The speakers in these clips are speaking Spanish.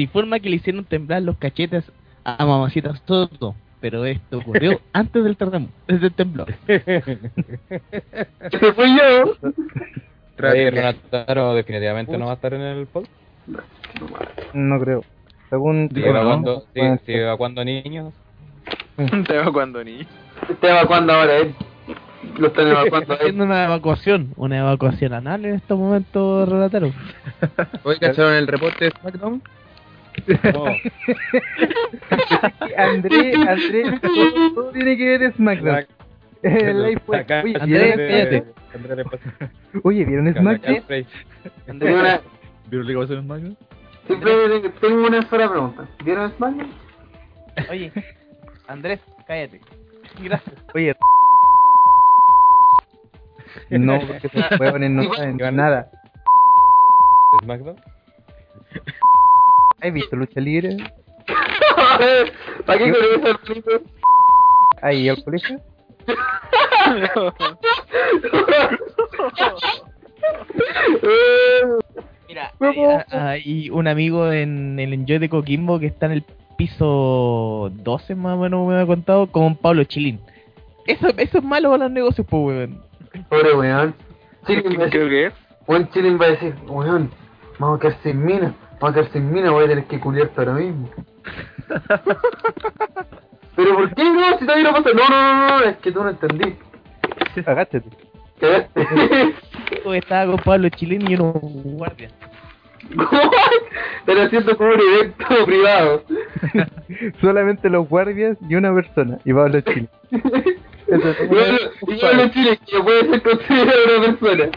se informa que le hicieron temblar los cachetes a Mamacita Soto, pero esto ocurrió antes del terremoto, desde el temblor. ¡Se fui yo! Oye, Renataro definitivamente no va a estar en el pod. No creo. Según ¿Sigue digo, ¿no? evacuando, sí, Pueden sigue evacuando niños? Te va cuando ni. Está evacuando ahora él. Lo están evacuando él. haciendo una evacuación, una evacuación anal en estos momentos, Renataro. Hoy cacharon el reporte de SmackDown. No. André, André, todo, todo tiene que ver SmackDown. El live fue. Oye, Andrés, ¿vieron, cállate. Oye, ¿vieron SmackDown? Tengo una, ¿Vieron lo que pasó en SmackDown? tengo- una sola pregunta. ¿Vieron SmackDown? Oye, Andrés, cállate. Gracias. Oye, no, porque esos huevones no saben nada. ¿De SmackDown? ¿Has visto lucha libre? ¿Para qué con eso, Felipe? Ahí al colegio. Mira, hay, hay un amigo en el Enjoy de Coquimbo que está en el piso 12 más o menos me ha contado con Pablo Chilín. Eso, eso es malo para los negocios, pues, weón. Pobre weón. A Creo que es. weón, Chilin va a decir, weón, vamos a quedar sin mina, vamos a quedar sin mina, voy a tener que culiarte ahora mismo. Pero ¿por qué no? Si todavía no pasa. No, no, no, no, es que tú no entendí. Agáchate. Cagaste. Yo Estaba con Pablo Chilín y unos guardias. Están haciendo como un evento privado. Solamente los guardias y una persona. Y Pablo Chile. Eso Y yo- yo en Chile, que no puede ser considerado una persona.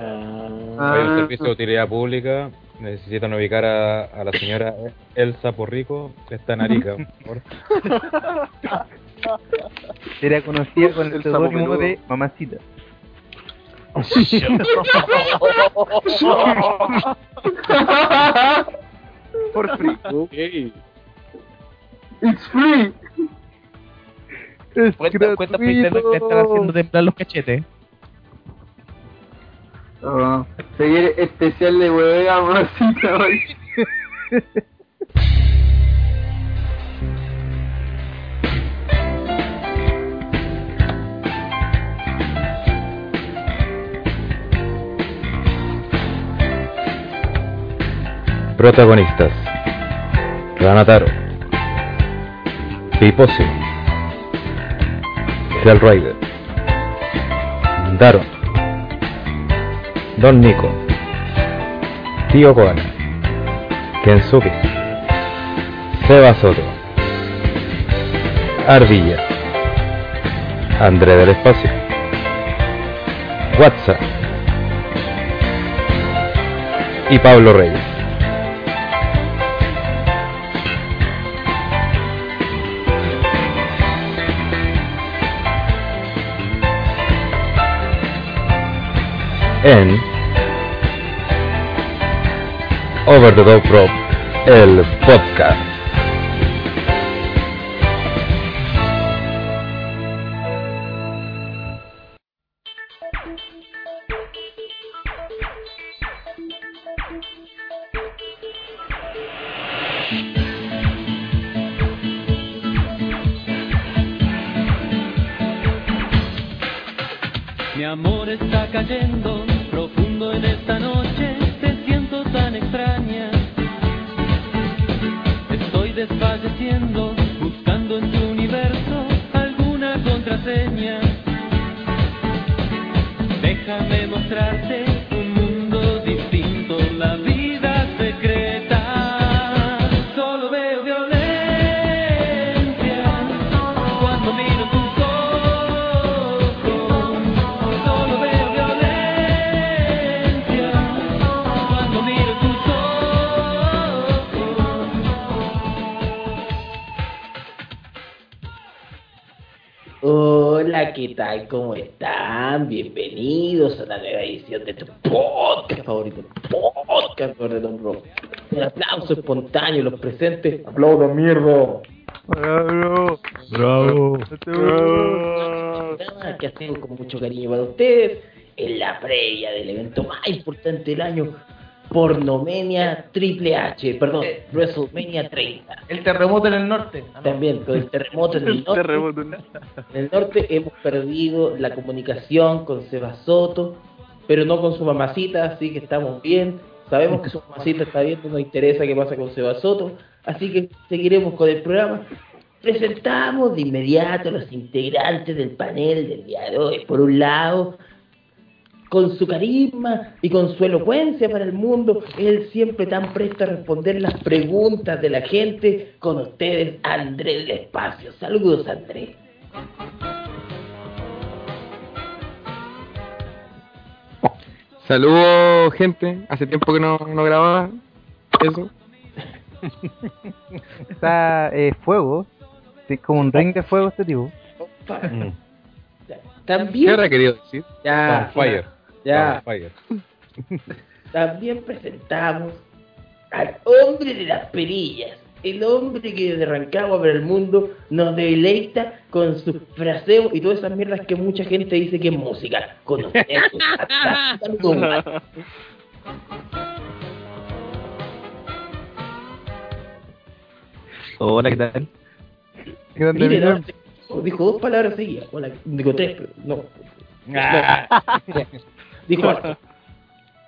Hay un servicio de utilidad pública. Necesitan ubicar a, a la señora Elsa Porrico, que está en Arica. por favor. Era conocida con el seudónimo de Mamacita. Por free. Ok. It's free. Es Cuenta, cuenta internet que le están haciendo temblar los cachetes. Oh, se viene especial de huevea mamacita hoy. Protagonistas: Ranataro, Piposio, Hell Rider, Daron, Don Nico, Tío Koala, Kensuke, Seba Soto, Ardilla, André del Espacio, WhatsApp y Pablo Reyes. En Over the Top Rope, el podcast. Presentes. ¡Aplaudan, mierda! Bravo. Bravo. programa que hacemos con mucho cariño para ustedes. en la previa del evento más importante del año, Pornomania Triple H, perdón, WrestleMania 30. El terremoto en el norte. Ah, no. También con el terremoto en el norte. Terremoto. En el norte hemos perdido la comunicación con Seba Soto, pero no con su mamacita, así que estamos bien. Sabemos que su mamacita está bien, no nos interesa qué pasa con Seba Soto, así que seguiremos con el programa. Presentamos de inmediato a los integrantes del panel del día de hoy. Por un lado, con su carisma y con su elocuencia para el mundo, él siempre tan presto a responder las preguntas de la gente. Con ustedes, Andrés del Espacio. Saludos, Andrés. Saludos, gente. Hace tiempo que no, no grababa. Eso. Está eh, fuego. Sí, como un ring de fuego este tipo. Mm. ¿Qué También, habrá querido decir? ya, fire. ya, fire. también presentamos al hombre de las perillas, el hombre que desde Rancagua para el mundo nos deleita con sus fraseos y todas esas mierdas que mucha gente dice que es música. Con Hola, ¿qué tal? Grande Mire, no, dijo dos palabras seguidas. Hola, digo tres, pero no. Dijo harto.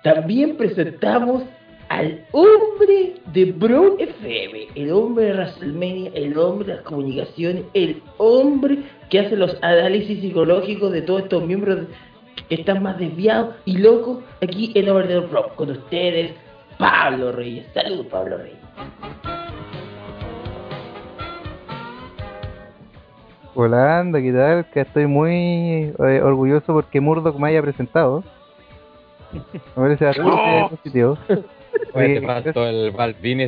También presentamos al hombre de Brown FM, el hombre de WrestleMania, el hombre de las comunicaciones, el hombre que hace los análisis psicológicos de todos estos miembros que están más desviados y locos aquí en Over the Rock. Con ustedes, Pablo Reyes. Saludos, Pablo Reyes. Hola, anda, ¿qué tal? Que estoy muy eh, orgulloso porque Murdoch me haya presentado. Me parece bastante positivo. Oye, te faltó el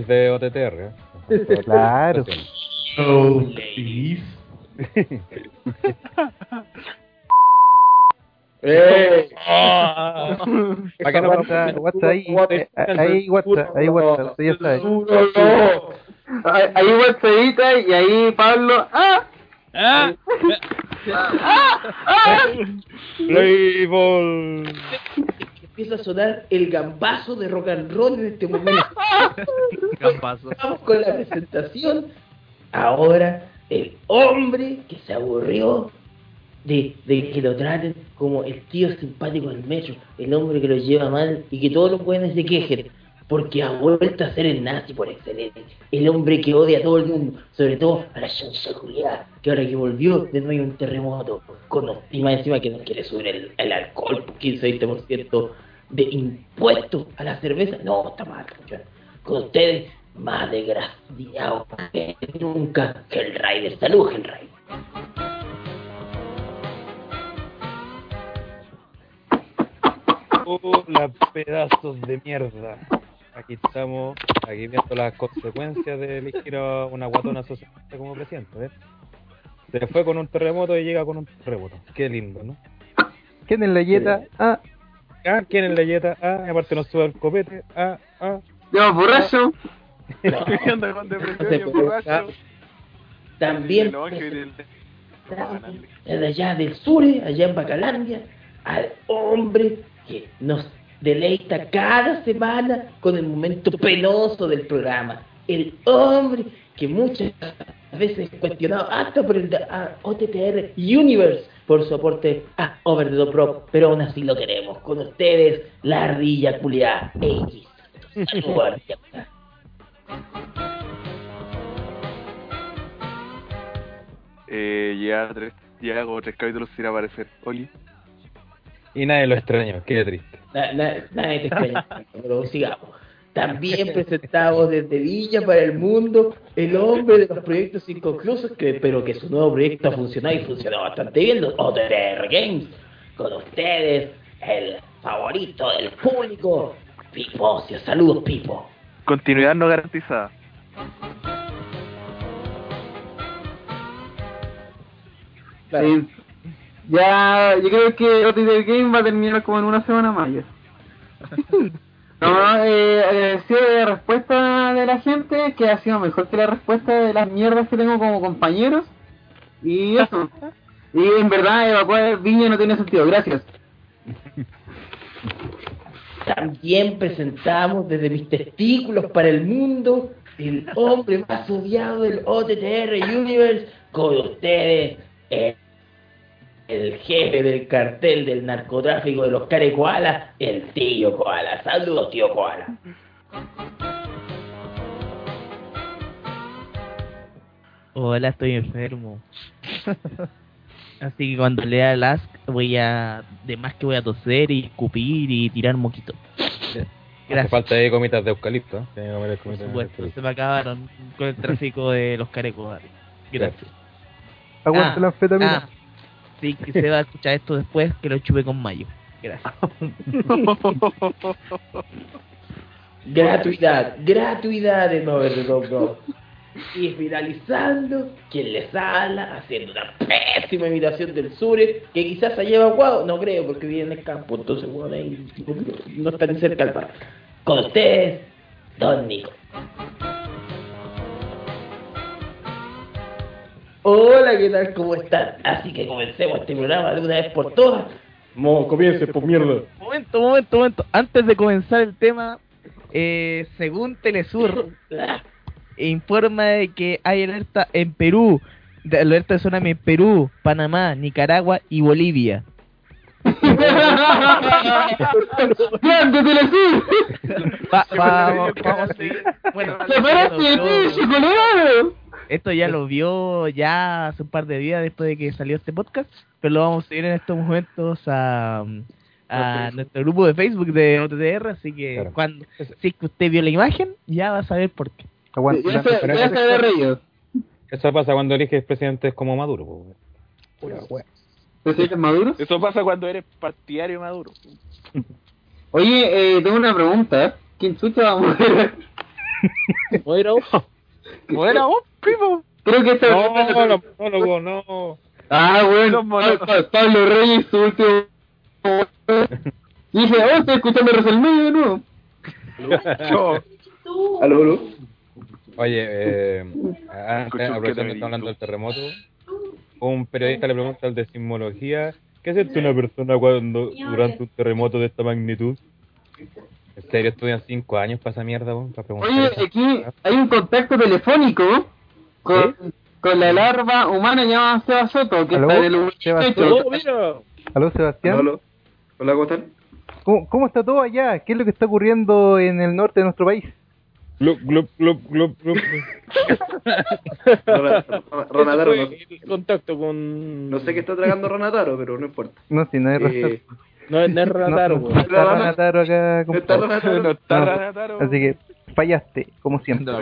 de OTTR. ¿eh? Claro. Oh, please. ¡Eh! ¿Para qué no WhatsApp, WhatsApp ahí, ahí WhatsApp, ahí WhatsApp, ya está. Ahí ahí WhatsAppita y ahí Pablo. ¡Ah! Play ball. Empieza a sonar el gambazo de rock and roll en este momento. Gambazo. Vamos con la presentación. Ahora, el hombre que se aburrió de, de que lo traten como el tío simpático del metro, el hombre que lo lleva mal y que todos los buenos se quejen, porque ha vuelto a ser el nazi por excelencia, el hombre que odia a todo el mundo, sobre todo a la chancha que ahora que volvió de nuevo un terremoto, con más encima que no quiere subir el, el alcohol por 15-20% de impuestos a la cerveza, no, está mal, con ustedes, más desgraciado que nunca, Hellrider, salud Hellrider. Hola, pedazos de mierda. Aquí estamos, aquí viendo las consecuencias de elegir a una guatona socialista como presidente. ¿ves? Se fue con un terremoto y llega con un terremoto. Qué lindo, ¿no? ¿Quién es la yeta? Ah, Ah, ¿quién es la yeta? Ah, aparte nos sube el copete. Ah, ah. Yo, borracho. No, con depresión no borracho. estar. También No, desde allá del sur, allá en Bacalandia, al hombre que nos deleita cada semana con el momento penoso del programa. El hombre que muchas veces es cuestionado hasta por el a OTTR Universe por su aporte a Over the Rock, pero aún así lo queremos. Con ustedes, la ardilla culiada X. Eh, ya, tres, ya hago tres capítulos sin aparecer. Oli. Y nadie lo extrañó, qué triste. Na- na- Nadie te extraña, pero sigamos. También presentamos desde Villa para el Mundo el hombre de los proyectos inconclusos, que, pero que su nuevo proyecto ha funcionado y funcionó bastante bien, los OTR Games. Con ustedes, el favorito del público, Pipocio. Saludos, Pipo. Continuidad no garantizada. Sí. Ya, yo creo que OTT Game va a terminar como en una semana más ya. No, eh, agradecido de la respuesta de la gente, que ha sido mejor que la respuesta de las mierdas que tengo como compañeros. Y eso. Y en verdad, evacuar Viña no tiene sentido. Gracias. también presentamos desde mis testículos para el mundo el hombre más odiado del OTTR Universe con ustedes, el, el jefe del cartel del narcotráfico de los care koala, el tío koala. Saludos, tío koala. Hola, estoy enfermo. Así que cuando lea el ask voy a... De más que voy a toser y escupir y tirar moquito. Hace Gracias. falta de gomitas de eucalipto. ¿eh? Comer Por supuesto, se me acabaron con el tráfico de los carecos. Gracias. Aguanta Ah, la anfetamina. Ah, que se va a escuchar esto después, que lo chupe con mayo. Gracias. Gratuidad, gratuidad de Top Bro. Y finalizando, quien les habla, haciendo una pésima imitación del Sure, que quizás se haya evacuado, no creo, porque vive en el campo, entonces bueno, ahí no está ni cerca del bar. Con ustedes, Don Nico. Hola, ¿qué tal? ¿Cómo están? Así que comencemos este programa de una vez por todas. Mo, comience por mierda. Momento, momento, momento. Antes de comenzar el tema, eh, según Telesur, informa de que hay alerta en Perú, de alerta de tsunami en Perú, Panamá, Nicaragua y Bolivia. ¡Grande Telesur! Va- va- vamos a seguir. Bueno, ¡Separaste lo de! Esto ya lo vio ya hace un par de días después de que salió este podcast, pero lo vamos a seguir en estos momentos a, a nuestro grupo de Facebook de OTTR, así que Claro. cuando si es que usted vio la imagen, ya va a saber por qué. Aguanta Ya la se, anfetamina. ya se había reído. Eso pasa cuando eliges presidentes como Maduro. po. ¿Presidente Maduro? Eso pasa cuando eres partidario maduro. Oye, eh, tengo una pregunta. ¿Quién chucha va a morir? Bueno, Bueno, vos, primo. Creo que esta No, los monólogos, no. Ah, bueno, Pa- Pablo Reyes, su último. Y dije, oh, estoy escuchando WrestleMania de nuevo. Yo. Aló, aló. Oye, eh, antes, aprovechando que hablando del terremoto, un periodista le pregunta al de sismología, ¿qué siente una persona cuando durante un terremoto de esta magnitud? ¿En serio estudian cinco años para esa mierda, weón? Para preguntar Oye, aquí hay un contacto telefónico con, con la larva humana llamada Seba Soto, que ¿Aló? está en el Seba hecho. Soto. mira. Aló, Sebastián. Hola, ¿cómo están? ¿Cómo, cómo está todo allá? ¿Qué es lo que está ocurriendo en el norte de nuestro país? Glup, glup, glup, glup, glup. Ronataro, no, el contacto con. no sé qué está tragando Ronataro, pero no importa. No, si no hay razón. Eh, No, es- no es No, Ronataro, no weón. está Ranataro acá. no está. Ronataro. No está No, Ranataro. Así que fallaste, como siempre. No.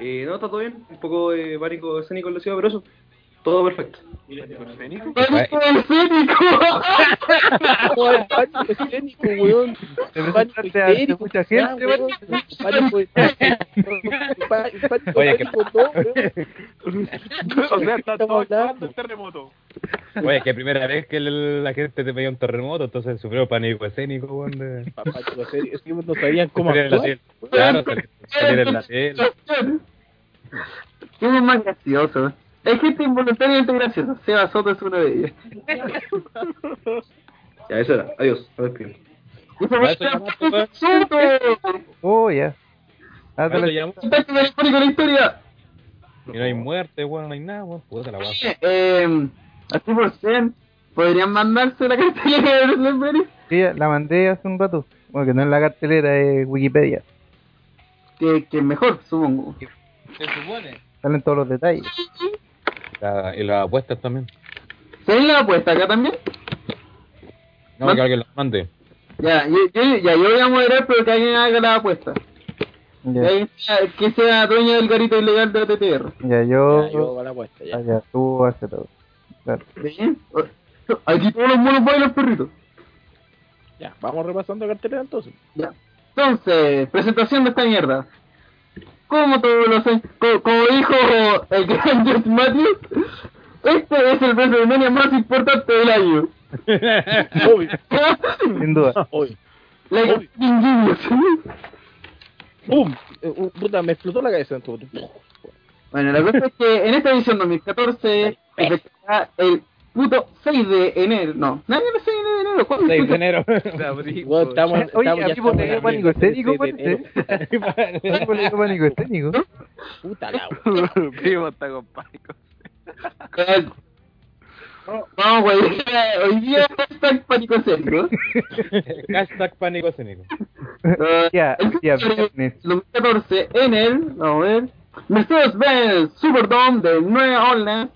Eh, no, está todo bien. Un poco de pánico escénico en la ciudad, pero eso, todo perfecto. ¿Escénico? ¡Pánico escénico! Joder, pánico escénico, weón. Te mucha gente, weón. Pánico pánico Oye, que- pánico, no, weón. O sea, está todo el terremoto. Oye, que primera vez que el- la gente te pedía un terremoto, entonces sufrió pánico escénico, weón. de- Pánico escénico, es que no sabían cómo salir en la actuar. tele. Claro, salir- salir en la tele. ¿Quién es más gracioso? Gente involuntariamente graciosa. Seba Soto es una de ellas. ya, eso era. Adiós. ¿A weón? ¡Soto! Oh, ya. Ah. Contacto telefónico de la historia. Y no hay muerte, weón, no hay nada, weón. Puta la weá. Eh, así por 100. ¿Podrían mandarse la cartelera de WrestleMania? Sí, la mandé hace un rato. Bueno, que no es la cartelera, es Wikipedia. Que, que mejor, supongo. Se supone. Salen todos los detalles. La- y las apuestas también. ¿Se la apuesta acá también? No, Man- que alguien las mande. Ya, yo, yo, ya, yo voy a moderar, pero que alguien haga la apuesta. Que, Ya, alguien sea, que sea dueño del garito ilegal de OTTR. ya yo. Ya, yo hago la apuesta, ya. Ah, ya, tú haces todo. Claro. Aquí todos los monos bailan perritos. Ya, vamos repasando cartelera entonces. Ya. Entonces, presentación de esta mierda. Como todos los años, co- como, dijo el gran Jeff Matthews, este es el WrestleMania más importante del año. Obvio, Sin duda. obvio. Like. Eh, uh, puta, me explotó la cabeza. Bueno, la cosa es que en esta edición 2014 efectuará el puto 6 de enero. No, no es el 6 de enero, ¿Cuándo? ¿Cuándo? 6 de enero. Weón, estamos, Oye, estamos, a ya estamos en pánico escénico, 6 de enero. A mí me dio pánico escénico. Puta la. Primo está con pánico. Vamos, güey. Hoy día hashtag pánico escénico. Hashtag pánico escénico. Eh, Ya, ya, sobre viernes. 2014 en el, vamos a ver, Mercedes-Benz Superdome de Nueva Orleans,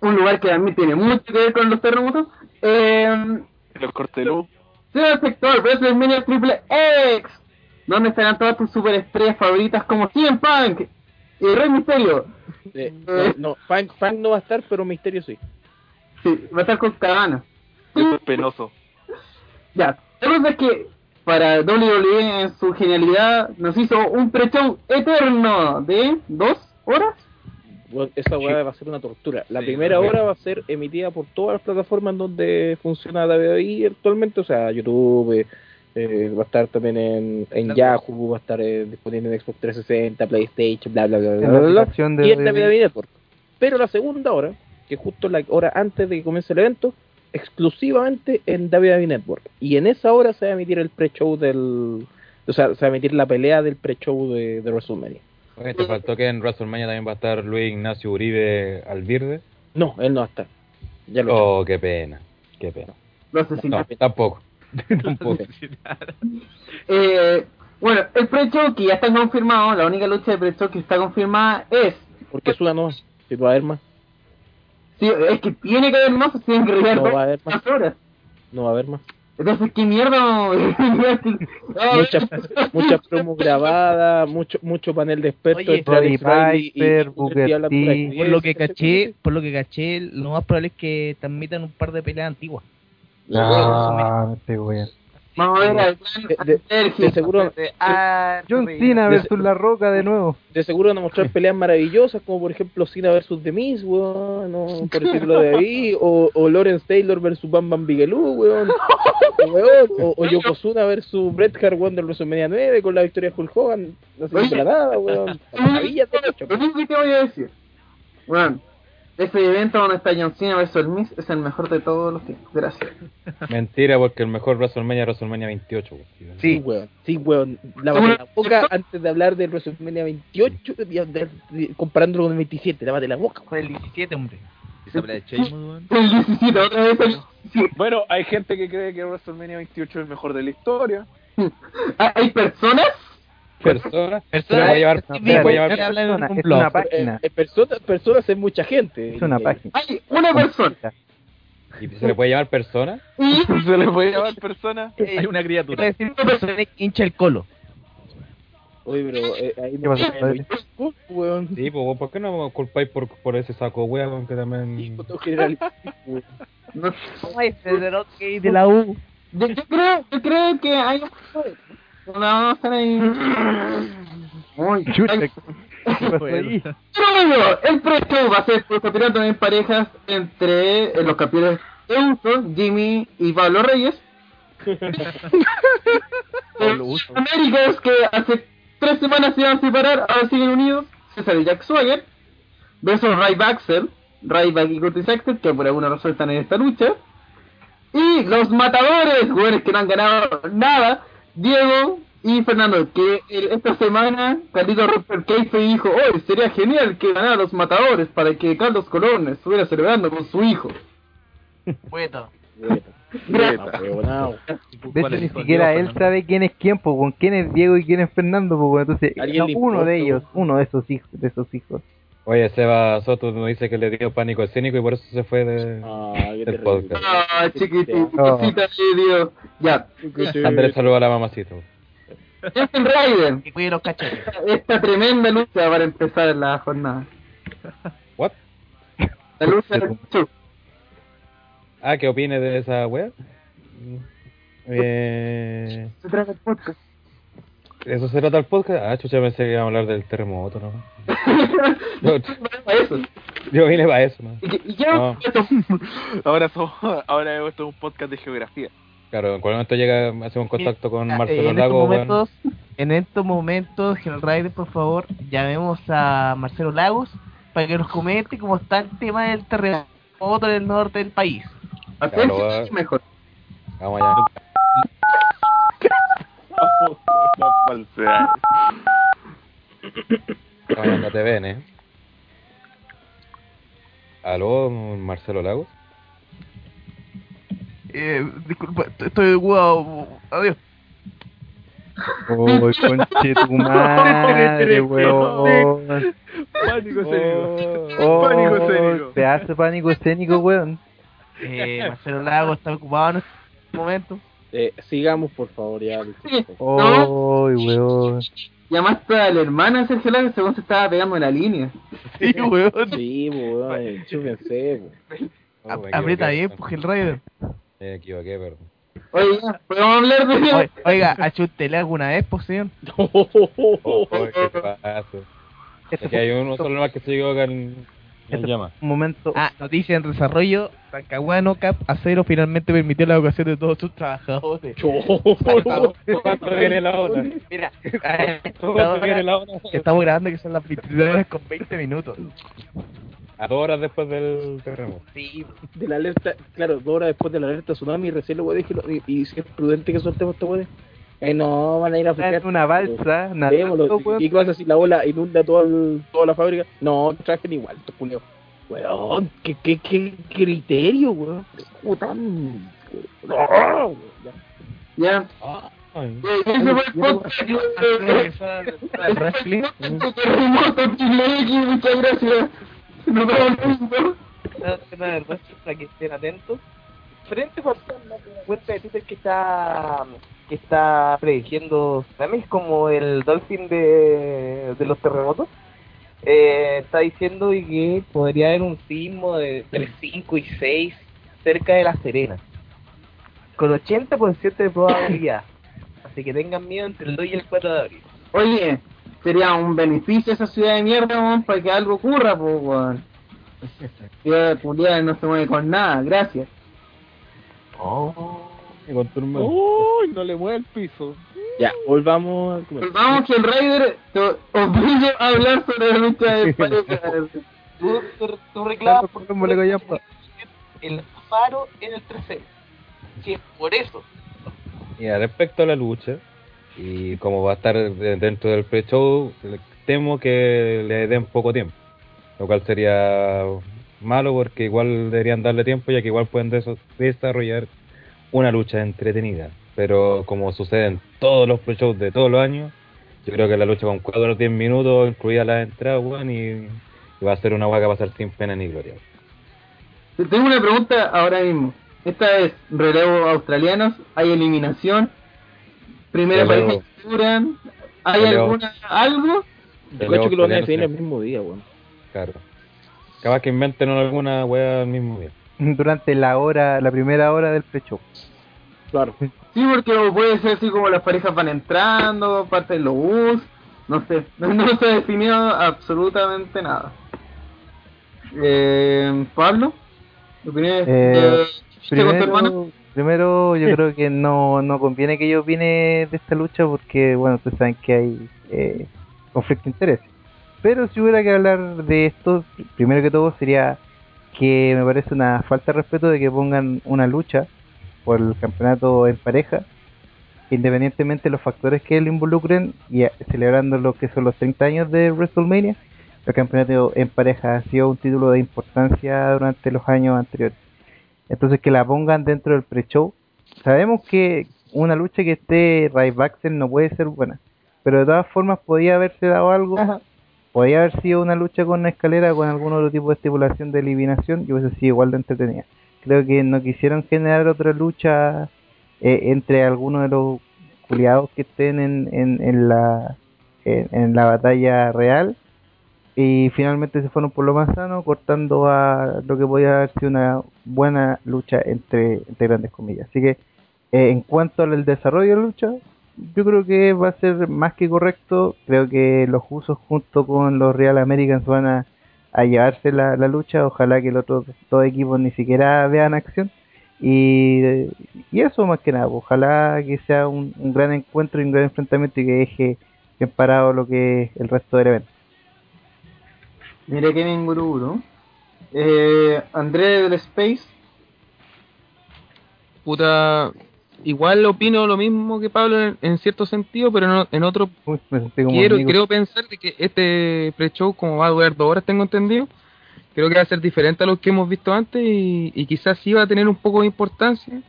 un lugar que a mí tiene mucho que ver con los terremotos. Eh, El corte de luz. Será el sector WrestleMania Triple X, donde estarán todas tus superestrellas favoritas como CM Punk y Rey Misterio. Eh, no, no, Funk, Funk no va a estar, pero Misterio sí. Sí, va a estar con Cabana. Eso es penoso. Ya, la cosa es que para WWE en su genialidad nos hizo un pre-show eterno de dos horas. Bueno, esa weá va a ser una tortura. La primera hora va a ser emitida por todas las plataformas en donde funciona WWE actualmente, o sea, YouTube, eh, eh, va a estar también en, en Yahoo, va a estar eh, disponible en Xbox 360, PlayStation, bla bla bla bla, bla, y en WWE. Network. Pero la segunda hora, que justo la hora antes de que comience el evento, exclusivamente en WWE Network. Y en esa hora se va a emitir el pre-show del... O sea, se va a emitir la pelea del pre-show de, de WrestleMania. Oye, te faltó que en WrestleMania también va a estar Luis Ignacio Uribe Alvirde. No, él no va a estar. Ya lo Oh, qué pena. Qué pena. Lo No, asesinaron. tampoco. tampoco. Eh, bueno, el pre-show que ya está confirmado, la única lucha de pre-show que está confirmada es. Porque es una no, si va a haber más, Sí, es que tiene que haber más, tienen que No va a haber más. más horas. no va a haber más. Entonces, ¿qué mierda? Muchas mucha promo grabadas, mucho mucho panel de expertos Oye, Roddy Piper, y Booker T. por ahí. Por lo que caché, por lo que caché, lo más probable es que transmitan un par de peleas antiguas. Ah, este weón. Vamos a ver al De- de- de seguro John Cena versus La Roca de nuevo. de seguro van a mostrar peleas maravillosas como por ejemplo Cena versus The Miz, weón, no, por decirlo de ahí, o, o Lawrence Taylor versus Bam Bam Bigelow, weón, o, weón, o, o Yokozuna versus Bret Hart weón, del WrestleMania 9 con la victoria de Hulk Hogan, no sé Oye. para nada, weón, maravillas de hecho, que te voy a decir. Bueno, ese evento donde está John Cena versus el Miz es el mejor de todos los tiempos. Gracias. Mentira, porque el mejor WrestleMania es WrestleMania 28. güey. Sí, weón, sí, weón, lávate la boca antes de hablar del WrestleMania 28, de- de- de- comparándolo con el 27, lávate la boca, Fue el 17, hombre. Esa pelea de Sheamus, weón. El 17, otra vez el 17. Bueno, hay gente que cree que WrestleMania 28 es el mejor de la historia. ¿Hay personas? Persona. Persona- le puede llevar, Sí, se le puede mira, llevar- en persona, un es blog. una página. Eh, personas, personas es mucha gente. Es una Eh, página. Hay una persona. y se le puede llamar persona. Y Se le puede llamar persona. Hay una criatura. decir persona que hincha el colo. Oye, pero eh, ahí ¿Qué pasa, padre? Weón. Sí, pues, ¿por qué no me culpáis por, por ese saco weón que Sí, también... general, weón. no, de la U. yo, yo creo, yo creo que hay no vamos a estar ahí. Uy, Chuta, hay- ¿qué pasó ahí? Pero bueno, el pre-show va a ser por campeonato en parejas entre eh, los campeones de uso, Jimmy y Pablo Reyes. Los Américas que hace tres semanas se iban a separar, ahora siguen unidos. César y Jack Swagger. Versus Ray Axel, Ryback y Curtis Axel, que por alguna razón están en esta lucha. Y los matadores, jugadores que no han ganado nada, Diego y Fernando, que el- esta semana Carlito Roper Case dijo, hoy sería genial que ganaran los matadores para que Carlos Colón estuviera celebrando con su hijo. Bueno. De hecho, ni siquiera él sabe quién es quién, pues, con quién es Diego y quién es Fernando, pues, entonces, ¿Alguien no, uno de ellos, uno de esos hijos, de esos hijos. Oye, Seba Soto nos dice que le dio pánico escénico y por eso se fue de... Ah, qué El terrible. podcast. Ah, chiquitito, Oh. cosita de Dios. Ya, Andrés saluda a la mamacita. Justin Ryder, Que cuide los cachetes. esta tremenda lucha para empezar la jornada. What? La lucha del show. Ah, ¿qué opines de esa wea? Eh, Se trata el podcast. ¿Eso se trata el podcast? Ah, chucha, pensé que iba a hablar del terremoto, ¿no? Yo, Para eso. yo vine para eso, ¿no? Y, ya, No. Ahora somos, ahora esto es un podcast de geografía. Claro, en cualquier momento llega, hacemos contacto con Ah, Marcelo eh, en Lago. estos momentos, en estos momentos, General Rider, por favor, llamemos a Marcelo Lagos para que nos comente cómo está el tema del terremoto en el norte del país. Claro, va. mejor. Vamos allá. No falsear. Vamos allá a TVN, ¿eh? ¿Aló, Marcelo Lagos? Eh, disculpa, estoy- ocupado. Adiós. Uy, conche tu madre, weón. Pánico escénico. Oh, Pánico escénico. Te hace pánico escénico, weón. Eh, Marcelo Lago está ocupado en este momento. Eh, sigamos, por favor, ya. Sí, Oh. no, weón. llamaste a la hermana de Sergio Lago según se estaba pegando en la línea. Sí, weón. Sí, weón, chúpense, A- me Aprieta bien, pues el Raider. Me equivoqué, perdón. Ya, ¿podemos hablar de Oiga, Oiga, ¿ha hecho usted alguna vez, pues, señor? Oh, ¿Qué pasa? Es que hay uno solo más que se equivoca en, Este- llama. Un momento. Ah, noticia en desarrollo. Talcahuano Cap Acero finalmente permitió la evacuación de todos sus trabajadores. ¿Cuánto viene la otra? Mira, ¿Cuánto viene la otra? estamos grabando que son las 23 horas con 20 minutos. A dos horas después del terremoto. Sí, De la alerta, claro, dos horas después de la alerta tsunami, recién lo weón dije, y, y si es prudente que soltemos esta weón. Eh, no, van a ir a en flejar. una balsa, Démoslo. nadando, weón. ¿Y qué pasa si la ola inunda toda, el- toda la fábrica? No, trajen igual, estos culiados. Weón, ¿qué, qué, qué criterio, weón? ¿Cómo tan...? No, weón, ya. Ya. Ay. Eh, Ese fue el podcast. eh, el wrestling. Terremoto Chile X, muchas gracias. Nos vemos luego. una verdad para que estén atentos. Frente Fantasma, una cuenta de Twitter que está que está prediciendo tsunamis como el Dolphin de, de los terremotos. Eh, está diciendo que podría haber un sismo de entre 5 y 6 cerca de La Serena. Con 80% de probabilidad. Así que tengan miedo entre el 2 y el 4 de abril. Oye, sería un beneficio esa ciudad de mierda, weón, para que algo ocurra, pues, weón. Ciudad de no se mueve con nada, gracias. Y Uy, no le mueve el piso. Ya, volvamos a Pues vamos que el Raider te obligue a hablar sobre la lucha de pareja. Tú, el paro en el trasero. Si es por eso. Mira, respecto a la lucha, y como va a estar de- dentro del pre-show, le- temo que le den poco tiempo. Lo cual sería malo porque igual deberían darle tiempo, ya que igual pueden des- desarrollar una lucha entretenida. Pero como sucede en todos los pre-shows de todos los años, yo creo que la lucha con 4 o 10 minutos, incluida la entrada, weón, y, y va a ser una hueá que va a pasar sin pena ni gloria. Te Tengo una pregunta ahora mismo. Esta es relevo australianos, hay eliminación, primera Relevo. pareja ¿hay Relevo. alguna algo? Yo cacho que lo van a definir el mismo día, weón. Claro. Capaz que inventen alguna hueá al mismo día. Durante la hora, la primera hora del pre-show. Claro. Sí, porque puede ser así como las parejas van entrando, parte de los bus, no sé, no, no se ha definido absolutamente nada. Eh, Pablo, ¿opiniones Eh, de chiste con tu hermano? Primero, primero yo creo que no, no conviene que yo opine de esta lucha porque, bueno, ustedes saben que hay eh, conflicto de intereses. Pero si hubiera que hablar de esto, primero que todo sería que me parece una falta de respeto de que pongan una lucha por el campeonato en pareja, independientemente de los factores que lo involucren, y celebrando lo que son los 30 años de WrestleMania, el campeonato en pareja ha sido un título de importancia durante los años anteriores. Entonces que la pongan dentro del pre-show. Sabemos que una lucha que esté Rybacksen no puede ser buena, pero de todas formas podía haberse dado algo. Podía haber sido una lucha con una escalera con algún otro tipo de estipulación de eliminación y hubiese sido igual de entretenida. Creo que no quisieron generar otra lucha eh, entre algunos de los culiados que estén en, en, la en, en la batalla real y finalmente se fueron por lo más sano cortando a lo que podía haber sido una buena lucha entre, entre grandes comillas así que eh, en cuanto al desarrollo de la lucha yo creo que va a ser más que correcto. Creo que los usos junto con los Real Americans van a, a llevarse la, la lucha. Ojalá que los otros dos equipos ni siquiera vean acción. Y, y eso más que nada. Ojalá que sea un, un gran encuentro y un gran enfrentamiento y que deje bien parado lo que es el resto del evento. Mira Kevin Guruguru. Eh, André del Space. puta, igual opino lo mismo que Pablo en, en cierto sentido, pero no- en otro Uy, quiero, amigo. creo pensar de que este pre-show, como va a durar dos horas, tengo entendido, creo que va a ser diferente a lo que hemos visto antes y, y quizás sí va a tener un poco de importancia.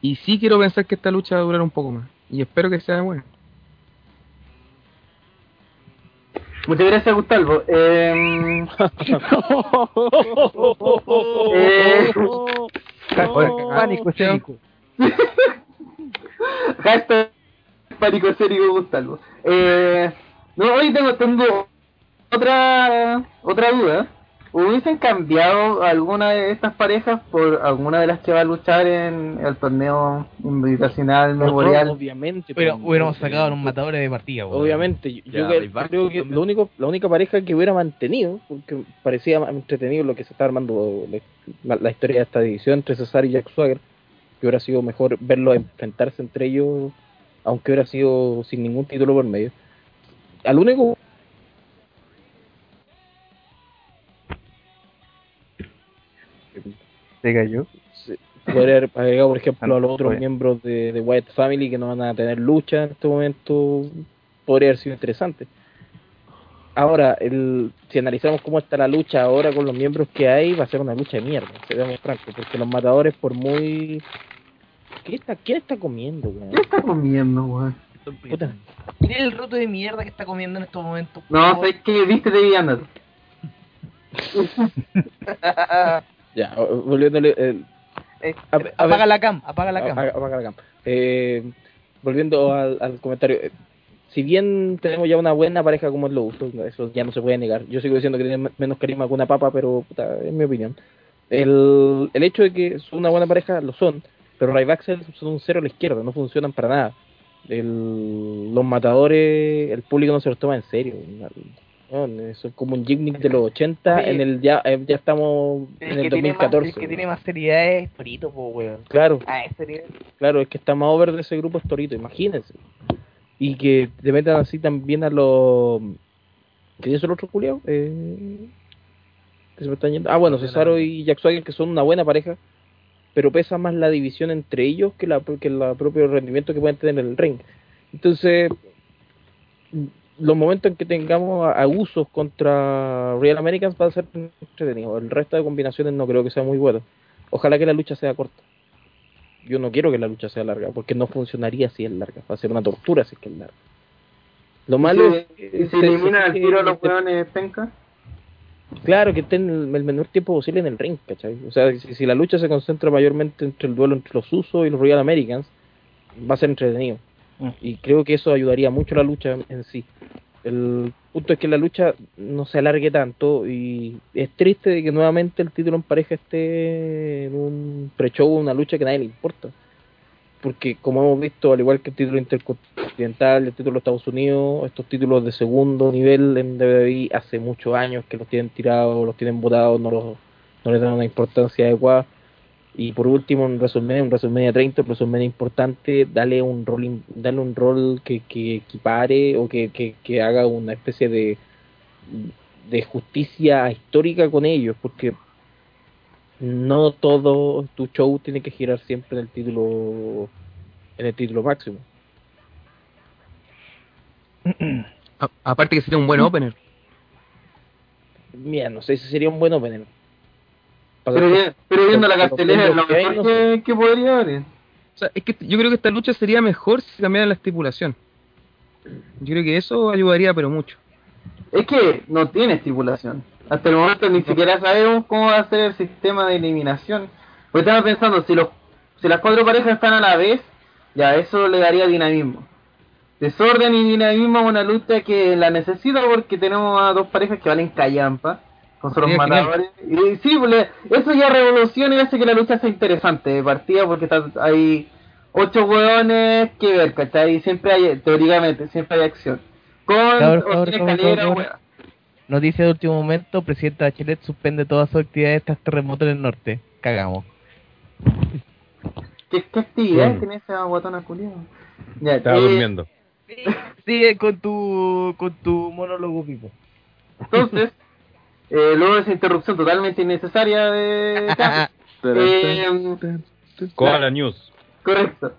Y sí quiero pensar que esta lucha va a durar un poco más. Y espero que sea buena. Muchas gracias, Gustavo. Eh, eh, Pánico escénico. Hashtag pánico escénico Gustavo. Eh, no, hoy tengo, tengo otra otra duda. ¿Hubiesen cambiado alguna de estas parejas por alguna de las que va a luchar en el torneo invitacional memorial? Obviamente. Pero pues, hubiéramos sacado a los matadores de partida. Obviamente, yo, Ya, creo que lo único, la única pareja que hubiera mantenido, porque parecía más entretenido lo que se está armando la, la historia de esta división entre Cesar y Jack Swagger, que hubiera sido mejor verlos enfrentarse entre ellos, aunque hubiera sido sin ningún título por medio. Al único Se cayó. podría haber agregado, por ejemplo, a los otros miembros de, de White Family que no van a tener lucha en este momento, podría haber sido interesante. Ahora, el, si analizamos cómo está la lucha ahora con los miembros que hay, va a ser una lucha de mierda, seamos francos, porque los matadores, por muy. ¿Qué está, ¿Quién está comiendo, weón? ¿Qué está comiendo, weón? Puta. Mira el roto de mierda que está comiendo en estos momentos. No, sé que viste de Villanas. Ya, volviéndole. el- Eh, A apaga ver. la cam, apaga la cam. Apaga- apaga la cam. Eh, volviendo al, al comentario, eh, si bien tenemos ya una buena pareja como es lo Usos, eso ya no se puede negar. Yo sigo diciendo que tiene menos carisma que una papa, pero puta, es mi opinión. El, el hecho de que son una buena pareja lo son, pero Ryback son un cero a la izquierda, no funcionan para nada. El, los matadores, el público no se los toma en serio. Bueno, eso es como un gimmick de los 80, Oye. en el ya, eh, ya estamos El en el que, tiene más, 2014. el que tiene más seriedad es Torito, po, weón. Claro, nivel. Claro, es que está más over de ese grupo es Torito, imagínense. Y que te metan así también a los... ¿Qué es el otro culiao? Eh... que se me están yendo. Ah, bueno, Cesaro y Jack Swagger, que son una buena pareja, pero pesa más la división entre ellos que la que el propio rendimiento que pueden tener en el ring. Entonces, los momentos en que tengamos a, a usos contra Real Americans va a ser entretenido. El resto de combinaciones no creo que sea muy bueno. Ojalá que la lucha sea corta. Yo no quiero que la lucha sea larga, porque no funcionaría si es larga. Va a ser una tortura si es que es larga. Lo malo es ¿Y si eliminan que- tiro a los penca? Claro, que estén el, el menor tiempo posible en el ring, ¿cachai? O sea, si, si la lucha se concentra mayormente entre el duelo entre los Usos y los Royal Americans, va a ser entretenido. Mm. Y creo que eso ayudaría mucho a la lucha en sí. El punto es que la lucha no se alargue tanto y es triste de que nuevamente el título en pareja esté en un pre-show, una lucha que a nadie le importa. Porque como hemos visto, al igual que el título intercontinental, el título de Estados Unidos, estos títulos de segundo nivel en WWE hace muchos años que los tienen tirados, los tienen botados, no, los, no les dan una importancia adecuada. Y por último, en WrestleMania, en WrestleMania 30, en WrestleMania importante, dale un rol, dale un rol que, que equipare o que, que, que haga una especie de, de justicia histórica con ellos, porque no todo tu show tiene que girar siempre en el título en el título máximo. A- aparte que sería un buen opener. Mira, no sé si sería un buen opener. Para Pero, vi- pero viendo la cartelera es lo que mejor no que, que podría haber. O sea, es que yo creo que esta lucha sería mejor si cambiaran la estipulación. Yo creo que eso ayudaría, pero mucho. Es que no tiene estipulación. Hasta el momento ni siquiera sabemos cómo va a ser el sistema de eliminación. Porque estaba pensando, si los si las cuatro parejas están a la vez, ya eso le daría dinamismo. Desorden y dinamismo a una lucha que la necesita porque tenemos a dos parejas que valen callampa, con sus matadores. Y sí, pues, eso ya revoluciona y hace que la lucha sea interesante de partida porque está, hay ocho hueones que ver, ¿cachai? Y siempre hay, teóricamente, siempre hay acción. Con o sin escalera. Noticia de último momento, presidente Bachelet suspende todas sus actividades tras terremoto en el norte. Cagamos. ¿Qué, qué actividad Mm. tiene esa guatona culiada? Ya, Estaba eh, durmiendo. Sigue con tu, con tu monólogo, Pipo. Entonces, eh, luego de esa interrupción totalmente innecesaria de eh, Koala News. correcto.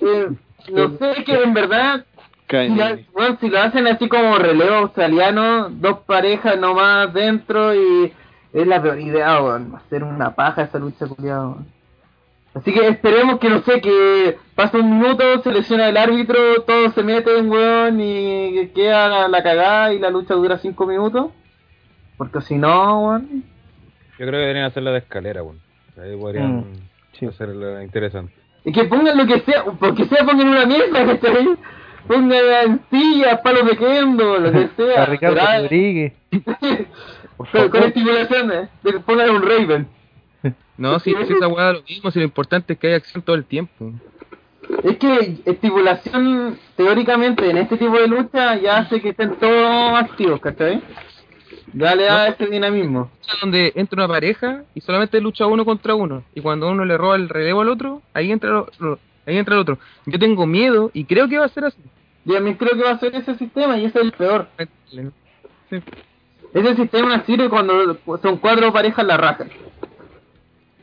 Eh, no sé, que en verdad, Ahí. bueno, si lo hacen así como relevo australiano, dos parejas nomás dentro y es la peor idea, weón. Hacer una paja esa lucha culiada, weón. Así que esperemos que no sé, que pasa un minuto, se lesiona el árbitro, todos se meten, weón, y que queda la, la cagada y la lucha dura cinco minutos. Porque si no, weón. Yo creo que deberían hacerla de escalera, weón. Ahí podrían Mm, sí. hacerla interesante. Y que pongan lo que sea, porque sea pongan una mesa, ¿cachai? Sillas, palos de kendo, lo que sea. A Ricardo Rodríguez. Pero con estimulaciones, de que pongan un Raven. No, si, si esa weá lo mismo, si lo importante es que haya acción todo el tiempo. Es que estimulación, teóricamente, en este tipo de lucha, ya hace que estén todos activos, ¿cachai? Ya le da No. ese dinamismo. Donde entra una pareja y solamente lucha uno contra uno. Y cuando uno le roba el relevo al otro, ahí entra, lo- ahí entra el otro. Yo tengo miedo y creo que va a ser así. Yo también creo que va a ser ese sistema y ese es el peor. Ese sistema sirve cuando son cuatro parejas la raja.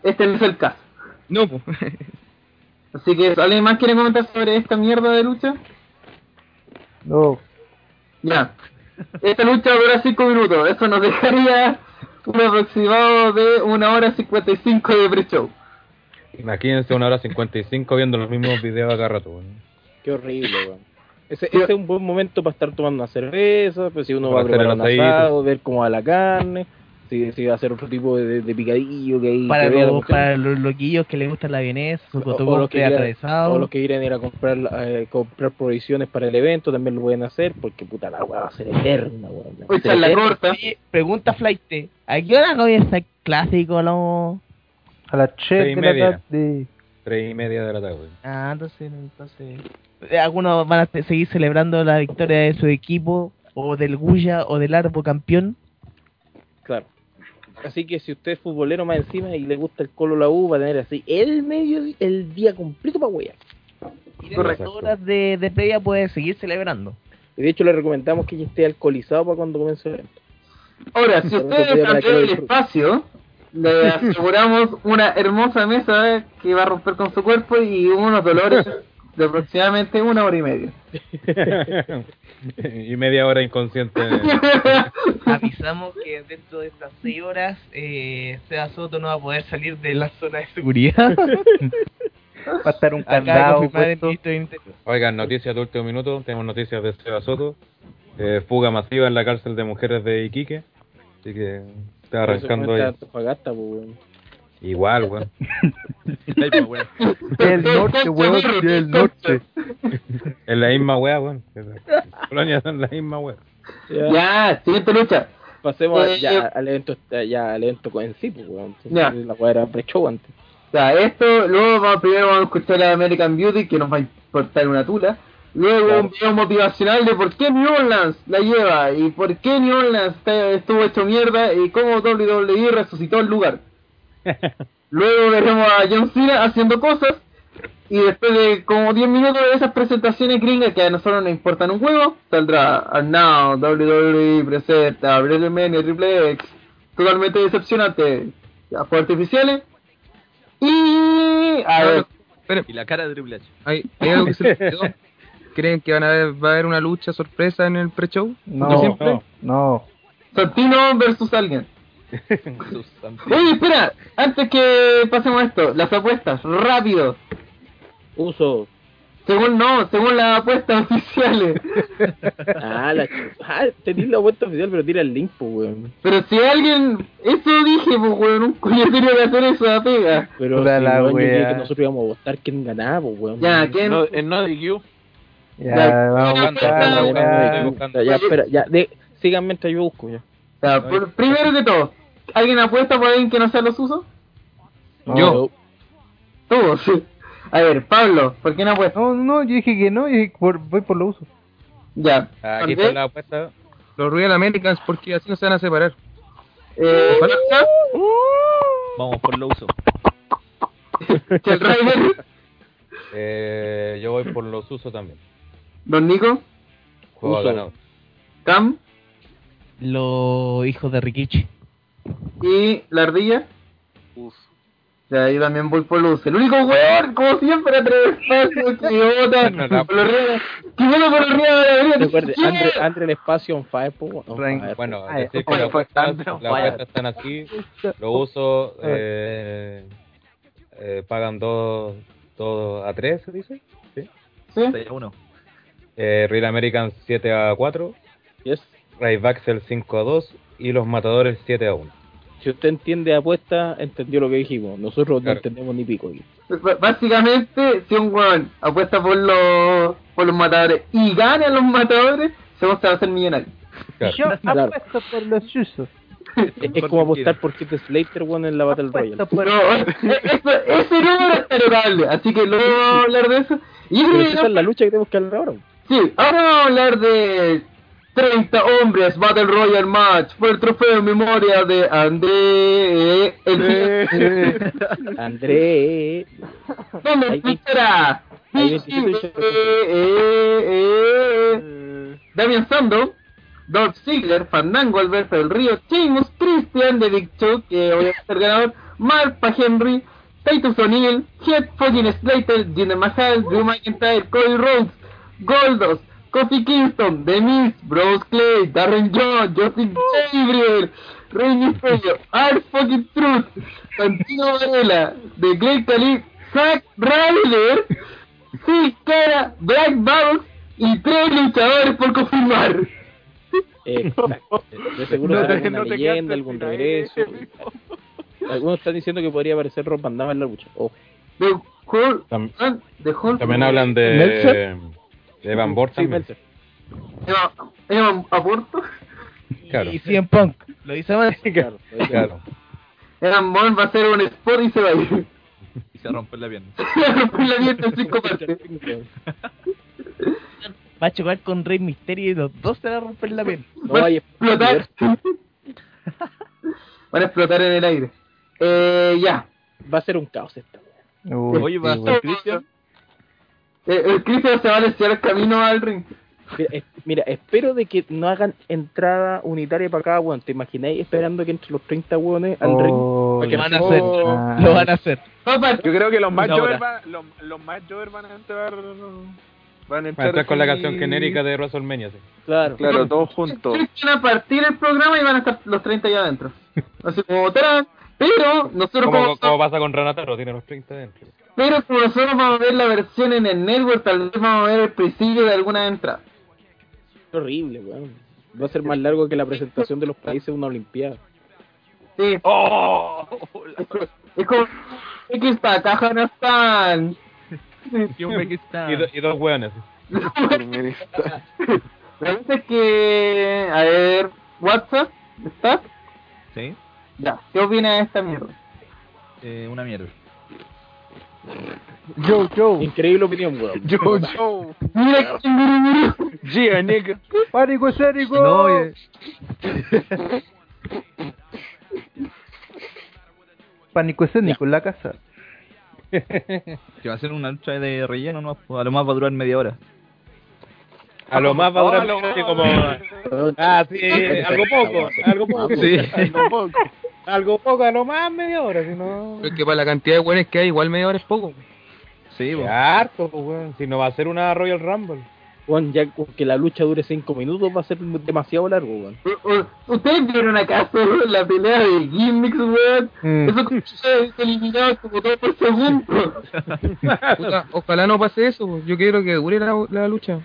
Este no es el caso. No, pues. Así que, ¿alguien más quiere comentar sobre esta mierda de lucha? No. Ya. Esta lucha dura 5 minutos. Eso nos dejaría un aproximado de una hora 55 de pre-show. Imagínense una hora 55 viendo los mismos videos acá rato, weón. Qué horrible, weón. Ese, ese es un buen momento para estar tomando una cerveza, pues si uno va a preparar un asado, ver cómo va la carne, si, si va a hacer otro tipo de, de picadillo que hay. Para que los, para los loquillos que les gusta la vienesa, su O- los que quieran- atravesado. O los que quieren ir a comprar eh, comprar provisiones para el evento también lo pueden hacer, porque puta la weá va a ser eterna, a Hoy ser la eterna. corta. Oye, pregunta Flight, ¿a qué hora comienza el clásico? No? A las 3 Seis y de la media. tarde. Tres y media de la tarde. Ah, entonces, entonces... eh, Algunos van a seguir celebrando la victoria de su equipo, o del Guya, o del Arbo campeón. Claro. Así que si usted es futbolero más encima y le gusta el Colo la U, va a tener así el medio el día completo para wear. Y las horas de, de previa puede seguir celebrando. Y de hecho le recomendamos que ya esté alcoholizado para cuando comience el evento. Ahora, si ustedes plantean el espacio, le aseguramos una hermosa mesa que va a romper con su cuerpo y unos dolores de aproximadamente una hora y media. y media hora inconsciente. Avisamos que dentro de estas 6 horas, eh, Seba Soto no va a poder salir de la zona de seguridad. Va a estar un candado. Oigan, noticias de último minuto. Tenemos noticias de Seba Soto. Eh, fuga masiva en la cárcel de mujeres de Iquique. Así que está arrancando ahí. Igual, weón. El norte, weón, el norte. Es la misma weá, weón. Las colonias son la misma weá. Ya, Ya, siguiente lucha. pasemos a- Eh, ya eh. al evento ya al evento en sí, pues, weón. Entonces, Ya. La weá era pre-show antes. Ya, esto, luego vamos, primero vamos a escuchar a American Beauty, que nos va a importar una tula. Luego Claro. un video motivacional de por qué New Orleans la lleva y por qué New Orleans estuvo hecho mierda y cómo WWE resucitó el lugar. Luego veremos a John Cena haciendo cosas y después de como 10 minutos de esas presentaciones gringas que a nosotros nos importan un huevo, saldrá And Now WWE presenta WrestleMania Triple X totalmente decepcionante, ya, fuegos artificiales y a ver, Y la cara de Triple H. ¿hay, hay algo que se les quedó? ¿Creen que van a haber, va a haber una lucha sorpresa en el pre-show? No, ¿De siempre? no. Santino versus alguien. Oye, espera, antes que pasemos a esto, las apuestas, rápido. Uso. Según no, según las apuestas oficiales. Ah, la ah, tenés la vuelta oficial, pero tira el link, pues, weón. Pero si alguien, eso dije, pues weón, un cuyo tenía que hacer eso a pega. Pero Puta si, la weón, yo dije que nosotros íbamos a votar quién ganaba, pues, weón. Ya, ¿quién? No, en no DQ. Ya, Ya, vamos a ya, buscar ya, la espera, ya, de, sigan mientras yo busco, ya. Ya, por- primero que todo, ¿alguien apuesta por alguien que no sea los usos? No. Yo. Tú, sí. A ver, Pablo, ¿por qué no apuestas? No, no, yo dije que no, yo dije por, voy por lo uso. Ya. Aquí Andrés, está la apuesta. Los Royal Americans, porque así no se van a separar. eh, Ojalá. Vamos por lo uso. Chel Rider, Eh, yo voy por los usos también. Don Nico, Juego Uso. ganado. Cam Los hijos de Rikichi. y la ardilla. Uf. sea, yo también voy por Luz. El único weón, como siempre, a tres espacios, que idiota, No, no. por los ríos, que vuelvo por. Recuerde, Andre, Andre el espacio on fire, po, on Rank- fire. Bueno, Ay, decir que las fue apuestas, están aquí, los usos eh, eh, pagan dos, dos a 3, se dice. ¿Sí? ¿Sí? 6 a 1. Eh, Real American 7 a 4, Yes. Ray Baxel 5 a 2 y los Matadores 7 a 1. Si usted entiende apuesta, entendió lo que dijimos. Nosotros Claro. no entendemos ni pico. B- Básicamente, si un weón apuesta por los, por los matadores y gana a los matadores, se va a hacer millonario. Claro. Yo Claro. apuesto por los usos. Es, es como apostar por Kit Slater, weón, en la Battle Royale. Por... No, eso, ese número es tolerable, así que luego vamos a hablar de eso. Y esa es la lucha que tenemos que hablar ahora. Sí, ahora vamos a hablar de 30 hombres Battle Royale Match por el trofeo en memoria de André. El André. ¿Dónde Ahí- estará? ahí 27 Eh, eh, eh. Damian Sando, Dolph Ziggler, Fandango, Alberto del Río, Sheamus, Christian de Big Show, que hoy va a ser ganador, Marpa Henry, Titus O'Neill, Head Fucking Slater, Jinder Mahal, Drew McIntyre, Cody Rhodes, Goldos, Kofi Kingston, The Miz, Bros Clay, Darren John, Justin Gabriel, Rey Mysterio, R Fucking Truth, Santino Varela, The Great Khali, Zack Ryder, Phil Cara, Black Box y tres luchadores por confirmar. Exacto. De seguro No alguna no leyenda, algún sin regreso. Algunos están diciendo que podría aparecer Rob Van Damme en la lucha. Ojo. The Whole, Tam- The Whole También hablan de. De Evan Sí, también. Meltzer. Eva, Eva Aporto. Claro. Y CM Punk, lo dice mal. Claro. Evan Bourne va a hacer un spot y se va a ir. Y se rompe la pierna. Romper la mierda en cinco partes. Va a chocar con Rey Misterio y los dos se van a romper la piel. No Van a explotar. Van a explotar en el aire. Eh, ya. Va a ser un caos esta. Uy, Oye, va a estar. Cristian. Eh, el Cristian se va a lesionar camino al ring. Mira, es- mira, espero de que no hagan entrada unitaria para cada weón. ¿Te imagináis esperando que entre los 30 weones al ring? Oh, Porque Lo ya. van a hacer. Lo van a hacer. Yo creo que los más Una Jover hora. van, los, los más Jover van a entrar. Van a entrar, a entrar con la canción genérica de WrestleMania. sí. Claro. Claro, todos juntos. van a partir el programa y van a estar los 30 ya adentro. Así como tarán. Pero nosotros Como, como, como pasa con Ranataro, tiene los 30 dentro. Pero como nosotros vamos a ver la versión en el network, tal vez vamos a ver el principio de alguna entrada. horrible, weón. Va a ser más largo que la presentación de los países de una olimpiada. Sí. ¡Oh! Es como está Kazajstán. ¡Qué hombre que está! Y, do- y dos. Turkmenistán. La cosa es que a ver, WhatsApp, ¿estás? ¿Sí? Ya, ¿qué opina de esta mierda? Eh, una mierda. Yo, yo. Increíble opinión, weón. Yo, yo. Mira quién murió, murió. Yeah, nigga. Pánico escénico. No, eh, Pánico escénico en la casa. que va a ser una lucha de relleno, ¿no? A lo más va a durar media hora. A lo más va a durar Oh, a como. Ah, sí, algo poco. Algo poco. Sí. Algo poco, a lo más media hora, si no. Pero es que para la cantidad de weones que hay, igual media hora es poco. Sí, pues. harto, pues. Si no va a ser una Royal Rumble. Weón, ya que la lucha dure 5 minutos va a ser demasiado largo, weón. ¿Ustedes vieron acaso la pelea de gimmicks, weón? Mm. Eso que se eliminaban como todo por segundo. Puta, ojalá no pase eso. Yo quiero que dure la, la lucha.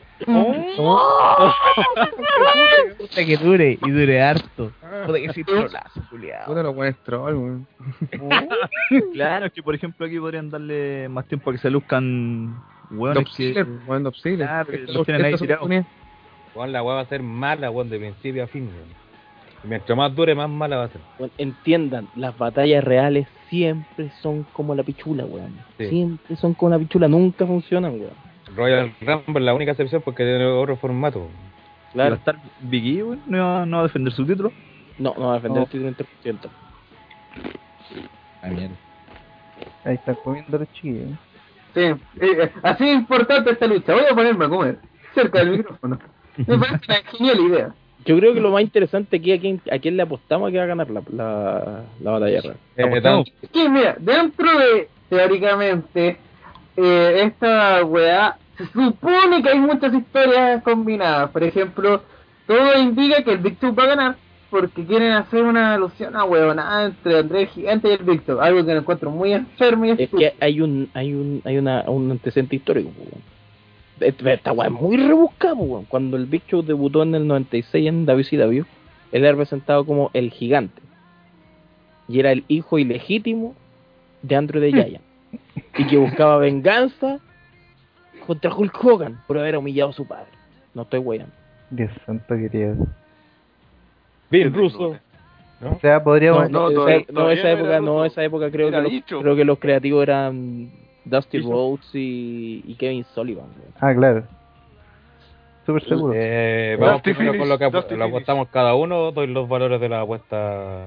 Puta que dure y dure harto. Puta que sí, trolazo, culiao. Puta, los buenos troll, weón. Claro, es que por ejemplo aquí podrían darle más tiempo a que se luzcan hueones Top que... Sealer, weón. Claro, los tienen ahí tirados. Weón, la weá va a ser mala, weón, de principio a fin, weón. Y Mientras más dure, más mala va a ser. Weón, Entiendan, las batallas reales siempre son como la pichula, weón. Sí. Siempre son como la pichula, nunca funcionan, weón. Royal Rumble, la única excepción porque tiene otro formato. weón. ¿Va a Claro. estar Big E, weón? ¿No va, no va a defender su título? No, no va a defender No. el título en 3%. Ah, mierda. Ahí están comiendo los chiquillos. Sí, eh, así es importante esta lucha. Voy a ponerme a comer cerca del micrófono. Me parece una genial idea. Yo creo que lo más interesante aquí a quién, a quién le apostamos a que va a ganar la, la, la batalla real. Eh, Es que mira, dentro de, teóricamente, eh, esta weá, se supone que hay muchas historias combinadas. Por ejemplo, todo indica que el Big Two va a ganar porque quieren hacer una alusión a huevonada entre Andrés el Gigante y el Two. Algo que lo encuentro muy enfermo y Es estúpido. que hay un, hay un, hay una, un antecedente histórico. Esta weá es muy rebuscada, weón. Cuando el Show debutó en el 96 en WCW, él era presentado como el gigante. Y era el hijo ilegítimo de Andrew de Giant. y que buscaba venganza contra Hulk Hogan por haber humillado a su padre. No estoy weyando. Dios santo querido. Bill Russo. O sea, podríamos... No, No, esa, no, todavía esa época, no, Russo. esa época creo que, los, creo que los creativos eran Dusty. Rhodes y, y Kevin Sullivan. Ah, claro. Súper seguro. Eh, vamos primero con lo que lo apostamos cada uno, doy los valores de la apuesta.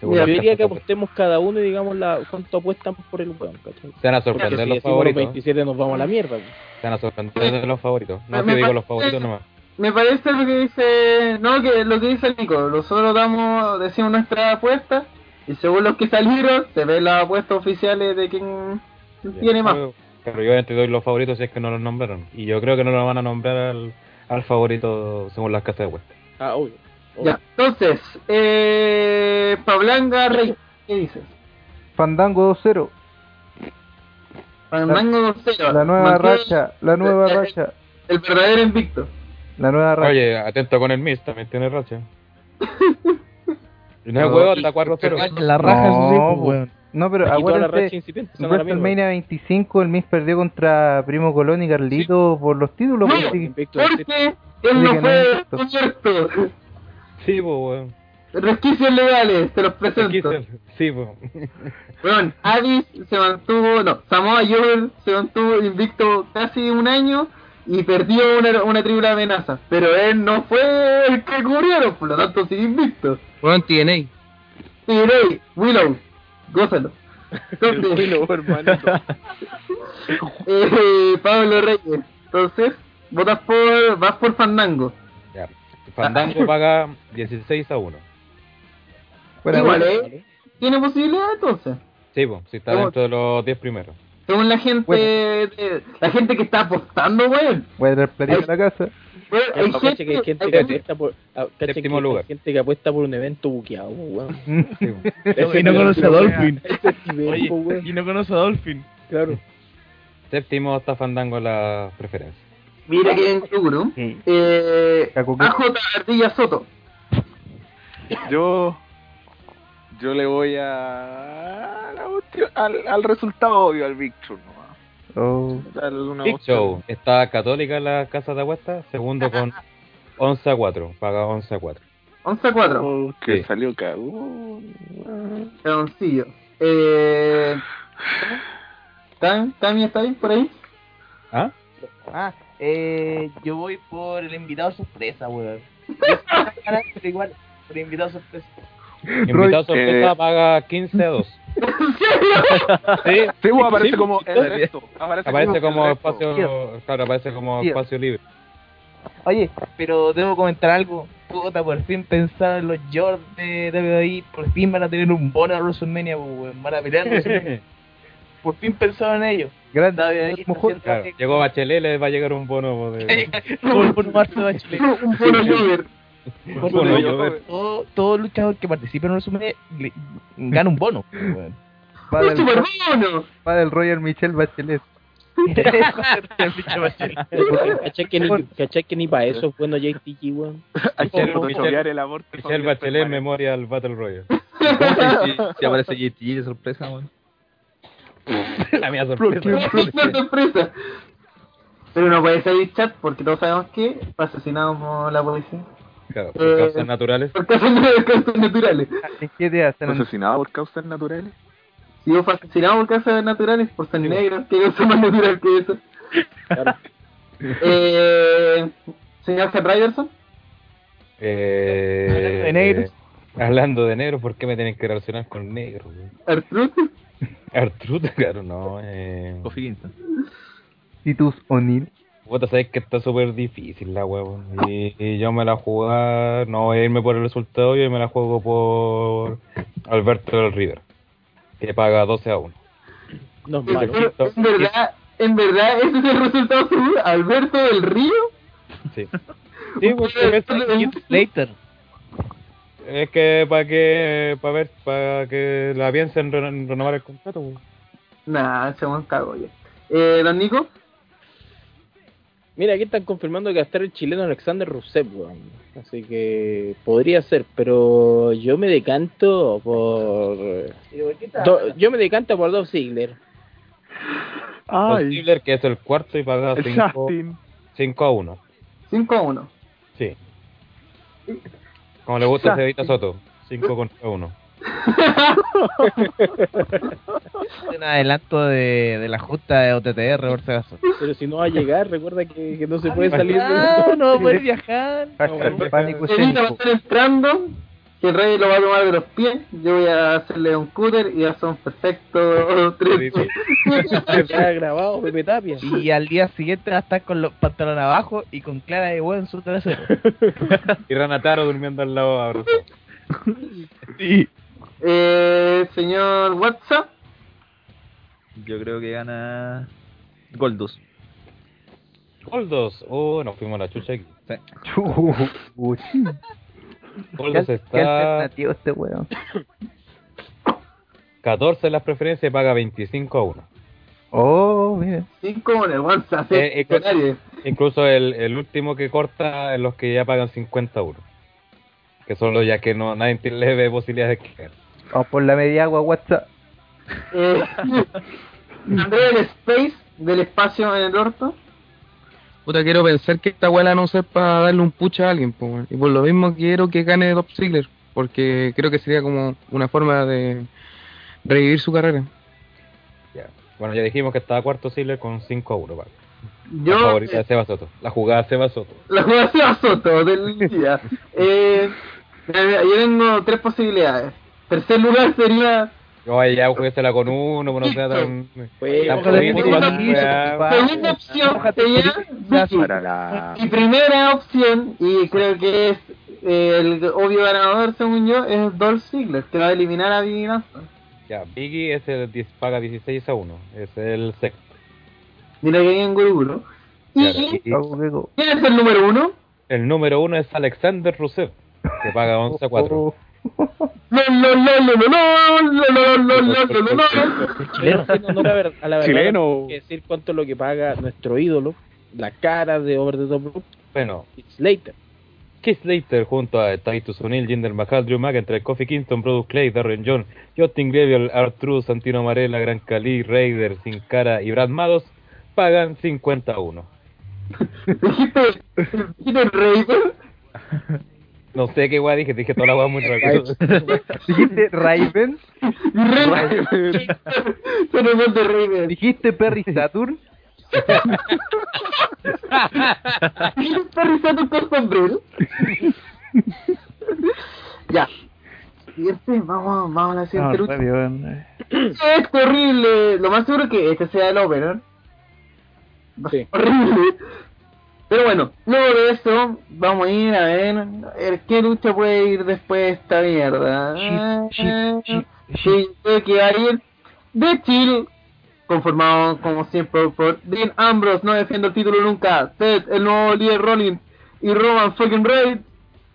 según Yo diría que apostemos cada uno y digamos la, cuánto apuestan por el weón, ¿cachai? Se van a sorprender los favoritos. 27 nos vamos a la mierda. Se van a sorprender de los favoritos. No te digo los favoritos nomás. Me parece lo que dice, no, que lo que dice el Nico, nosotros damos, decimos nuestra apuesta y según los que salieron se ven las apuestas oficiales de quién tiene más. Pero, yo obviamente doy los favoritos si es que no los nombraron. Y yo creo que no lo van a nombrar al, al favorito según las casas de apuestas. Ah, obvio. Ya, entonces, eh, Pablanga Rey, ¿qué dices? Fandango 2-0. Fandango 2-0. La nueva Mantiene racha, la nueva el- racha, El verdadero invicto. La nueva racha. Oye, atento con el Miss, también tiene racha. Y no es No, huevo, está 4-0. La raja No, eso sí, pues, po. weón. No, pero Y toda la racha acuérdense, incipiente, se en van a la mierda. WrestleMania 25 el Miz perdió contra Primo Colón y Carlito por los títulos. No, pues, Invicto del Porque él no no fue es cubierto. Sí, pues, weón. Resquicios legales, te los presento. se- Sí, pues. Bueno, Avis se mantuvo, no, Samoa Joe se mantuvo invicto casi un año y perdió una, una triple amenaza. Pero él no fue el que cubrieron, por lo tanto sigue invicto. Bueno, TNA. Tirey, Willow, gózalo. Entonces, eh, Pablo Reyes, entonces, votas por, vas por Fandango. Ya. Fandango paga 16 a 1. fuera Igual, bueno. ¿eh? ¿Tiene posibilidad entonces? Sí, pues, si está dentro de los 10 primeros. Según la gente, de- la gente que está apostando, weón. Voy a traer platito a la casa. Hay que hay gente que apuesta por, cacha Séptimo que hay lugar. gente que apuesta por un evento buqueado, weón. Sí. Y no conoce a Dolphin. Y no conoce a Dolphin. Claro. Séptimo está Fandango la preferencia. Mira que en Yuguru. Eh. AJ Ardilla Soto. Yo. Yo le voy a. al, al resultado obvio, al Big Show nomás. Oh, Big opción. Show está católica en la casa de apuestas. Segundo con 11 a 4. Paga 11 a 4. 11 a 4. Porque Sí. salió cagón. Pedoncillo. Eh, ¿Tami está ahí por ahí? ¿Ah? Ah, eh, yo voy por el invitado sorpresa, weón. Que pero igual, por el invitado sorpresa. Invitado sorpresa Eh. paga 15 a 2. Sí, Sí, pues, aparece sí, como el resto. Aparece, Aparece como el resto. espacio, claro, aparece como espacio libre. Oye, pero debo comentar algo. Puta, por fin pensaron los George de WWE. Por fin van a tener un bono a WrestleMania, pues, weón. Van a pelear en WrestleMania. Por fin pensaron en ellos. grande. Claro, llegó Bachelet, le va a llegar un bono de... Como el bono marzo de Bachelet. Un bono Jover. Un favor, llover. todo, todo luchador que participe en WrestleMania le- gana un bono. weón. Va ¡Un del, super bono! va del Royal Michelle Bachelet. ¿Cachai que ni, cachai que ni para eso es bueno JTG, weón? Hay que Michelle- photoshopear el aborto. Michelle Bachelet Memorial Battle Royale. Si, si aparece JT de sorpresa, weón. La mía sorpresa. Sorpresa. Pero no puede salir chat porque todos sabemos que fue asesinado por la policía. Claro, por Eh, causas naturales. Por causas causas naturales. ¿En qué te hacen? Asesinado por causas naturales. Si fue asesinado por causas naturales, por ser negro, que cosa más natural que eso. Eh, señor Seth Ryderson. Eh, Hablando de negros. eh, hablando de negros, ¿por qué me tienen que relacionar con negros? güey? Artruth. Artruth, claro, no. Eh, Kingston. Titus O'Neill. Puta, sabes que está súper difícil la huevo. Y, y yo me la juego, no voy a irme por el resultado, yo me la juego por Alberto del River, que paga 12 a 1. No es Pero, malo. en verdad, en verdad, ese es el resultado seguro. Alberto del Río. Sí. Sí, porque Slater. Es que para que, para ver, para que la piensen en ren- renovar el contrato. pues. Nah, se me cago ya. Eh, don Nico. Mira, aquí están confirmando que va a estar el chileno Alexander Rusev, weón. Así que podría ser, pero yo me decanto por. Do- yo me decanto por Dolph Ziggler. Don Ziggler, que es el cuarto y paga El 5 Justin. a 1. 5 a 1. Sí. Como le gusta a. Cevita Soto, 5 contra 1. Un adelanto de, de la justa de OTTR, por si acaso. Pero si no va a llegar, recuerda que, que no se puede salir Ah, de no va a poder viajar. Pánico va a estar entrando. Que el rey lo va a tomar de los pies. Yo voy a hacerle un cúter y ya son perfectos tres. Ya grabado, Pepe Tapia. Y al día siguiente va a estar con los pantalones abajo y con clara de huevo en su trasero. Y Ranataro durmiendo al lado abrazado. Sí. Eh, señor WhatsApp. Yo creo que gana Goldust. Goldos, oh, nos fuimos a la chucha aquí. Uy, Goldos ¿Qué, qué está alternativo este weón? 14 en las preferencias y paga 25 a 1. Oh, mira. 5 a 1. El WhatsApp. Eh, nadie. Incluso el, el último que corta en los que ya pagan 50 euros. Que son los ya que no nadie le ve posibilidades de que Vamos por la media agua, WhatsApp. Eh, André del Space. Del espacio en el orto. Puta, quiero pensar que esta weá la no sé para darle un pucha a alguien, po. Y por lo mismo quiero que gane Dolph Ziggler, porque creo que sería como una forma de revivir su carrera. Ya. Bueno, ya dijimos que estaba cuarto Ziggler con 5 euros. Vale. Yo. la favorita de Seba Soto. La jugada de Seba Soto. La jugación a Soto del día. Eh, yo tengo tres posibilidades. Tercer lugar sería. Yo ahí ya juguésela con uno, pero no sea tan... Pues. Segunda opción sería. Primera opción, y creo que es eh, el obvio ganador, según yo, es Dolph Ziggler, que va a eliminar a Biggie Langston. Ya, Biggie es el 10, paga 16 a 1. Es el sexto. Mira que bien Guruguru. Y, ¿quién es el número uno? el número uno es Alexander Rusev, que paga 11 a 4. A la Chileno. decir cuánto es lo que paga nuestro ídolo, la cara de Over the Top Bueno, Slater. Keith Slater junto a Titus O'Neill, Jinder Mahal, Drew McIntyre, Kofi Kingston, Product Clay, Darren John, Justin Gabriel, Artru, Santino Marella, Gran Cali, Raider, Sin Cara y Brad Mados pagan 51. ¿Dijiste, Raider? No sé qué guay dije, dije toda la guay muy rápido. Dijiste Raven, Raven. Tenemos de Raven. dijiste Perry Saturn. Dijiste Perry Saturn con sombrero. Ya. Siguiente, vamos, vamos a la siguiente No, lucha. weón. Es horrible. Lo más seguro es que este sea el opener. Sí. Horrible. Pero bueno, luego de eso, vamos a ir a ver, a ver qué lucha puede ir después de esta mierda. Sí, creo que va a ir de Chill, conformado como siempre por Dean Ambrose, no defiende el título nunca, Ted, el nuevo líder Rollins y Roman fucking Reigns,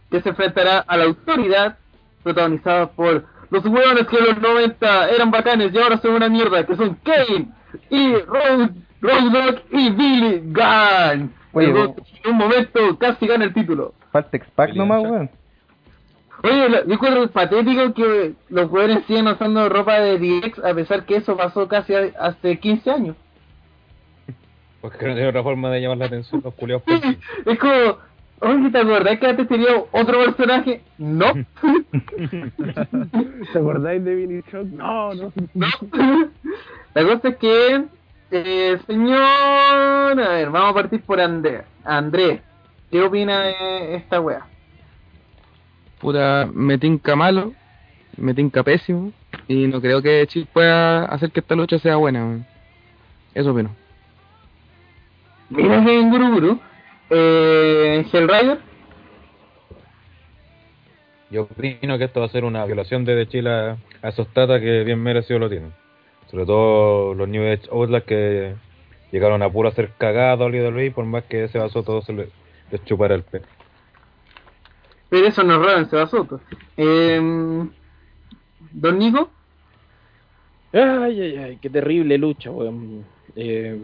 que se enfrentará a la autoridad, protagonizada por los hueones que en los 90 eran bacanes y ahora son una mierda, que son Kane y Road, Roadblock y Billy Gunn. Oye, en un momento casi gana el título. Falta X-Pac nomás, weón. Oye, lo- yo encuentro patético que los jugadores siguen usando ropa de DX a pesar que eso pasó casi a- hace 15 años. Porque no hay otra forma de llamar la atención los culiados. Es como, oye, ¿te acordás que antes tenía otro personaje? No. ¿Te acordáis de Billy Shock? No, no. no. La cosa es que, eh, señor, a ver, vamos a partir por Andrés. Andrés, ¿qué opina de esta wea? Puta, me tinca malo, me tinca pésimo, y no creo que Chip pueda hacer que esta lucha sea buena. Eso opino. Mira que en Guru Guru. Eh, Hellrider. Yo opino que esto va a ser una violación de Chile a, a esos tatas que bien merecido lo tienen. Sobre todo los New Age Outlaws que llegaron a puro hacer cagada a WWE por más que ese vaso todo se le- les chupara el pelo. Pero eso no es raro en Sebasoto. Eh, Don Nico. Ay, ay, ay, qué terrible lucha, weón. Eh,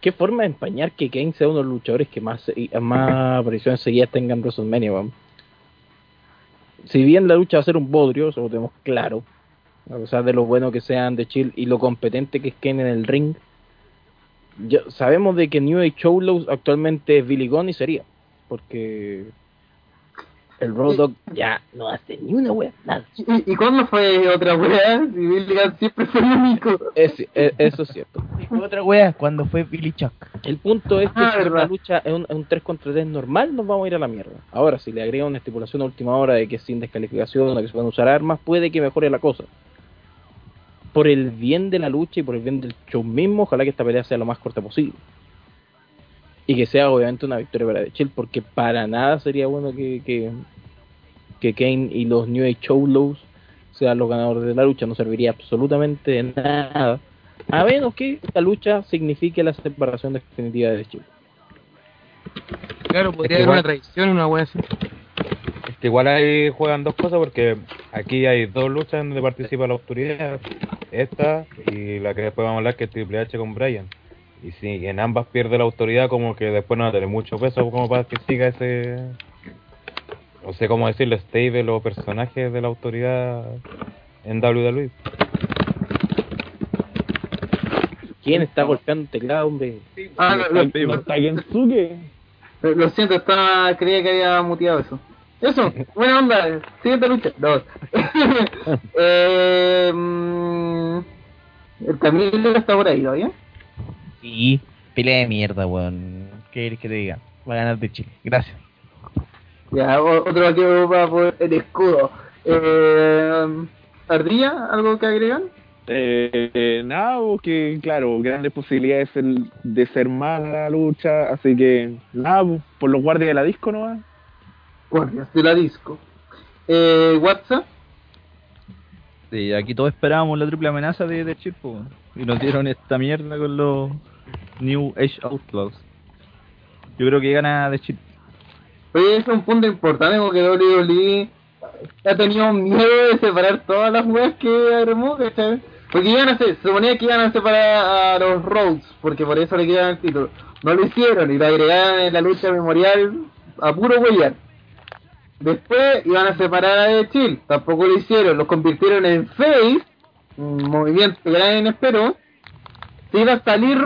qué forma de empañar que Kane sea uno de los luchadores que más, más apariciones seguidas tengan en WrestleMania, weón. Si bien la lucha va a ser un bodrio, eso lo tenemos claro, a pesar de lo bueno que sean de Chill y lo competente que es Kane en el ring, ya sabemos de que New Age Outlaws actualmente es Billy Gunn y sería, porque el Road Dogg ya no hace ni una wea, nada. ¿Y, y cuándo fue otra weá? Si Billy Gunn siempre fue el único. Es- es- eso es cierto. Otra wea cuando fue Billy Chuck. El punto es que Ah, si verdad. lucha es un, un 3 contra 3 normal, nos vamos a ir a la mierda. Ahora, si le agregan una estipulación a última hora de que sin descalificación o que se pueden usar armas, puede que mejore la cosa. Por el bien de la lucha y por el bien del show mismo, ojalá que esta pelea sea lo más corta posible. Y que sea obviamente una victoria para The Chill, porque para nada sería bueno que, que, que Kane y los New Age Outlaws sean los ganadores de la lucha, no serviría absolutamente de nada. A menos que esta lucha signifique la separación definitiva de The Chill. Claro, podría haber una traición, una wea así. Que igual ahí juegan dos cosas porque aquí hay dos luchas donde participa la autoridad. Esta y la que después vamos a hablar que es Triple H con Bryan. Y si en ambas pierde la autoridad como que después no va a tener mucho peso como para que siga ese... No sé cómo decirlo, stable o personajes de la autoridad en. WWE. ¿Quién está golpeando el teclado, hombre? Ah, lo, lo- ¿No está Gensuke? lo- lo siento, estaba, creía que había muteado eso. Eso, buena onda. Siguiente lucha. No. eh, mm, el Camilo está por ahí, ¿no? ¿Ya? Sí, pelea de mierda, weón. ¿Qué quieres que te diga? Va a ganar de Chile. Gracias. Ya, otro que va por el escudo. Eh, ¿Ardilla? ¿Algo que agregan? Eh, nada, que claro, grandes posibilidades de ser mala la lucha, así que nada, po, por los guardias de la disco nomás. Guardias de la disco. Eh, WhatsApp. Sí, aquí todos esperábamos la triple amenaza de, de Chip, po, y nos dieron esta mierda con los New Age Outlaws. Yo creo que gana de Chip. Oye, es un punto importante porque WWE ha tenido miedo de separar todas las weas que armó, ¿cachai? Porque iban a se, se suponía que iban a separar a los Rhodes, porque por eso le quedaban el título. No lo hicieron y lo agregaron en la lucha memorial a puro huellar. Después iban a separar a The Chill, tampoco lo hicieron, los convirtieron en Face, un movimiento que nadie esperó. Se iba a salir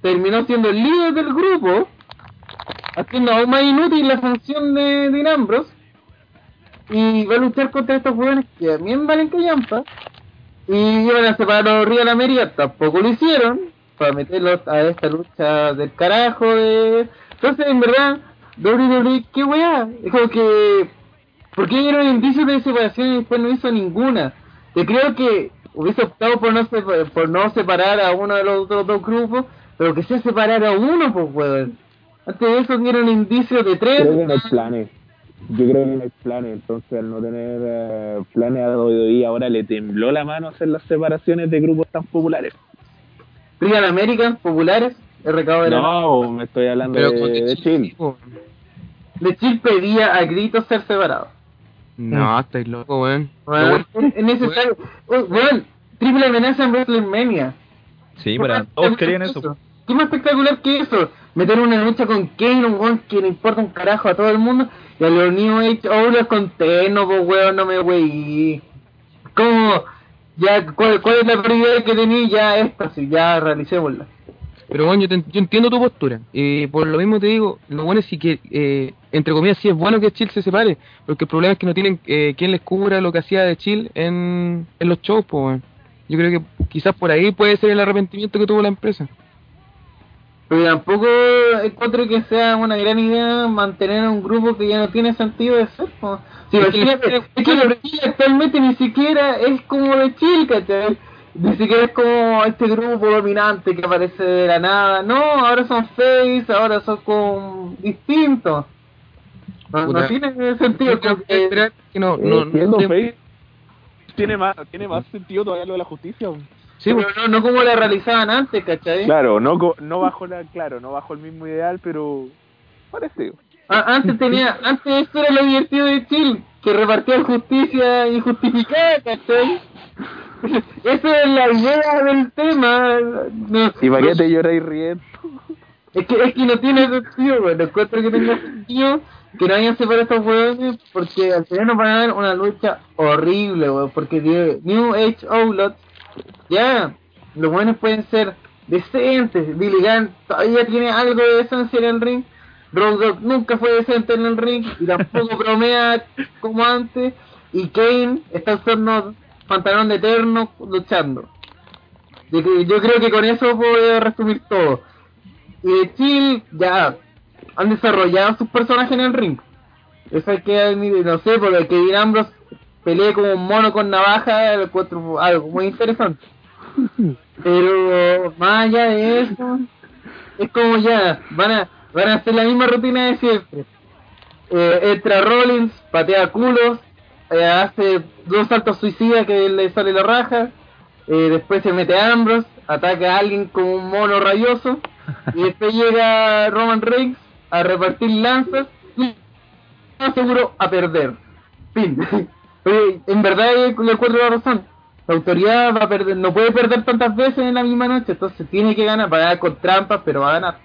terminó siendo el líder del grupo, haciendo aún más inútil la función de Dean Ambrose. Y va a luchar contra estos jóvenes que también valen callampa. Y iban a separar a Real América, tampoco lo hicieron. Para meterlos a esta lucha del carajo de... entonces en verdad WWE qué weá es como que ¿por qué dieron indicios de separación y después no hizo ninguna? yo creo que hubiese optado por no, sepa- por no separar a uno de los otros dos grupos pero que sea separar a uno pues weón antes de eso dieron indicios de tres Creo que no hay planes. Yo creo que no hay planes, entonces al no tener eh, planes a WWE ahora le tembló la mano hacer las separaciones de grupos tan populares. Real American, populares, el recado de la No, me estoy hablando Pero de, de Chill. Pedía a gritos ser separado. No, estáis loco, weón. Bueno, es es necesario. Oh, Bueno, triple amenaza en WrestleMania. Sí, pero todos querían eso. ¿Qué más espectacular que eso? Meter una lucha con Kane, un weón que le importa un carajo a todo el mundo, y a los New Age Outlaws con Teno, pues weón, no me weí. ¿Cómo? Ya, ¿cuál, ¿cuál es la prioridad que tenía? Ya esta, sí, ya realicémosla. Pero bueno, yo, te- yo entiendo tu postura. Y por lo mismo te digo, lo bueno es sí que, eh, entre comillas, sí es bueno que Chill se separe. Porque el problema es que no tienen eh, quien les cubra lo que hacía de Chill en, en los shows, pues, weón. Yo creo que quizás por ahí puede ser el arrepentimiento que tuvo la empresa. Pero tampoco encuentro que sea una gran idea mantener un grupo que ya no tiene sentido de ser. po. Si Es que es que Chile actualmente ni siquiera es como de Chile, ¿cachai? Ni siquiera es como este grupo dominante que aparece de la nada. No, ahora son face, ahora son con distintos. No, tiene sentido. Yo creo como que que- esperar que no, no, no, Siendo no- face, tiene más, tiene más sentido todavía lo de la justicia. Sí, pero no, no como la realizaban antes, ¿cachai? Claro, no, co- no bajo la, claro, no bajo el mismo ideal, pero parecido. A- antes tenía, antes esto era lo divertido de Chill, que repartía justicia injustificada, ¿cachai? Esa es la idea del tema. No, ¿Y para qué te lloráis riendo? es que, es que no tiene sentido, güey. No encuentro que tenga sentido que no hayan separado estos hueones porque al final nos van a dar una lucha horrible, güey. Porque New Age Outlaws, ya, los buenos pueden ser decentes. Billy Gunn todavía tiene algo de esencia en el ring. Road Dogg nunca fue decente en el ring y tampoco bromea como antes. Y Kane está usando pantalón de eterno luchando. Yo, cre- yo creo que con eso puedo resumir todo. Y de Chill, ya, han desarrollado sus personajes en el ring. Eso hay que no sé, porque Kevin Ambrose pelee como un mono con navaja, encuentro algo muy interesante. Pero más allá de eso, es como ya, van a, van a hacer la misma rutina de siempre. Eh, entra Rollins, patea culos, eh, hace dos saltos suicidas que le sale la raja, eh, después se mete Ambrose, ataca a alguien como un mono rabioso, y después llega Roman Reigns a repartir lanzas y seguro a perder. Fin. En verdad le encuentro la razón. La autoridad va a perder, no puede perder tantas veces en la misma noche, entonces tiene que ganar, va a ganar con trampas, pero va a ganar.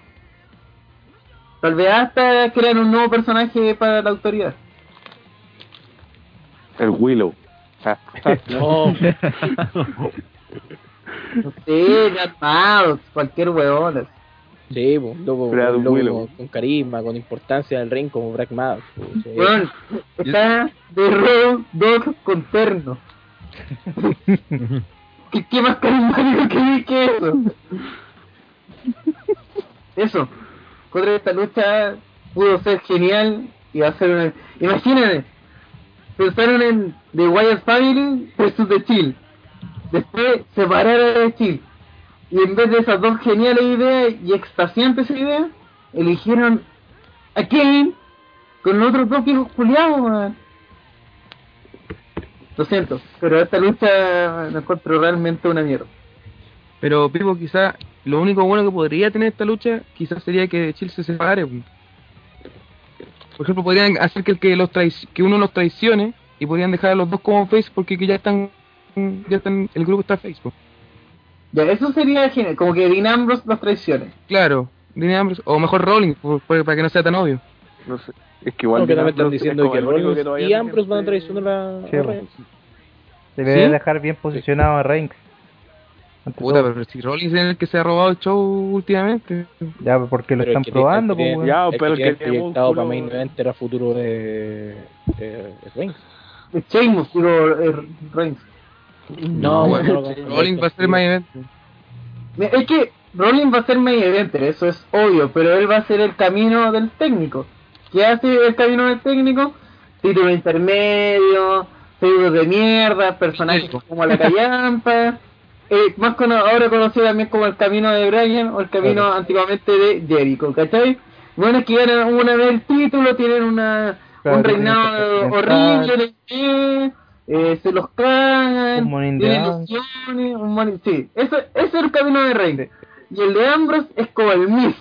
Tal vez hasta crean un nuevo personaje para la autoridad. El Willow. No. No sé, armados, cualquier huevón. Sí, pues, Brad un loco Willow. con, carisma, con importancia del ring como Black pues, sí. Weón, está de Road Dog con terno. ¿Qué, qué más carismático que, que eso? Eso. Contra esta lucha pudo ser genial y va a ser una... Imagínate, pensaron en The Wyatt Family versus The Chill. Después separaron The Chill. Y en vez de esas dos geniales ideas y extasiantes ideas, eligieron a Kane con los otros dos viejos culiados, weón. Lo siento, pero esta lucha la encuentro realmente una mierda. Pero Pipo, quizá lo único bueno que podría tener esta lucha, quizás sería que Chill se separe. weón. Por ejemplo, podrían hacer que, el que, los traic- que uno los traicione y podrían dejar a los dos como face porque que ya están, ya están, el grupo está face. po. Ya, eso sería genial, como que Dean Ambrose los traicione. Claro, Dean Ambrose, o mejor Rolling, por- por- para que no sea tan obvio. No sé. Es que igual No, que también están es diciendo que Rollins y se Ambrose van a traicionar a, Sí, a. Reigns. Debería ¿Sí? dejar bien posicionado a Reigns. Puta, todo. pero si Rollins es el que se ha robado el show últimamente. Ya, porque lo Pero están el que probando, pues, el weón. Ya, pero el que proyectado músculo- para Main Event era futuro de, de Reigns. De Sheamus, digo, eh, Reigns. No, bueno, Rollins va a ser main event. Es que Rollins va a ser main eventer, eso es obvio, pero él va a ser el camino del técnico. ¿Qué hace el camino del técnico? Título intermedio, feudos de mierda, personajes como la callampa, eh, más cono ahora conocido también como el camino de Brian o el camino Claro. antiguamente de Jericho, ¿cachai? Bueno, es que ganan una vez el título, tienen una Claro, un reinado horrible, eh, se los cagan, tienen Bank. ilusiones, un money- sí, eso, ese es el camino de Reigns. Y el de Ambrose es como el Miss,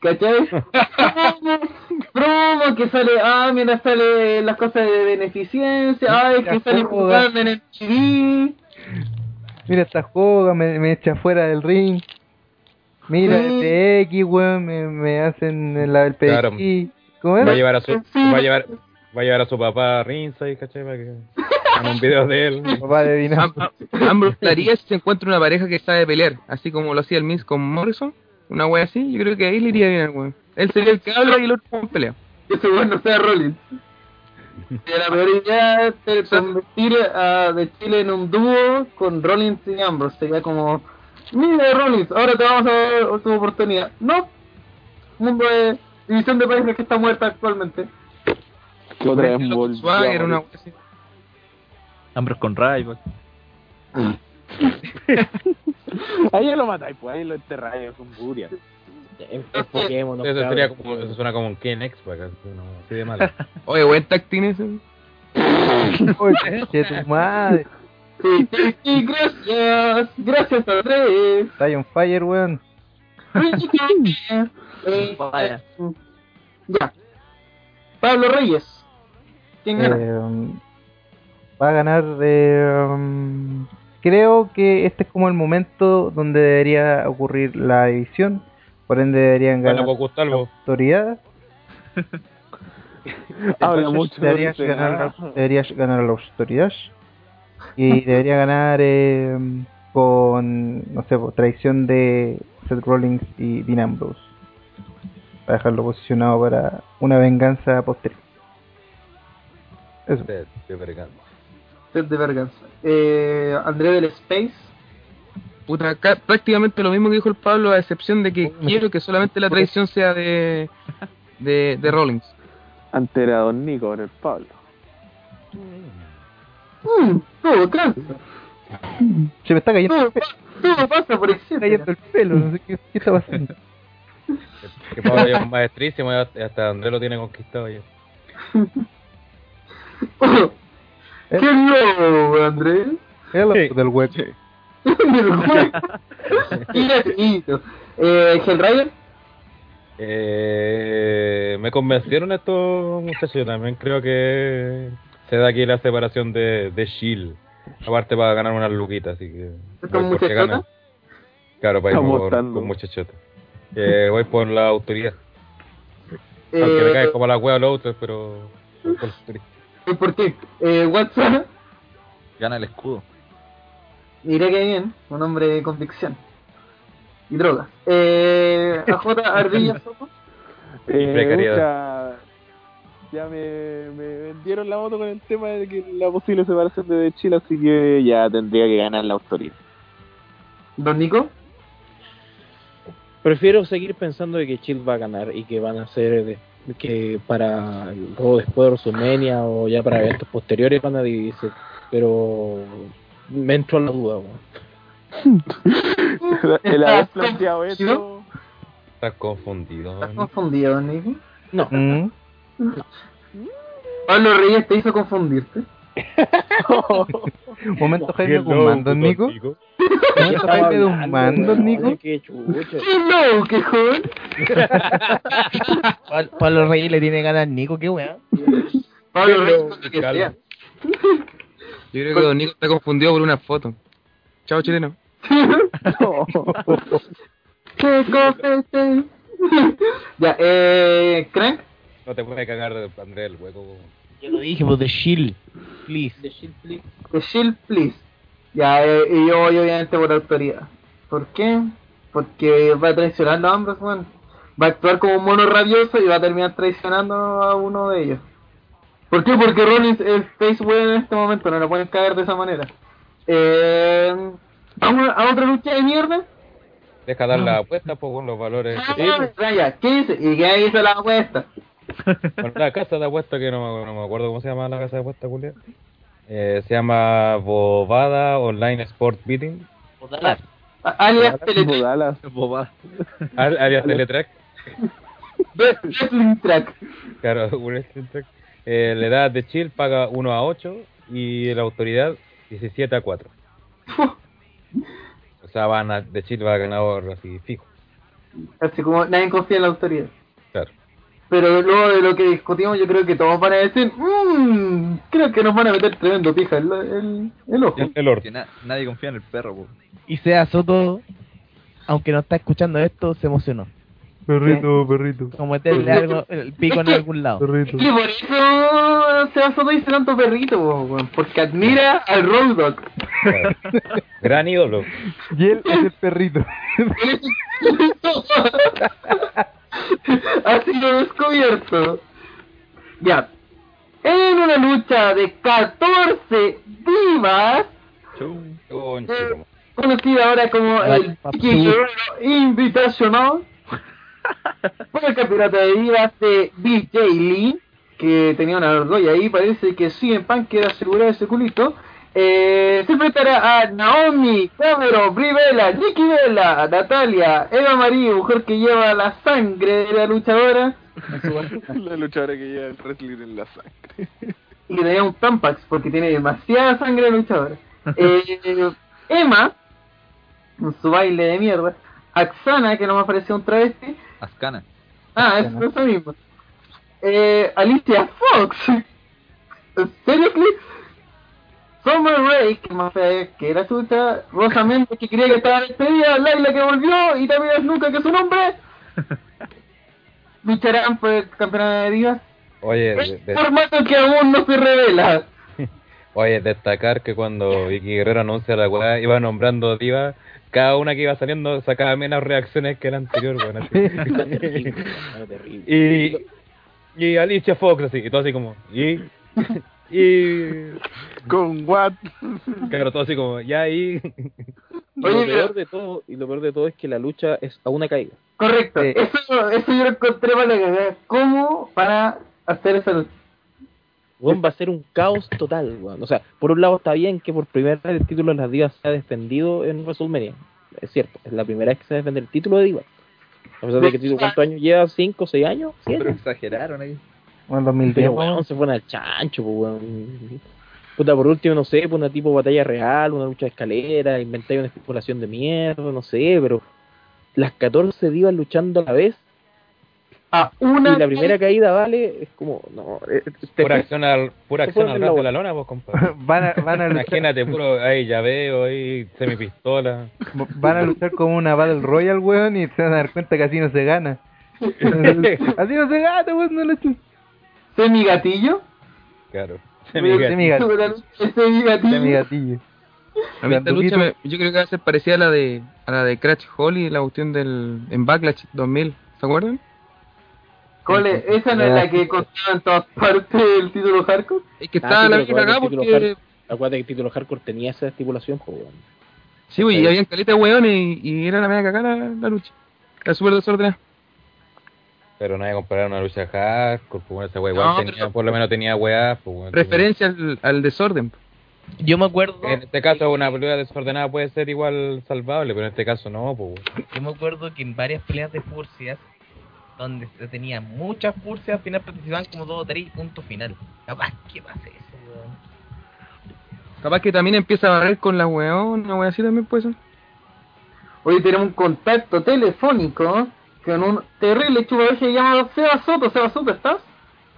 ¿cachai? promo, que sale, ah, mira, sale las cosas de beneficencia, ah, es que sale jugando en el TV. Mira esta juega, me, me echa fuera del ring. Mira Sí. este X, weón, me, me hacen la del Claro. PXI. ¿Cómo Va a era? llevar a su, va a llevar, va a llevar a su papá a Ringside, ¿cachai? Para que hagan un video de él. Papá de Dinamo. Am- Am- Ambrose se encuentra una pareja que sabe pelear, así como lo hacía el Miz con Morrison, una wea así, yo creo que ahí le iría bien al weón. Él sería el que habla y el otro pelea. ese bueno sea Rollins. De la peor idea es convertir a de Chile en un dúo con Rollins y Ambrose. Sería como, mira Rollins, ahora te vamos a dar tu oportunidad. No, mundo de división de países que está muerta actualmente. Que otra vez Swagger, una. Ambrose con Ryback. ahí ya lo matáis, pues ahí lo enterráis, es un En Pokémon, no, Eso, sería como, eso suena como un KNX, pues, acá, no, así de malo. Oye, buen tag team ese. Oye, tu madre. Sí, sí, sí, gracias. Gracias, Andrés. Está on fire, weón. Eh, Vaya. ya. Pablo Reyes. ¿Quién gana? Eh, va a ganar. eh, um, creo que este es como el momento donde debería ocurrir la división. Por ende, deberían Bueno, ganar pues Gustavo, autoridad. Habla mucho. no debería, dice ganar, nada. debería ganar la autoridad. Y debería ganar eh, con, no sé, por traición de Seth Rollins y Dean Ambrose. Para dejarlo posicionado para una venganza posterior. Eso. de, de verga. Seth de Verganza. Eh, André del Space. Puta, acá prácticamente lo mismo que dijo el Pablo, a excepción de que quiero que solamente la traición sea de, de, de Rollins. Antes era Don Nico, ahora el Pablo. Mm, todo cansa. Se me está cayendo Todo, el pelo. pa- todo pasa por me está cayendo el pelo. No sé qué, qué está pasando. Que Pablo ya es maestrísimo, ya hasta Andrés lo tiene conquistado ya. ¿Qué lobo, André? Es lo Sí. del hueco. Eh, Hellraider. Eh, me convencieron estos muchachos. Yo también creo que se da aquí la separación de, de Shield. Aparte para ganar unas luquitas, así que. ¿Estos voy porque muchachotas? ganan. Claro, para ir por, con muchachotas. Eh, voy por la autoridad. Aunque me cae Eh, como la wea los otros, pero. voy por la autoridad. ¿Por qué? Eh, Watson. Gana el escudo. Miré que bien, un hombre de convicción. Y drogas. Eh, AJ Ardilla Soto. Eh, ya me, me vendieron la moto con el tema de que la posible separación de Chile, así que ya tendría que ganar la autoridad. Don Nico. Prefiero seguir pensando de que Chill va a ganar y que van a ser de- que para el juego después de WrestleMania o ya para eventos posteriores van a dividirse. Pero me entró la duda. weón. El haber ¿Estás planteado confundido? esto. Estás confundido. ¿Estás ¿no? confundido, Nico? No, Mm. Pablo Reyes te hizo confundirte. Momento Jaime don Nico. Momento Jaime Guzmán, don Nico. Qué chucha. ¡Qué loco, qué joven! Pablo- Reyes le tiene ganas al Nico, qué weá. Pablo Reyes, lo que sea. Yo creo que Don Nico está confundido por una foto. Chao, chileno. ¡Qué copete! ya, eh. ¿Creen? No te puedes cagar de Andrés el hueco. Yo lo dije, pues de Shield. Please. The Shield, please. The Shield, please. Ya, eh, y yo voy obviamente por autoridad. ¿Por qué? Porque va a traicionar a ambos, weón. Va a actuar como un mono rabioso y va a terminar traicionando a uno de ellos. ¿Por qué? Porque Rollins es face en este momento, no lo pueden caer de esa manera. Eh, ¿Vamos a otra lucha de mierda? Deja dar la apuesta pues, con los valores. Ah, que tiene. ya, ¿qué dice? ¿Y qué hizo la apuesta? Bueno, la casa de apuesta que no, no me acuerdo cómo se llama la casa de apuesta, Julia. Eh, se llama Bovada Online Sport Betting, A- Alias Teletrack. Bobada. al- alias Teletrack. Wrestling Track. Claro, un wrestling track. Eh, la edad de Chill paga 1 a 8 y la autoridad 17 a 4. O sea, van a, de Chill va a ganador así fijo. Así como nadie confía en la autoridad. Claro. Pero luego de lo que discutimos, yo creo que todos van a decir, mmm, creo que nos van a meter tremendo pija el, el, el ojo. El, el orto. Que na- nadie confía en el perro, po. Y sea Soto, aunque no está escuchando esto, se emocionó. Perrito, perrito. Como meterle algo, el pico en algún lado. Perrito. Y por eso se Soto dice tanto perrito, porque admira al Road. Gran ídolo. Y él es el perrito. ha sido descubierto. Ya. En una lucha de 14 divas, Conchito. conocida ahora como el. Guerrero Invitational, por el campeonato de divas de BJ Lee, que tenía una argolla ahí, parece que CM Punk quiere asegurar ese culito, Eh, se enfrentará a Naomi, Cameron, Brie Bella, Nikki Bella, Natalia, Eva Marie, mujer que lleva la sangre de la luchadora, La luchadora que lleva el wrestling en la sangre. y le da un Tampax porque tiene demasiada sangre de luchadora. Eh, Emma, con su baile de mierda, Axana, que no me apareció un travesti, Ascana. ah, es eso mismo. Eh, Alicia Fox, Seriously, Summer Rae, que más fea que era chucha, Rosa Méndez, que quería que estaba despedida, Laila que volvió, y también nunca que su nombre, lucharán por el campeonato de divas. Oye, de- de- formato que aún no se revela. oye, destacar que cuando Vicky Guerrero anuncia la weá, iba nombrando divas, cada una que iba saliendo sacaba menos reacciones que la anterior, así. y, y Alicia Fox, así, y todo así como, y. Y. Con what? Claro, todo así como, ya y. Y lo peor de todo, y lo peor de todo es que la lucha es a una caída. Correcto, eso, eso yo lo encontré para la. ¿Cómo para hacer esa lucha? Weón, va a ser un caos total, weón. O sea, por un lado está bien que por primera vez el título de las divas se ha defendido en WrestleMania. Es cierto, es la primera vez que se defiende el título de divas. A pesar de que el título, ¿cuántos años lleva? ¿Cinco, seis años? Pero ¿Siete? exageraron ahí. Bueno, 2010. Pero weón. se fueron al chancho, pues, weón. Puta, por último, no sé, pues una tipo batalla real, una lucha de escalera, inventáis una especulación de mierda, no sé, pero las 14 divas luchando a la vez A una y la primera caída vale, es como, no, eh, te- Pura acción al, pura acción al ras de la lona, vos, compadre. Van a, van a luchar, Imagínate, puro ahí llaveo, ahí semipistola. van a luchar como una Battle Royale, weón, y se van a dar cuenta que así no se gana. así no se gana, weón, no lo semi gatillo. Claro. Semigatillo. Semi gatillo. Semigatillo. A mí esta lucha me- yo creo que va a ser parecida a la de a la de Crash Holly, la cuestión del en Backlash 2000, ¿se acuerdan? Cole, esa no es la que contaba en todas partes el título hardcore. Es que Ah, estaba sí, la pero misma acá porque Acuérdate que el título hardcore tenía esa estipulación, pues, weón. sí, güey, y habían caleta de weones y, y era la media cagada la, la lucha. Era súper desordenada. Pero no hay que comparar una lucha hardcore, pues bueno, esa wea No, tenía, pero- por lo menos tenía weá, pues bueno, Referencia al, al desorden. Yo me acuerdo, En este caso una pelea desordenada puede ser igual salvable, pero en este caso no, pues yo me acuerdo que en varias peleas de furcias, donde se tenía muchas furcias, al final participaban como dos o tres puntos final. Capaz que pase eso, weón. Capaz que también empieza a barrer con la weón, una wea así también puede ser. Hoy tenemos un contacto telefónico con un terrible chupaveje llamado Seba Soto. Seba Soto, ¿estás?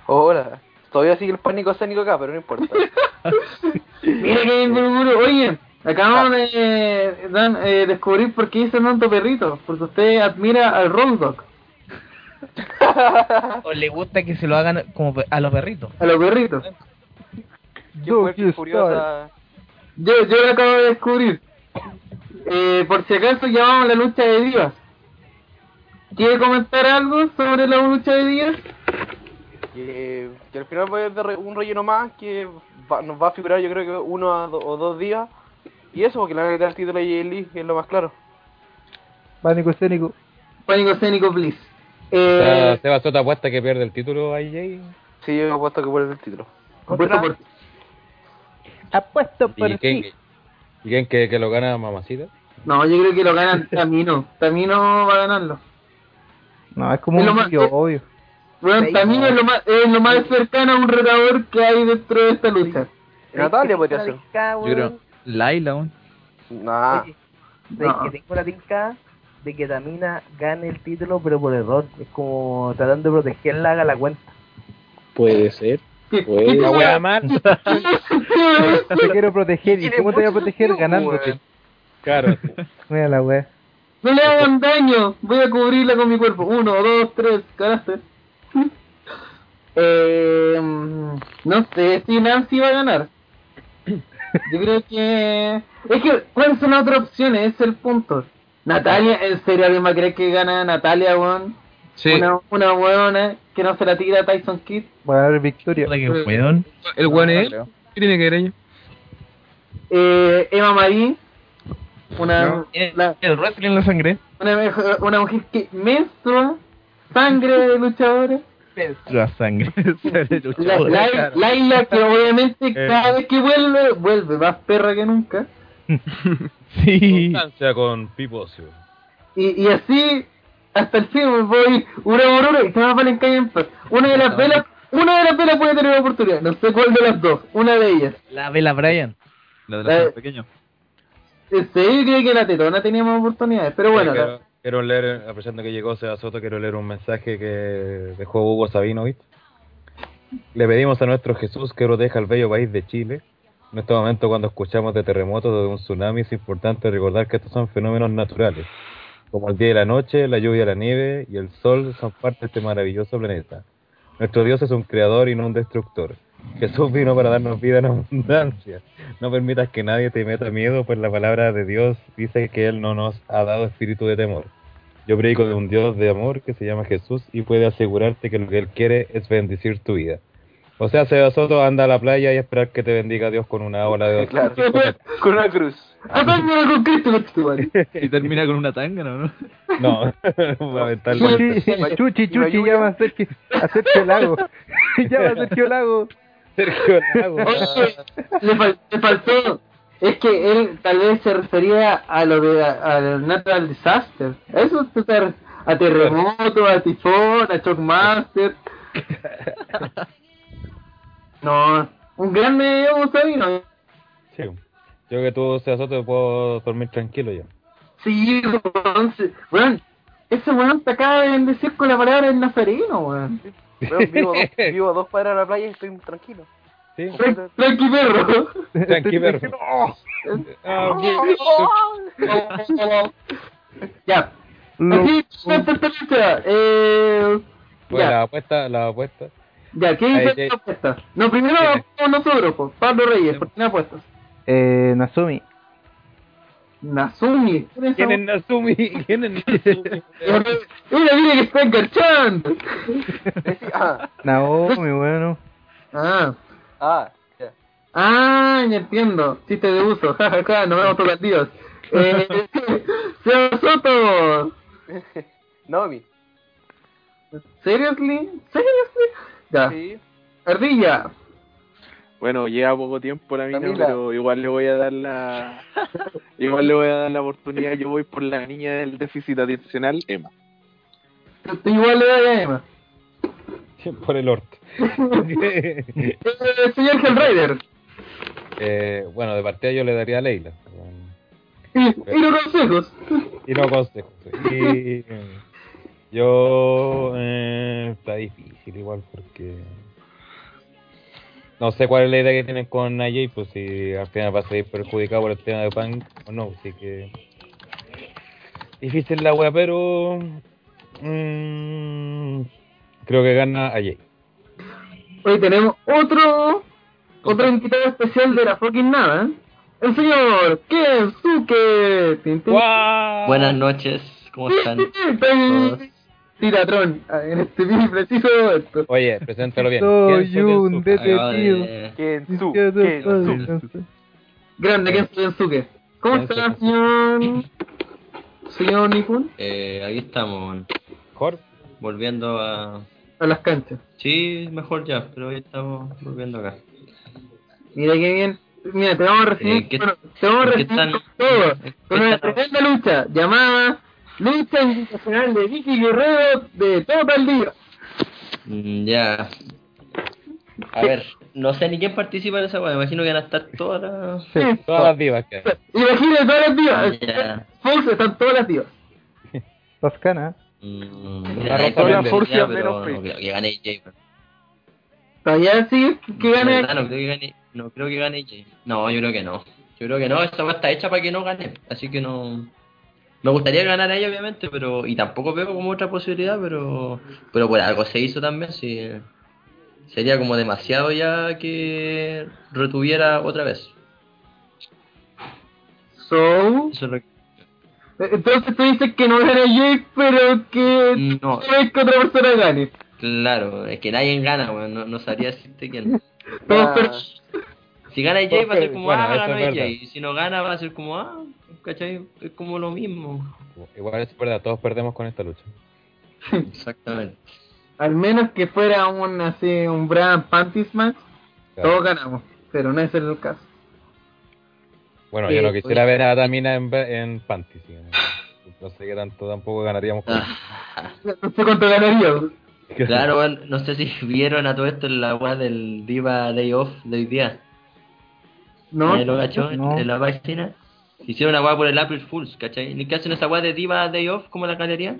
Hola. Todavía sigue el pánico escénico acá, pero no importa. Mira que. Oye, acabamos de Dan, eh, descubrir por qué dice tanto perrito. Porque usted admira al Road Dog, O le gusta que se lo hagan como a los perritos. a los perritos. Yo fue curiosa. Yo, yo lo acabo de descubrir. Eh, por si acaso llamamos la lucha de divas. ¿Quiere comentar algo sobre la lucha de divas? Que, que al final va a haber un relleno más que va- nos va a figurar yo creo que uno a do- o dos días. Y eso, porque le van a quitar el título a Jay Lee, que es lo más claro. Pánico escénico. Pánico escénico, please. Eh, Seba Soto apuesta que pierde el título AJ. Sí, yo he puesto que puede el título. apuesto por- Apuesto por ¿Y quién, sí. ¿y quién que, que lo gana Mamacita? No, yo creo que lo ganan Tamino. Tamino va a ganarlo. No, es como Es lo un más- sitio obvio. Bueno, Tamino es lo más, es lo más cercano a un retador que hay dentro de esta lucha. Natalia podría ser. Yo creo. Laila, weón. Nah. Oye, No. ¿sabes que tengo la tinca de que Tamina gane el título pero por error? Es como tratando de protegerla, haga la cuenta. Puede ser. ¿Qué- Puede. La wea mal. Te quiero proteger. ¿Y cómo te voy a proteger? Ganándote. weón. Claro. Mira la wea. No le hagan daño, voy a cubrirla con mi cuerpo. Uno, dos, tres, carácter. Eh, no sé si Nancy va a ganar. Yo creo que... Es que, ¿cuáles son las otras opciones? Ese es el punto. Natalia, ¿en serio alguien va a creer que gana Natalia, weón? Sí, Una, una weona que no se la tira a Tyson Kidd. Va a haber victoria. Weón. el weón es él. ¿Qué tiene que ver ella? Eh, Emma Marie, una, No. la- El wrestling en la sangre. una, una mujer que menstrua sangre de luchadores. La sangre. La, la, Laila, que obviamente cada vez que vuelve, vuelve más perra que nunca. sí. Constancia con Pipocio. Y, y así, hasta el fin, voy una por una y se me en calle en paz. Una de las velas, una de las velas puede tener oportunidad, no sé cuál de las dos, una de ellas. La vela Brian. La de La- los pequeños. Sí, yo creo que la tetona tenía más oportunidades, pero bueno, quiero, la- quiero leer, aprovechando que llegó Seba Soto, quiero leer un mensaje que dejó Hugo Sabinovich. Le pedimos a nuestro Jesús que proteja al bello país de Chile. En este momento, cuando escuchamos de terremotos o de un tsunami, es importante recordar que estos son fenómenos naturales, como el día y la noche, la lluvia, la nieve y el sol son parte de este maravilloso planeta. Nuestro Dios es un creador y no un destructor. Jesús vino para darnos vida en abundancia. No permitas que nadie te meta miedo, pues la palabra de Dios dice que Él no nos ha dado espíritu de temor. Yo predico de un Dios de amor que se llama Jesús y puede asegurarte que lo que Él quiere es bendecir tu vida. O sea, Seba Soto, anda a la playa y esperar que te bendiga Dios con una ola de Claro, con una cruz. Apáñame con Cristo, conchetumare. Y termina con una tanga, ¿no? No, lamentablemente. Chuchi, chuchi, chuchi, llama a Sergio Lago. llama a Sergio Lago. Sergio Lago. Oye, le, fal- le faltó. Es que él tal vez se refería a lo de al natural disaster. Eso refiere a terremoto, a tifón, a shockmaster. No, un grande Hugo Sabino. Sí. Yo que tú, Seba Soto, puedo dormir tranquilo ya. Sí, weón, sí. weón, ese weón te acaba de bendecir con la palabra del nazareno, weón. Weón, vivo, dos, vivo a dos de la playa y estoy tranquilo. Sí. Tran- Tranqui perro. Tranqui, perro. Ah, Ya. Así. Eh, Bueno, ya. la apuesta, la apuesta. Ya, ¿qué dice ahí. la apuesta? No, primero vamos nosotros, pues, Pablo Reyes, por tiene apuestas. Eh, Nazumi. Nazumi. ¿Quién es Nazumi? ¿Quién es Nazumi? Mira, mira que está enganchando. ah, Naomi, bueno. Ah. ah, ya. Ah, ya entiendo. Chiste de uso. Ja, ja, ja, nos vemos todos Dios. Eh, Seba Soto. Naomi. Seriously? Seriously? Ya. Sí. Ardilla. Bueno, lleva poco tiempo la mina, Camila. pero igual le voy a dar la igual le voy a dar la oportunidad. Yo voy por la niña del déficit atencional, Emma. Igual le das a Emma. Por el orto. Eh, señor Hellrider. eh, bueno, de partida yo le daría a Leila. Y, y los consejos. Y no consejos. Y yo eh, está difícil igual porque no sé cuál es la idea que tienen con AJ, pues si al final va a salir perjudicado por el tema de Punk o no, así que difícil la wea, pero mm, creo que gana AJ. Hoy tenemos otro otro invitado especial de la fucking nada. ¿eh? El señor Kensuke. Buenas noches, ¿cómo están? Está en Tiratrón ah, en este bien preciso momento. Oye, preséntalo bien. Soy ¿Quién un Kensuke? detective. Eh, Kensu, Kensu. Kensu. Grande Kensuke Kensuke. ¿Cómo Kensuke. está, señor? Señor Nipun? eh, aquí estamos, Mejor. volviendo a... A las canchas. Sí, mejor ya, pero hoy estamos volviendo acá. Mira qué bien. Mira, te vamos a recibir, Eh, ¿qué- bueno, te vamos a recibir están- con todo. Con una tremenda lucha llamada Lucha Internacional de Vicky Guerrero de todo el día. Mm, ya. A ver, no sé ni quién participa en esa weá, me imagino que van a estar todas las... Todas las divas que. Imagínate todas las. Ya. Fox están todas las días. Toscana. Mm, La ya, menos pero no creo que gane Jay. Todavía sí que De gane. no creo que gane, no creo que gane Jay. No, yo creo que no. Yo creo que no, esta weá está hecha para que no gane. Así que no. Me gustaría ganar a ella, obviamente, pero. Y tampoco veo como otra posibilidad, pero. Pero por algo se hizo también, sí. Sería como demasiado ya que retuviera otra vez. So, Eso es lo que- entonces tú dices que no gana Jake, pero que No, quieres que otra persona gane. claro, es que nadie gana, weón. No, no sabría decirte quién. Ah, Si gana Jay va a ser como, Bueno, ah, ganó. Jay. Y si no gana va a ser como, ah, ¿cachai? Es como lo mismo. Igual es verdad, todos perdemos con esta lucha. Exactamente. al menos que fuera un así un Brand Panties match, Claro. todos ganamos, pero no es el caso. Bueno, Sí, yo no quisiera oye. ver a Tamina en, en Panty. sí, No, sé qué tanto tampoco ganaríamos con Ah. No sé cuánto ganaría. Claro, no sé si vieron a todo esto en la weá del Diva Day Off de hoy día. ¿No? ¿Nadie lo cachó en- No. en la página? Hicieron una weá por el April Fools, ¿cachai? ¿Ni que hacen esa weá de Diva Day Off como la galería?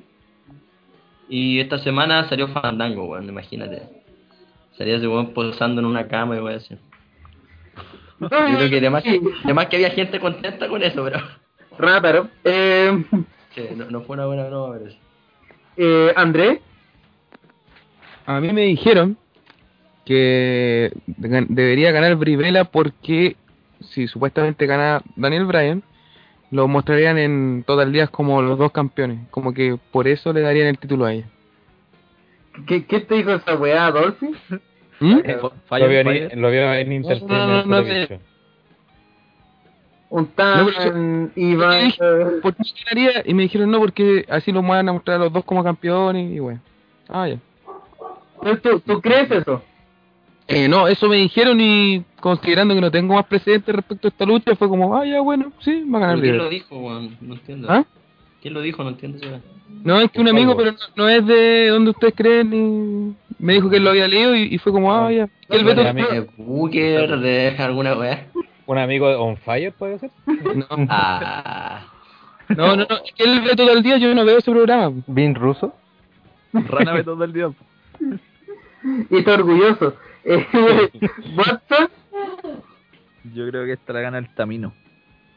Y esta semana salió Fandango, weón, imagínate. Salía ese weón posando en una cama y weón así. Yo creo que además, además que había gente contenta con eso, pero Rátaro. Eh, no, no fue una buena broma, pero sí. eh, Andrés, A mí me dijeron que de- debería ganar Brivela porque si supuestamente gana Daniel Bryan, lo mostrarían en Total Días como los dos campeones. Como que por eso le darían el título a ella. ¿qué, qué te dijo esa weá, Dolphy? ¿Mm? Lo vio en, lo vio en Entertainment No, no, no. Un No, tan pero Iván. ¿Por qué ganaría? Y me dijeron no, porque así lo van a mostrar a los dos como campeones y bueno. Ah, ya. ¿Tú, ¿Tú crees eso? Eh, no, eso me dijeron y considerando que no tengo más precedentes respecto a esta lucha, fue como, ah, ya, bueno, sí, va a ganar ¿Pero ¿Quién lo dijo, weón? No entiendo. ¿Ah? ¿Quién lo dijo? No entiendo. No, es que un amigo, pero no, no es de donde ustedes creen. Y me dijo que lo había leído y, y fue como, ah, ya. Y el Beto. Un ami- ¿De Booker? ¿De alguna weá? ¿Un amigo de On Fire puede ser? No, Ah. no, no, no, es que el Beto del día yo no veo ese programa. ¿Vin ruso? Rana ve todo el día. Y está orgulloso. Eh, ¿Watson? Yo creo que esta la gana el Tamino.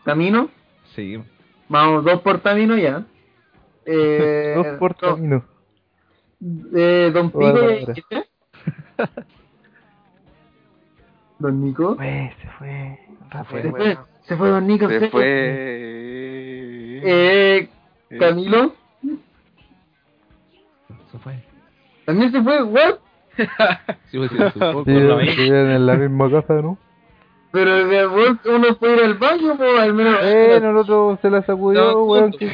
¿Camino? Sí. Vamos, dos por Tamino ya. Eh, Dos por camino. eh, don dijiste. Don Nico. Fue, se fue. Rafael. Se fue, se fue Don Nico. Se se fue. Eh, Camilo. Se fue. También se fue, what? Sí, pues, sí, Sí, viven en la misma casa, ¿no? Pero de uno puede ir al baño, pues al menos. Eh, el otro se la sacudió, No, weón. que-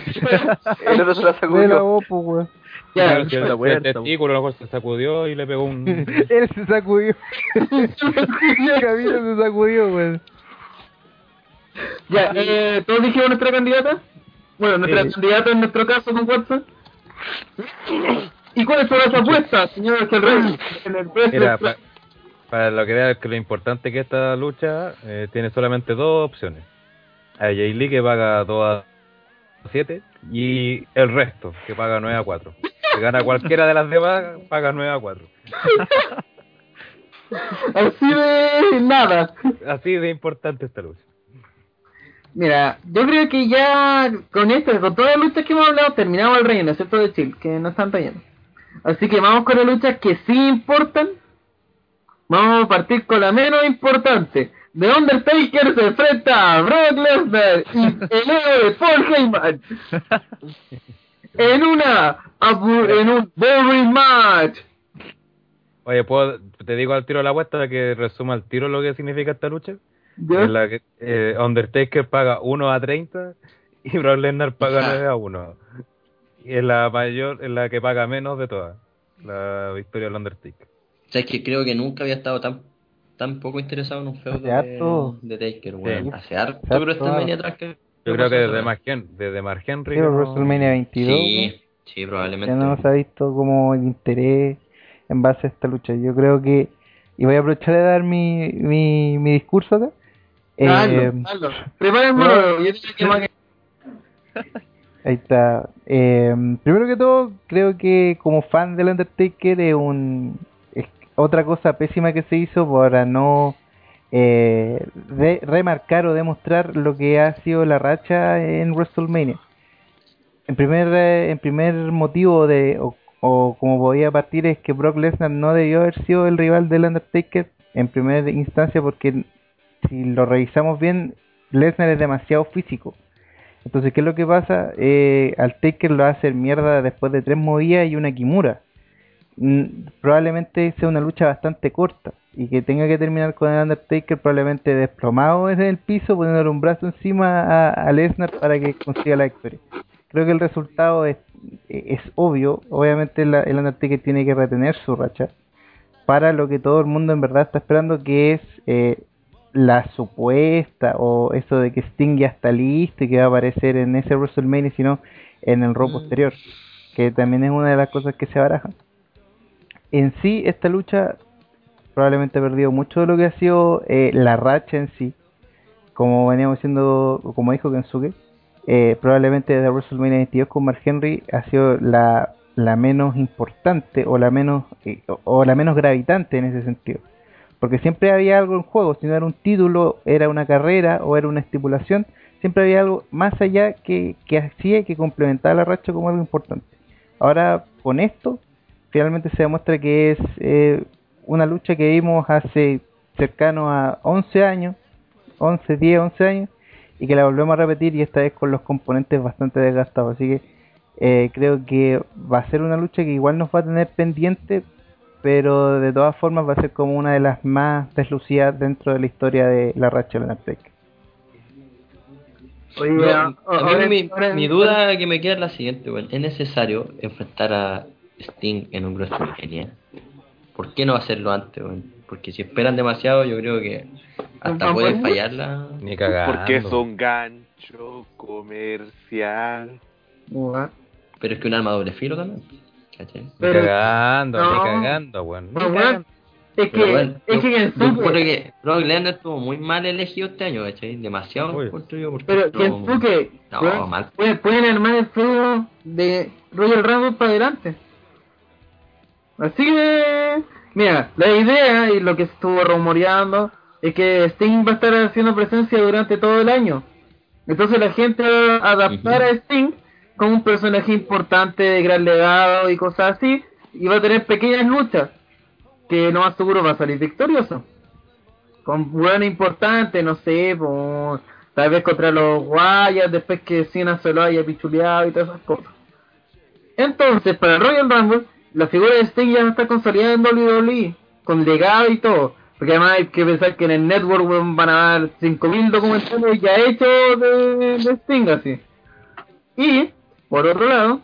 El otro se la De la sacudió. voz, pues, weón. Ya, el, el testículo a lo mejor se sacudió y le pegó un... Él se sacudió. Camilo se sacudió, weón. ya, eh, ¿todos dijimos nuestra candidata? Bueno, nuestra candidata en nuestro caso con Watson. ¿Y cuáles son las apuestas, señor que el rey? En el precio para lo que veas que lo importante que esta lucha eh, tiene solamente dos opciones. A Jay Lee que paga 2 a 7 y el resto que paga 9 a 4. Si gana cualquiera de las demás, paga 9 a 4. Así de nada. Así de importante esta lucha. Mira, yo creo que ya con esto, con todas las luchas que hemos hablado, terminamos el relleno, excepto de Chill, que no están relleno. Así que vamos con las luchas que sí importan. Vamos a partir con la menos importante. The Undertaker se enfrenta a Brock Lesnar y el héroe de Paul Heyman. En una, en un boring match. Oye, ¿puedo, te digo al tiro la apuesta que resuma al tiro lo que significa esta lucha. En la que eh, Undertaker paga 1 a 30 y Brock Lesnar paga 9 a 1. Y es la mayor, es la que paga menos de todas. La victoria del Undertaker. O sea, es que creo que nunca había estado tan tan poco interesado en un feudo harto. de, de Taker, weón. Sí. Hace harto, Hace pero harto. esta venía atrás que... Yo creo que desde Mark, Hen- desde Mark Henry. Sí, no- WrestleMania 22. Sí, sí, probablemente. Ya no se ha visto como el interés en base a esta lucha. Yo creo que, y voy a aprovechar de dar mi, mi, mi discurso acá. Eh, Hazlo, hazlo. Yo sé que a- Ahí está. Eh, primero que todo, creo que como fan del Undertaker es un otra cosa pésima que se hizo para no eh, remarcar o demostrar lo que ha sido la racha en WrestleMania. En primer eh, primer motivo de o, o como podía partir es que Brock Lesnar no debió haber sido el rival del Undertaker en primera instancia porque si lo revisamos bien Lesnar es demasiado físico. Entonces, ¿qué es lo que pasa? Eh, al Taker lo hace mierda después de tres movidas y una Kimura. Mm, probablemente sea una lucha bastante corta y que tenga que terminar con el Undertaker probablemente desplomado desde el piso, poniéndole un brazo encima a, a Lesnar para que consiga la victoria. Creo que el resultado es eh, es obvio, obviamente la- el Undertaker tiene que retener su racha para lo que todo el mundo en verdad está esperando, que es eh, la supuesta o eso de que Sting ya está listo y que va a aparecer en ese WrestleMania, sino en el Raw posterior, que también es una de las cosas que se barajan. En sí, esta lucha probablemente ha perdido mucho de lo que ha sido eh, la racha en sí, como veníamos diciendo, como dijo Kensuke, eh, probablemente desde WrestleMania 22 con Mark Henry ha sido la, la menos importante o la menos eh, o, la menos gravitante en ese sentido. Porque siempre había algo en juego, si no era un título, era una carrera o era una estipulación, siempre había algo más allá que, que hacía que complementaba la racha como algo importante. Ahora con esto, finalmente se demuestra que es eh, una lucha que vimos hace cercano a 11 años, 11, 10, 11 años, y que la volvemos a repetir y esta vez con los componentes bastante desgastados. Así que eh, creo que va a ser una lucha que igual nos va a tener pendiente, pero de todas formas va a ser como una de las más deslucidas dentro de la historia de la racha del Undertaker. Yo- a mí mi, mi duda que me queda es la siguiente, weón. ¿Es necesario enfrentar a Sting en un WrestleMania? ¿Por qué no hacerlo antes, weón? Porque si esperan demasiado, yo creo que hasta puede fallarla. Ni Porque es un gancho comercial. Pero es que un arma de doble filo también. ¿cachai? Ni cagando, no. ni cagando, weón. Ni No, weón. cagando. Es Pero que, bueno, es yo- que yo Kensuke- encuentro que Brock Lesnar estuvo muy mal elegido este año, ¿cachai? Demasiado yo, porque Pero Kensuke, No, pueden, pueden armar el feudo de Royal Rumble para adelante. Así que, mira, la idea y lo que se estuvo rumoreando es que Sting va a estar haciendo presencia durante todo el año. Entonces la gente va a adaptar a Sting como un personaje importante de gran legado y cosas así, y va a tener pequeñas luchas que lo más seguro va a salir victorioso con bueno importante, no sé, por, tal vez contra los Guayas, después que Cena se lo haya pichuleado y todas esas cosas. Entonces, para Royal Rumble, la figura de Sting ya está consolidada en WWE, con legado y todo. Porque además hay que pensar que en el network van a dar 5.000 documentales ya hechos de, Sting así. Y, por otro lado,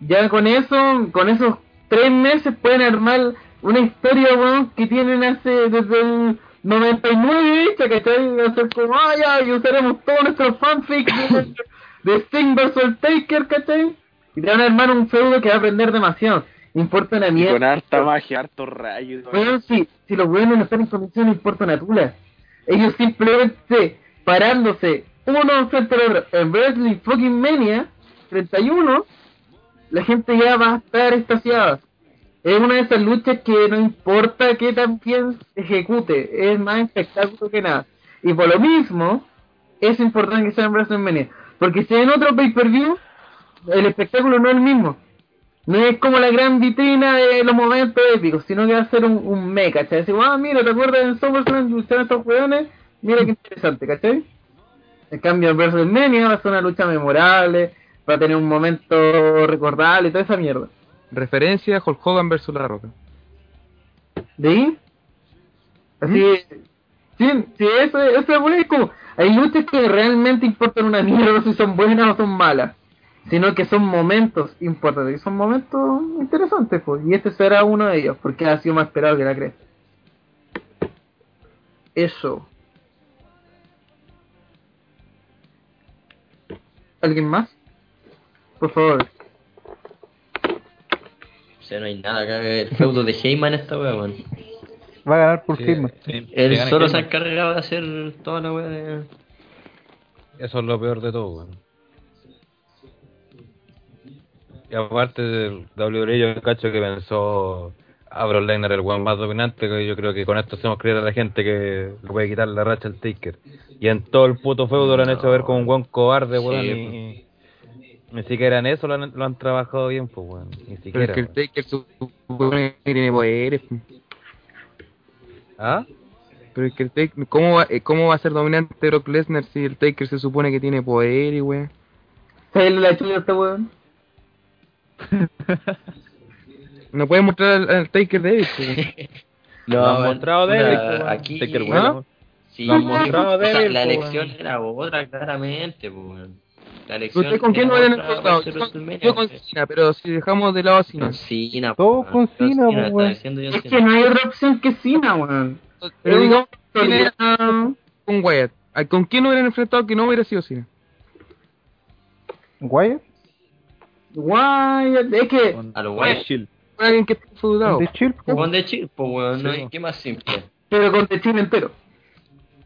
ya con eso, con esos tres meses pueden armar una historia, weón, que tienen hace desde el 99 hecha, a ser como, ah, ya, y usaremos todos nuestros fanfics de, de Sting vs. Taker, ¿cachai? Y te van a armar un feudo que va a aprender demasiado. Importa una Y mierda. con harta magia, harto rayo y. Weón, si, si los weones no están en condiciones, importa una tula. Ellos simplemente parándose uno frente al otro en Wrestling Fucking Mania 31, la gente ya va a estar estaciada. Es una de esas luchas que no importa que tan bien se ejecute, es más espectáculo que nada. Y por lo mismo, es importante que sea en WrestleMania. Porque si en otro pay-per-view, el espectáculo no es el mismo. No es como la gran vitrina de los momentos épicos, sino que va a ser un, un me, ¿cachai? Decir, ah, mira, ¿te acuerdas en SummerSlam que usaron estos weones? Mira qué interesante, ¿cachai? En cambio, en WrestleMania va a ser una lucha memorable, va a tener un momento recordable y toda esa mierda. Referencia Hulk Hogan versus La Roca. ¿De ahí? Así, sí, sí, eso, eso es como, hay luchas que realmente importan una mierda si son buenas o son malas, sino que son momentos importantes, y son momentos interesantes, pues, y este será uno de ellos, porque ha sido más esperado que la cresta. Eso. ¿Alguien más? Por favor. O sea, no hay nada acá. El feudo de Heyman esta wea, weón. Va a ganar por Sí, firma. sí, Él solo se ha Heyman. encargado de hacer toda la wea de... Eso es lo peor de todo, weón. Y aparte del WWE, yo cacho que pensó a Brock Lesnar el weón más dominante, que yo creo que con esto hacemos creer a la gente que le puede quitar la racha al Taker. Y en todo el puto feudo lo han hecho ver como un weón cobarde, Sí, weón, y, ni siquiera en eso lo han, lo han trabajado bien, pues weón, ni Pero siquiera. es que el. Taker supone que tiene poderes. po. ¿Ah? Pero es que el Taker, ¿cómo va, eh, ¿cómo va a ser dominante Brock Lesnar si el Taker se supone que tiene poder y weón? ¿Sabes la chulla de este weón? No puede mostrar al, al Taker po, weón. Lo han weón, mostrado pues, weón. aquí... Taker, ¿Ah? weón. Sí, Lo han mostrado o sea, la po, elección era otra, claramente, po, weón. La elección ¿Usted con quién no a ser Yo, con-. Cena, pero si dejamos de lado a Cena. Con Cena, Todos con está weón. Es que no hay otra opción que Cena, weón. Pero digamos, una ¿quién era autoridad. con Wyatt? ¿A- ¿Con quién no hubieran enfrentado que no hubiera sido Cena? ¿Wyatt? Wyatt, es que A los Wyatt Wyatt. Shield. Alguien que fue dudado. ¿De Chill? po? Con The Chill, pues, weón, no hay po. qué más simple. pero con The Chile entero.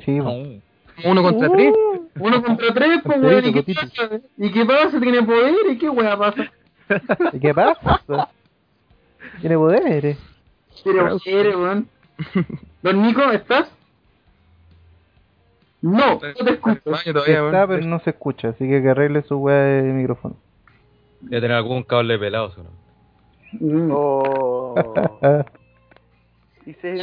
Sí, po. No. Uno contra tres. Uno contra tres, pues weón, ¿y qué pasa? ¿Y qué pasa? ¿Tiene poder? ¿Y qué weá pasa? ¿Y qué pasa? Tiene poderes. Tiene poder, weón. Don Nico, ¿estás? No, no te escucho. Está, weón. pero no se escucha, así que que arregle su weá de micrófono. Debe tener algún cable pelado, seguro. Mm. Oh. y se.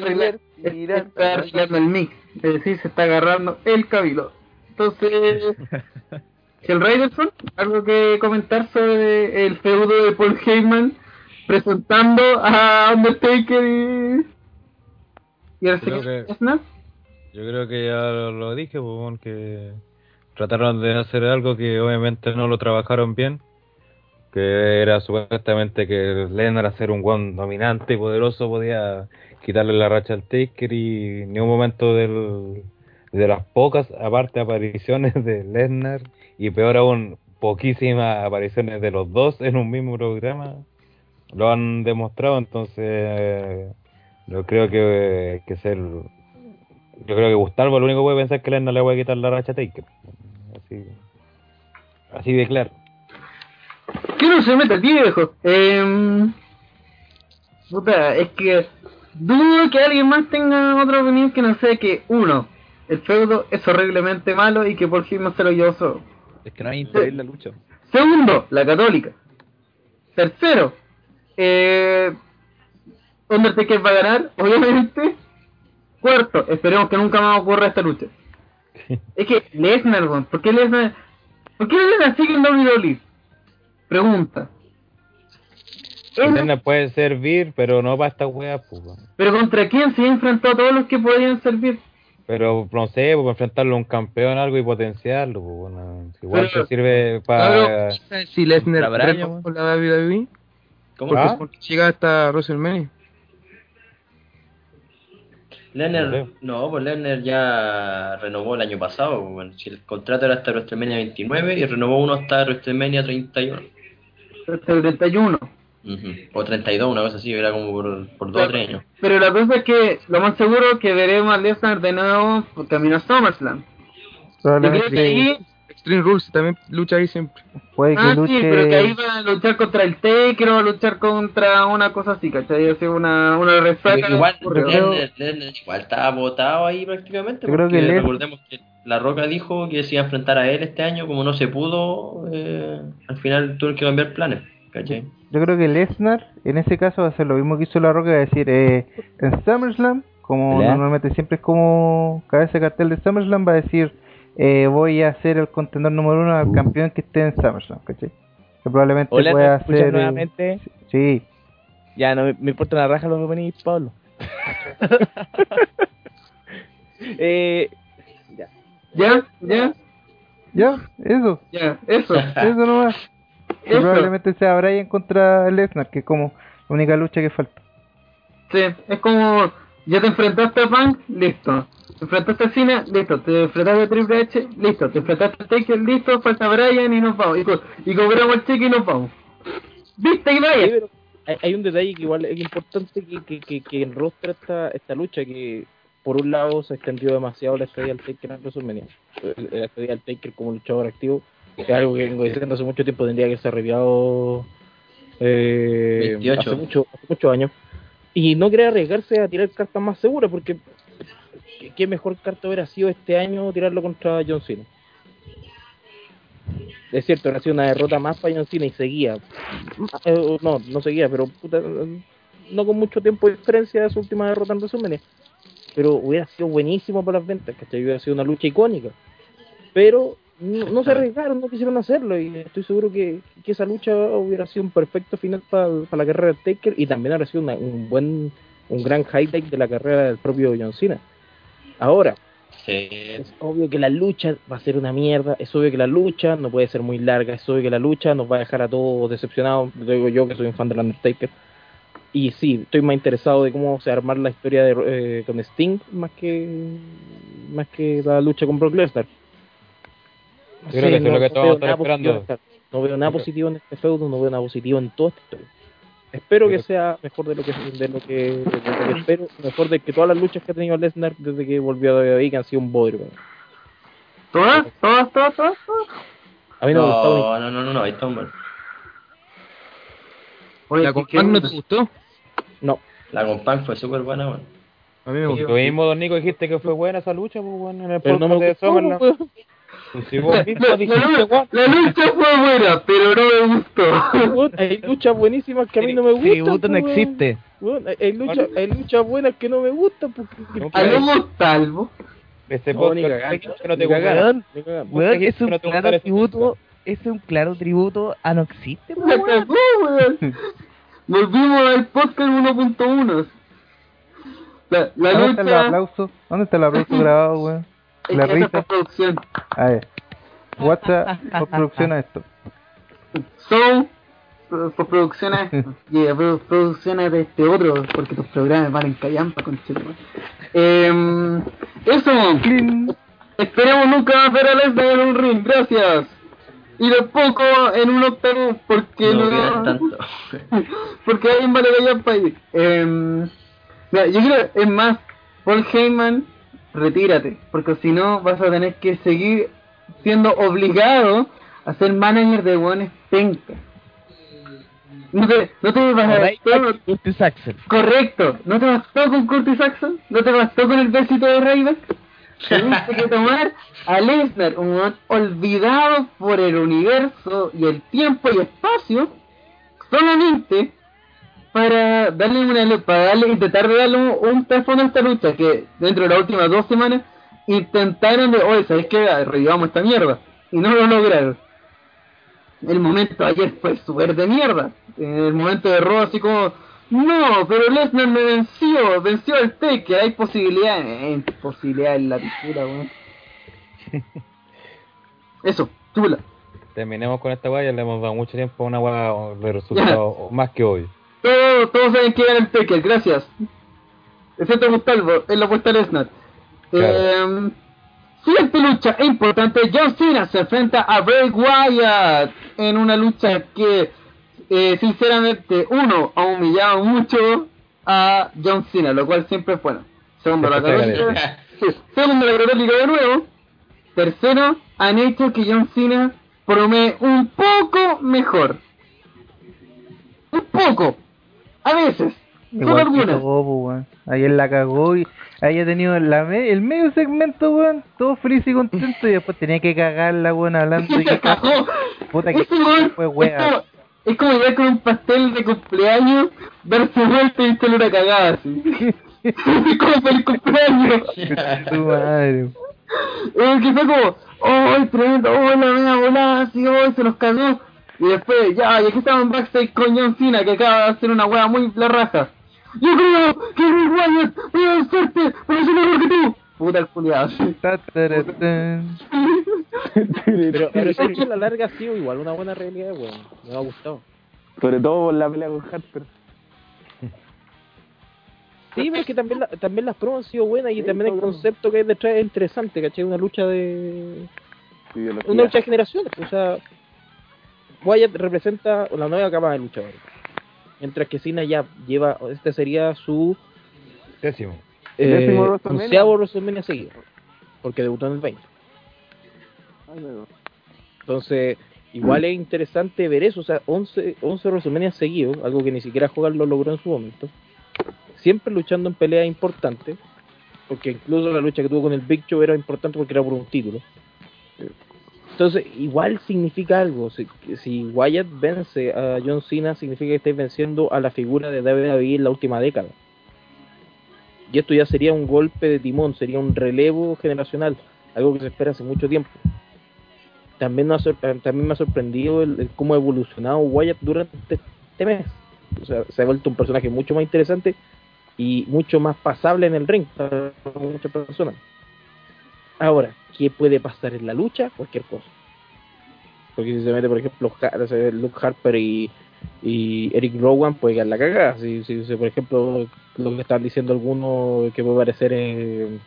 Está arreglando el mix, es decir, se está agarrando el cabilo. Entonces, el Riderson, algo que comentar sobre el feudo de Paul Heyman presentando a Undertaker y, y al Creo que-. Yo creo que ya lo, lo dije, pues, weón, que trataron de hacer algo que obviamente no lo trabajaron bien, que era supuestamente que Lennar, hacer un guan dominante y poderoso, podía quitarle la racha al Taker y ni un momento del, de las pocas, aparte, apariciones de Lesnar y peor aún, poquísimas apariciones de los dos en un mismo programa, lo han demostrado, entonces yo creo que, que ser yo creo que Gustavo lo único que puede pensar es que Lesnar le voy a quitar la racha a Taker. Así, así de claro. Que no se meta viejo. Eh, puta, es que dudo que alguien más tenga otra opinión que no sea que, uno, el feudo es horriblemente malo y que por fin se lo llevó solo. Es que no hay interés en la lucha. Segundo, la católica. Tercero, eh, Undertaker va a ganar, obviamente. Cuarto, esperemos que nunca más ocurra esta lucha. es que Lesnar, ¿por qué Lesnar? ¿Por qué Lesnar sigue en WWE? Pregunta. Lesnar puede servir, pero no para esta wea, pues. weón. Pero contra quién se ha enfrentado a todos los que podían servir. Pero no sé, pues, para enfrentarlo a un campeón algo y potenciarlo, pues, bueno, igual Pero- te sirve para... ¿sabes si Lesnar por la WWE? ¿Cómo? Porque, ¿Ah? porque llega hasta WrestleMania. Lennar, No pues Lennar ya renovó el año pasado, pues, bueno, si el contrato era hasta WrestleMania 29 y renovó uno hasta WrestleMania 31. Hasta el 31. Ujú. O 32, una cosa así, era como por, por 2 o 3 años. Pero la cosa es que lo más seguro es que veremos a Lesnar de nuevo por camino a SummerSlam. Creo que ahí, Extreme Rules también lucha ahí siempre. puede que ah, luche. sí, pero que ahí va a luchar contra el Taker o va a luchar contra una cosa así, ¿cachai? Hace una, una resaca. Igual, por- creo- igual estaba votado ahí prácticamente. Yo creo que recordemos que La Roca dijo que se iba a enfrentar a él este año, como no se pudo, eh, al final tuvieron que cambiar planes, ¿cachai? Yo creo que Lesnar en ese caso va a hacer lo mismo que hizo La Roca, va a decir eh, en SummerSlam, como normalmente siempre es como cabeza de cartel de SummerSlam, va a decir eh, voy a ser el contendor número uno al campeón que esté en SummerSlam, ¿cachai? Que probablemente Hola, pueda ¿me escuchas hacer... eh, nuevamente? sí, Ya, no me, me importa la raja lo que venís, Pablo. eh, ¿Ya? ¿Ya? ya, eso, ¿Ya? Eso. eso nomás. Eso. probablemente sea Bryan contra Lesnar, que es como la única lucha que falta. Sí, es como, ya te enfrentaste a Punk, listo. Te enfrentaste a Cena, listo. Te enfrentaste a Triple H, listo. Te enfrentaste a Taker, listo. Falta Brian y nos vamos. Y, co- y cobramos el cheque y nos vamos. ¿Viste y Sí, hay, hay un detalle que igual es importante que, que, que, que enrostra esta, esta lucha que por un lado se extendió demasiado la estadía del Taker en WrestleMania. La estadía del Taker como luchador activo es algo que vengo diciendo hace mucho tiempo, tendría que ser reviado eh, 28. hace mucho, hace muchos años. Y no quería arriesgarse a tirar cartas más seguras porque ¿qué, mejor carta hubiera sido este año tirarlo contra John Cena. Es cierto, ha sido una derrota más para John Cena y seguía. Eh, no, no seguía, pero puta, no con mucho tiempo de diferencia de su última derrota en WrestleMania. Pero hubiera sido buenísimo para las ventas, ¿cachai? Hubiera sido una lucha icónica. Pero no, no se arriesgaron, no quisieron hacerlo y estoy seguro que, que esa lucha hubiera sido un perfecto final para, para la carrera de Taker y también habría sido una- un buen, un gran highlight de la carrera del propio John Cena. Ahora, Es obvio que la lucha va a ser una mierda, es obvio que la lucha no puede ser muy larga, es obvio que la lucha nos va a dejar a todos decepcionados, lo digo yo que soy un fan del Undertaker. Y sí, estoy más interesado de cómo se armar la historia de, eh, con Sting más que más que la lucha con Brock Lesnar. No Yo creo que eso es lo que todos veo están nada positivo esperando. No veo nada positivo en este feudo, no veo nada positivo en toda esta historia. Espero que sea mejor de lo que de lo que, de lo que espero, mejor de que todas las luchas que ha tenido Lesnar desde que volvió a WWE que han sido un bodrio. ¿Todas? ¿Todas? ¿Todas? ¿Todas? A mí no, me gustó. No, no, no, no, no, ahí está mal. Oye, ¿La es que- Compact no te gustó? No. La Compact fue súper buena, weón. A mí me Lo gustó. mismo, Don Nico, dijiste que fue buena esa lucha, pues, weón, en el Pero no me de gustó, Summerland. Pues si vos mismo La, dijiste, la- weón. la lucha fue buena, pero no me gustó. Hay luchas buenísimas que a mí no me gustan. Tributo no pues, weón. existe. Hay, luchas, hay luchas buenas que no me gustan. Porque, Hagamos talvo. Este No, ni podcast cagando, que no te gusta. Vos Weón, es que un no claro tributo, es un claro tributo a no existe, La weón. Volvimos al podcast 1.1. La, la ¿Dónde está el aplauso? ¿Dónde está el aplauso grabado, weón? La risa. producción. A ver. WhatsApp, producción a esto. Son pro- pro- producciones y pro- producciones de este otro, porque tus programas valen callampa con eh, Eso, esperemos nunca más ver a Lesnar en un ring, gracias. Y de poco en un octavo, porque No no, tanto. porque alguien vale callampa ahí. Eh, mira, yo creo, es más, Paul Heyman, retírate, porque si no vas a tener que seguir siendo obligado a ser manager de buenos penca. No te, no te bastó, Curtis Axel. correcto, no te bastó con Curtis Axel, no te bastó con el besito de Ryback. Tuviste que tomar a Lesnar, un olvidado por el universo y el tiempo y espacio, solamente para darle una para darle, intentar darle un, un teléfono a esta lucha que dentro de las últimas dos semanas intentaron de oye sabes que revivamos esta mierda y no lo lograron. El momento ayer fue súper de mierda. El momento de Raw así como no pero Lesnar me venció venció al Taker hay posibilidades eh, posibilidades en la pintura weón eso chula Terminemos con esta weá, ya le hemos dado mucho tiempo a una weá de resultado más que obvio. Todos, todos saben que gana el Taker, gracias. Excepto Gustavo, en la apuesta a Lesnar. Eh, siguiente lucha importante, John Cena se enfrenta a Bray Wyatt en una lucha que, eh, sinceramente, uno, ha humillado mucho a John Cena, lo cual siempre es bueno. Segundo, la católica, segundo, la católica de nuevo. Tercero, han hecho que John Cena promete un poco mejor. Un poco. A veces. Que algunas. Ayer la cagó y haya tenido la me- el medio segmento, weón, todo feliz y contento y después tenía que cagarla, weón, hablando y Se cagó. puta que Ese weón fue es como- Es llegar con un pastel de cumpleaños, darse vuelta y echarle una cagada así. como feliz cumpleaños. Tu madre. Eh, que fue como, oh, tremendo, oh, la media volada, así, oh, se los cagó. Y después, ya, y aquí estaba en backstage con John Cena, que acaba de hacer una wea muy la raja. Yo creo que Rick Wyatt puede vencerte, pero es mejor que tú. Puta el culiado. Pero, pero eso que a la larga ha sido igual una buena realidad, weón. Me ha gustado. Sobre todo por la pelea con Harper. Sí, pero es que también, la- también las promos han sido buenas y también el concepto que hay detrás es interesante, ¿cachai? Una lucha de... Ideología. Una lucha de generaciones, o sea... Wyatt representa la nueva capa de luchadores. Mientras que Cena ya lleva... Este sería su... Décimo. Eh, onceavo WrestleMania seguido. Porque debutó en el 20. Entonces, igual es interesante ver eso, o sea, 11, 11 WrestleMania seguidos, algo que ni siquiera Hogan lo logró en su momento. Siempre luchando en peleas importantes, porque incluso la lucha que tuvo con el Big Show era importante porque era por un título. Entonces, igual significa algo. Si, si Wyatt vence a John Cena, significa que estáis venciendo a la figura de WWE en la última década. Y esto ya sería un golpe de timón, sería un relevo generacional, algo que se espera hace mucho tiempo. También, eh, también me ha sorprendido el, cómo ha evolucionado Wyatt durante este mes. O sea, se ha vuelto un personaje mucho más interesante y mucho más pasable en el ring para muchas personas. Ahora, ¿qué puede pasar en la lucha? Cualquier cosa. Porque si se mete, por ejemplo, Luke Harper y, y Eric Rowan, puede quedar la cagada. Si, si, por ejemplo, lo que están diciendo algunos que puede parecer eh,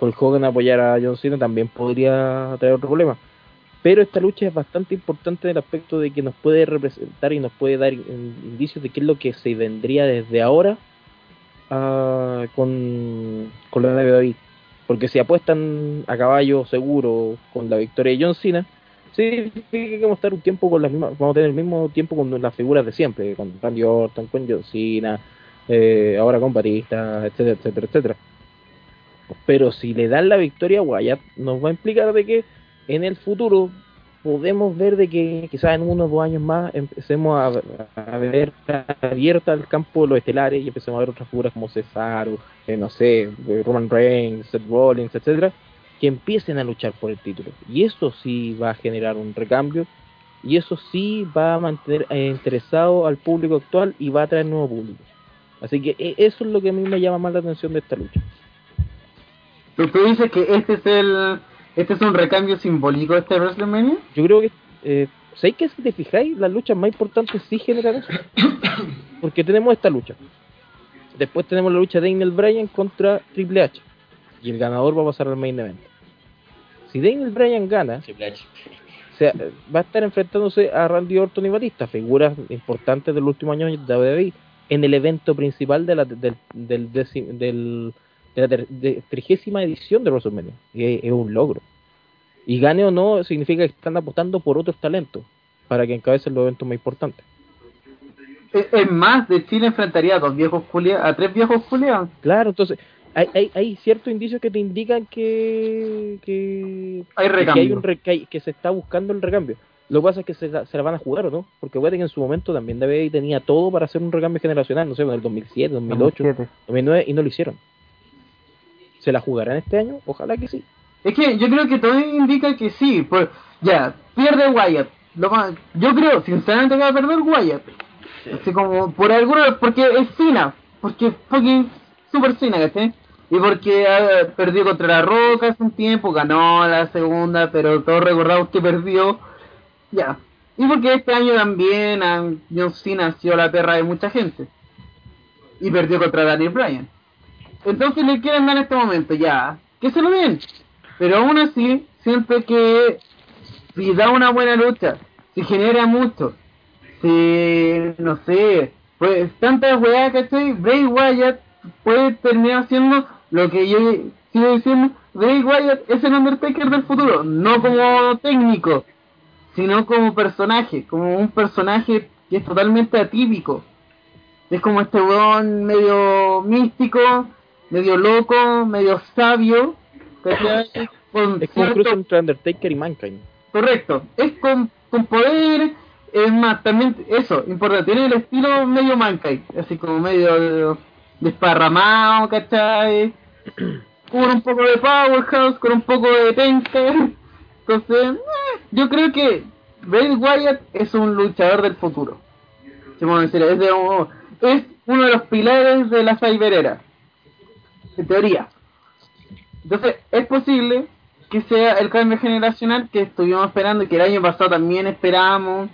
Hulk Hogan apoyar a John Cena, también podría traer otro problema. Pero esta lucha es bastante importante en el aspecto de que nos puede representar y nos puede dar in- indicios de qué es lo que se vendría desde ahora ah, con, con la WWE. Porque si apuestan a caballo seguro con la victoria de John Cena, significa que vamos a estar un tiempo con las mismas, vamos a tener el mismo tiempo con las figuras de siempre, con Randy Orton, con John Cena, eh, ahora con Batista, etcétera, etcétera, etcétera. Pero si le dan la victoria a Wyatt, nos va a implicar de que en el futuro podemos ver de que quizás en unos dos años más empecemos a, ver abierta el campo los estelares y empecemos a ver otras figuras como Cesaro, eh, no sé, eh, Roman Reigns, Seth Rollins, etcétera, que empiecen a luchar por el título. Y eso sí va a generar un recambio y eso sí va a mantener eh, interesado al público actual y va a traer nuevo público. Así que eh, eso es lo que a mí me llama más la atención de esta lucha. ¿Tú, tú dices que este es el este es un recambio simbólico de este WrestleMania? Yo creo que, eh, ¿sabéis que si te fijáis, las luchas más importantes sí generan eso? Porque tenemos esta lucha. Después tenemos la lucha de Daniel Bryan contra Triple H. Y el ganador va a pasar al main event. Si Daniel Bryan gana, o sea, va a estar enfrentándose a Randy Orton y Batista, figuras importantes de los últimos años de WWE, en el evento principal de la, del, del, del- de la de- trigésima edición de WrestleMania. Y es, es un logro. Y gane o no, significa que están apostando por otros talentos para que encabecen los eventos más importantes. Es, es más, de Chile enfrentaría a dos viejos culiados, a tres viejos culiados. Claro, entonces hay, hay, hay ciertos indicios que te indican que, que, Hay que recambio. hay un re- que, hay- que se está buscando el recambio. Lo que pasa es que se, la- se la van a jugar o no, porque Wedding en su momento también debe tenía todo para hacer un recambio generacional, no sé, en el 2007, 2008, 2007. 2009 y no lo hicieron. ¿Se la jugarán este año? Ojalá que sí. Es que yo creo que todo indica que sí. Pues, ya, pierde Wyatt. Lo más, yo creo, sinceramente, que va a perder Wyatt. Así como, por alguno, porque es Cena. Porque fucking super Cena, ¿cachai? Y porque ah, perdió contra la Roca hace un tiempo, ganó la segunda, pero todos recordamos que perdió. Ya. Y porque este año también ah, John Cena ha sido la perra de mucha gente. Y perdió contra Daniel Bryan. Entonces le quieren dar en este momento, ya. Que se lo den. Pero aún así, siento que si da una buena lucha, si genera mucho, si, no sé, pues tantas weas, ¿cachai? Bray Wyatt puede terminar siendo lo que yo sigo diciendo, Bray Wyatt es el Undertaker del futuro, no como técnico, sino como personaje, como un personaje que es totalmente atípico. Es como este weón medio místico, medio loco, medio sabio, Es como un cierto- cruce entre Undertaker y Mankind. Correcto, es con, con poder, es más, también eso, importante, tiene el estilo medio Mankind, así como medio desparramado, ¿cachai? Con un poco de Powerhouse, con un poco de Taker, entonces, eh, yo creo que Bray Wyatt es un luchador del futuro, si podemos decir, es, de un- es uno de los pilares de la cyberera, en teoría. Entonces, es posible que sea el cambio generacional que estuvimos esperando y que el año pasado también esperábamos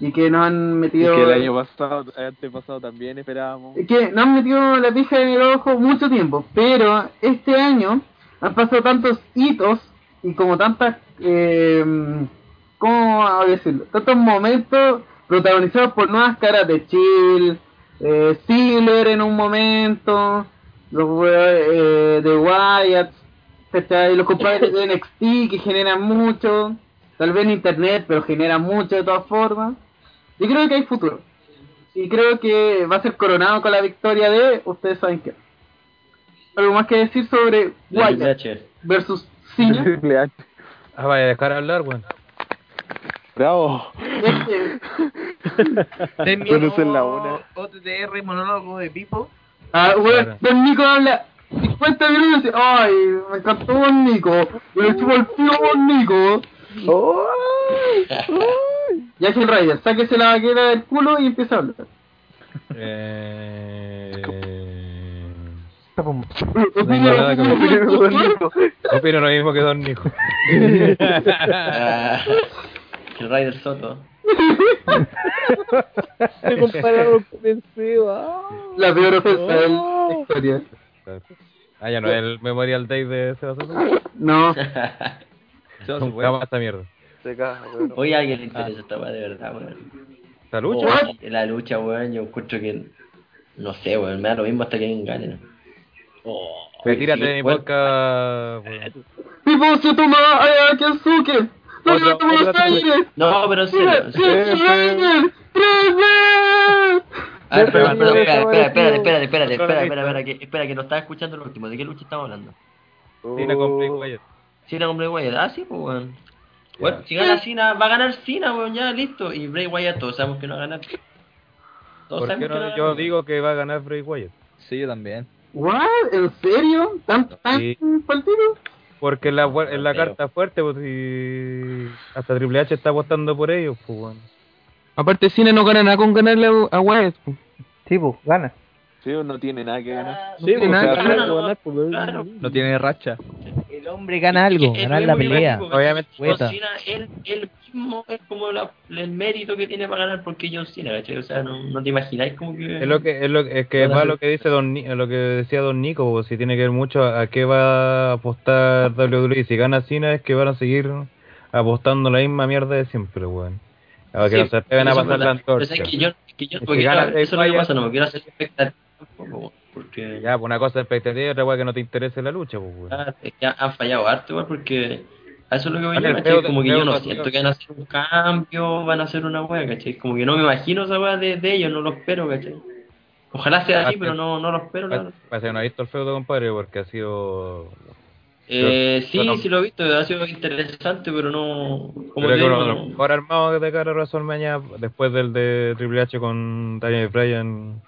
y que nos han Y metido que el año pasado, antepasado también esperábamos. que nos han metido la pija en el ojo mucho tiempo, pero este año han pasado tantos hitos y como tantas, eh, ¿cómo decirlo? Tantos momentos protagonizados por nuevas caras de Chill, eh, Ziggler en un momento, los eh, de Wyatt, ¿cachai? los compadres de NXT que generan mucho, tal vez en internet, pero generan mucho de todas formas. Yo creo que hay futuro. Y creo que va a ser coronado con la victoria de. Ustedes saben qué. ¿Algo más que decir sobre Wyatt versus Cena? Ah, vaya a dejar hablar, weón. Bravo. Terminó Bueno, esa es la una. OTTR, monólogo de Pipo. ah, bueno. Don Nico habla 50 minutos y dice: ¡Ay! Me encantó Don Nico. Me chupo el tío Don Nico. Ya el Ryder, sáquese la vaquera del culo y empieza a hablar. Eh... Que. Opino lo mismo que Don Nico. Ah, el Ryder Soto. Se compararon con el Seba. La peor ofensa de la historia. Ah, ya no es el Memorial Day de Sebastián. No. Nunca más esta mierda. Se caga, weón. Oye, a alguien le interesa esta weá de verdad, weón. ¿La lucha? Oh, la lucha, weón, yo encuentro que. No sé, weón, me da lo mismo hasta que alguien gane. ¿no? Oh, Retírate sí, de mi podcast. weón. ¡Vivo se toma a Kensuke! ¡No le Aires! No, pero en serio. espera, espera, espera, espera, espera, espera, espera, Control espera, espera, que, espera, que no estaba escuchando lo último. ¿De qué lucha estamos hablando? Cena con Bray Wyatt. Cena con Bray Wyatt. Ah, sí, pues, weón. Bueno, si gana Cena, va a ganar Cena, weón, ya, listo. Y Bray Wyatt, todos sabemos que no va a ganar. Todos ¿Por sabemos qué que no va no? Yo digo que va a ganar Bray Wyatt. Sí, yo también. ¿What? ¿En serio? ¿Tan, tan Sí. partido? Porque en la, en la carta fuerte, pues, y hasta Triple H está apostando por ellos, pues, weón. Aparte, Cena no gana nada con ganarle a, a Wyatt. pues. Sí, pues, gana. Sí, no tiene nada que ganar. Sí, tiene nada que ganar, pues. No tiene racha. El hombre gana algo, lo la pelea. Obviamente. Cena, él, él mismo es como la- el mérito que tiene para ganar porque John Cena, ¿cachai? O sea, no, no te imagináis como que... Es lo que es lo es que hacer- lo que dice Don lo que decía Don Nico, pues, si tiene que ver mucho a, a qué va a apostar WWE, si gana Cena es que van a seguir apostando la misma mierda de siempre, weón. A que Sí, no se atreven a pasar la. Pero antorcha. es que yo, es que yo Es que porque, gana claro, Bray eso es lo que Wyatt. pasa, no me quiero hacer expectativa porque Ya, pues una cosa es expectativa y otra weá que no te interese la lucha, pues, weón. ah, que han fallado harto, igual, porque a eso es lo que voy Vale, yo, el ¿cachai? Como que yo no siento que van a hacer un cambio, van a hacer una wea, ¿cachai? Como que no me imagino esa de, de ellos, no lo espero, ¿cachai? Ojalá sea así, Ah, pero no, no lo espero. Parece que no ha visto el feudo, compadre, porque ha sido... Eh, Yo- sí, yo no- sí lo he visto, ha sido interesante, pero no... Como que digo, de no- los mejor armados de cara a WrestleMania después del de Triple H con Daniel Bryan.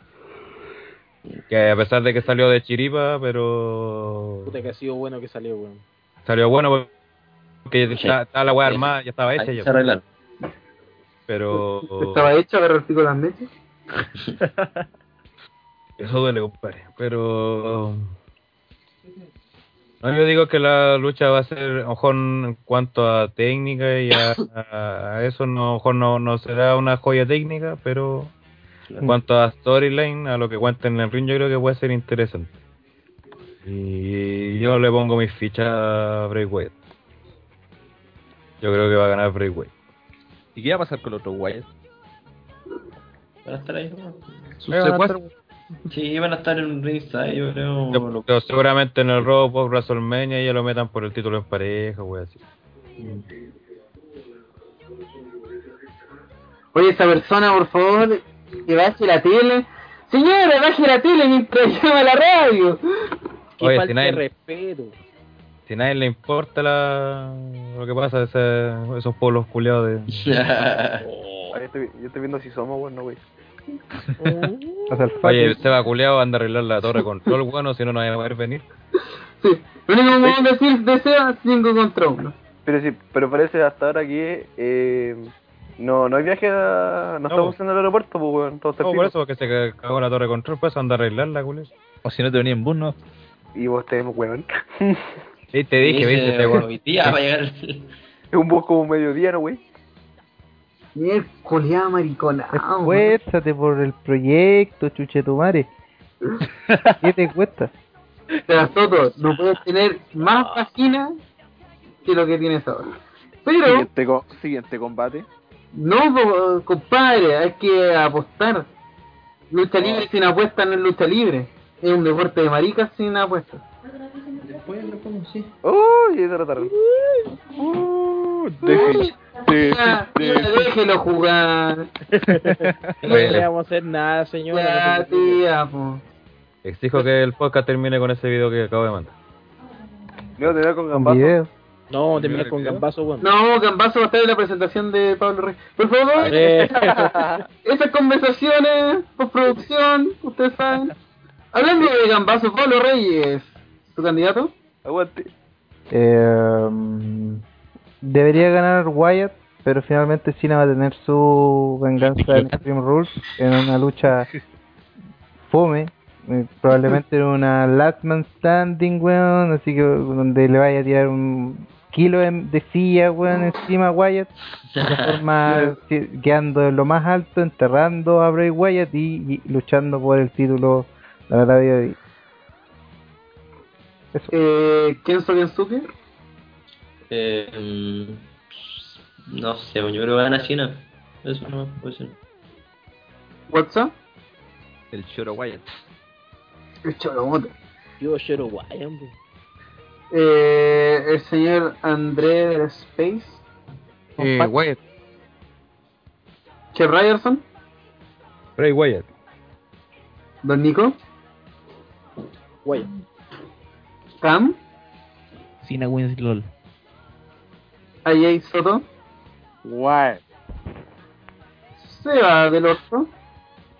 Que a pesar de que salió de chiripa, pero Puta que ha sido bueno que salió, weón. salió bueno porque Sí. está, está la weá armada, ya estaba hecha ya. se arreglaron. Pero Estaba hecho, agarró el pico de las mechas. eso duele, compadre. Pero no, yo digo que la lucha va a ser, mejor en cuanto a técnica y a, eso, no, a lo mejor no, no será una joya técnica, pero en cuanto a storyline, a lo que cuenten en el ring, yo creo que puede ser interesante. Y yo le pongo mis fichas a Bray Wyatt. Yo creo que va a ganar Bray Wyatt. ¿Y qué va a pasar con los otros Wyatt? Van a estar ahí, ¿no? Sus Eh, secuaces. Sí, van a estar en ringside, yo creo. yo- lo- yo seguramente en el Raw post WrestleMania ya lo metan por el título en pareja, wey así. Oye, esa persona, por favor, que baje la tele. Señora, baje la tele mientras llama a la radio. Qué Oye, falta si nadie- de respeto. Si a nadie le importa la, lo que pasa, ese, esos pueblos culiados de... Estoy, yo estoy viendo si somos bueno, güey. Oye, fucking- Seba culiado anda a arreglar la torre control, bueno, si no, no van a poder venir. Sí, lo único que puedo decir de SEA 5 contra 1. Pero sí, pero parece hasta ahora que eh, no, no hay viaje a... No, estamos en el aeropuerto, pues, weón. Todo está No, por eso, porque se cagó la torre control, pues anda a arreglarla, culiao. O si no te venía en bus, ¿no? Y vos tenemos, weón. Sí, te dije, viste, te hoy día va a llegar el... Es un bus como mediodía, ¿no, güey? Miércoles, maricona. Esfuérzate por el proyecto, chuchetumare. ¿Qué te cuesta? Pero Soto, no puedes tener más vagina que lo que tienes ahora. Pero, Siguiente, co- siguiente combate. No, compadre, hay que apostar. Lucha libre sin apuesta no es lucha libre. Es un deporte de maricas sin apuesta. Después lo pongo, sí. ¡Uy! ahí derrotaron. ¡Uh! Ya, ya, déjelo jugar. No le vamos a hacer nada, señora. Ya, tía, po. Exijo que el podcast termine con ese video que acabo de mandar. No, te veo con gambazo. video. No, terminar con gambazo, weón. No, Gambazo va a estar en la presentación de Pablo Rey. Por favor, esas conversaciones, postproducción, ustedes saben. Hablando de Gambazo, Pablo Reyes, ¿tu candidato? Aguante. Eh, debería ganar Wyatt, pero finalmente Cena va a tener su venganza en Extreme Rules en una lucha fome eh, probablemente en una Last Man Standing, weón, así que donde le vaya a tirar un kilo de, de silla, weón, encima a Wyatt, de forma quedando en lo más alto, enterrando a Bray Wyatt y, y luchando por el título de la WWE. Eso. Eh, Kenzo Kensuke. Eh, no sé, yo creo que gana Cena. Eso no puede ser. WhatsApp. El Shoro Wyatt. El Choromoto. Yo Guayan, po. Eh, el señor André del Space. Eh, Wyatt. Che Ryerson. Bray Wyatt. Don Nico. Guayan. Cam. Cena wins LOL. AJ Soto. Wyatt. Seba del Orto.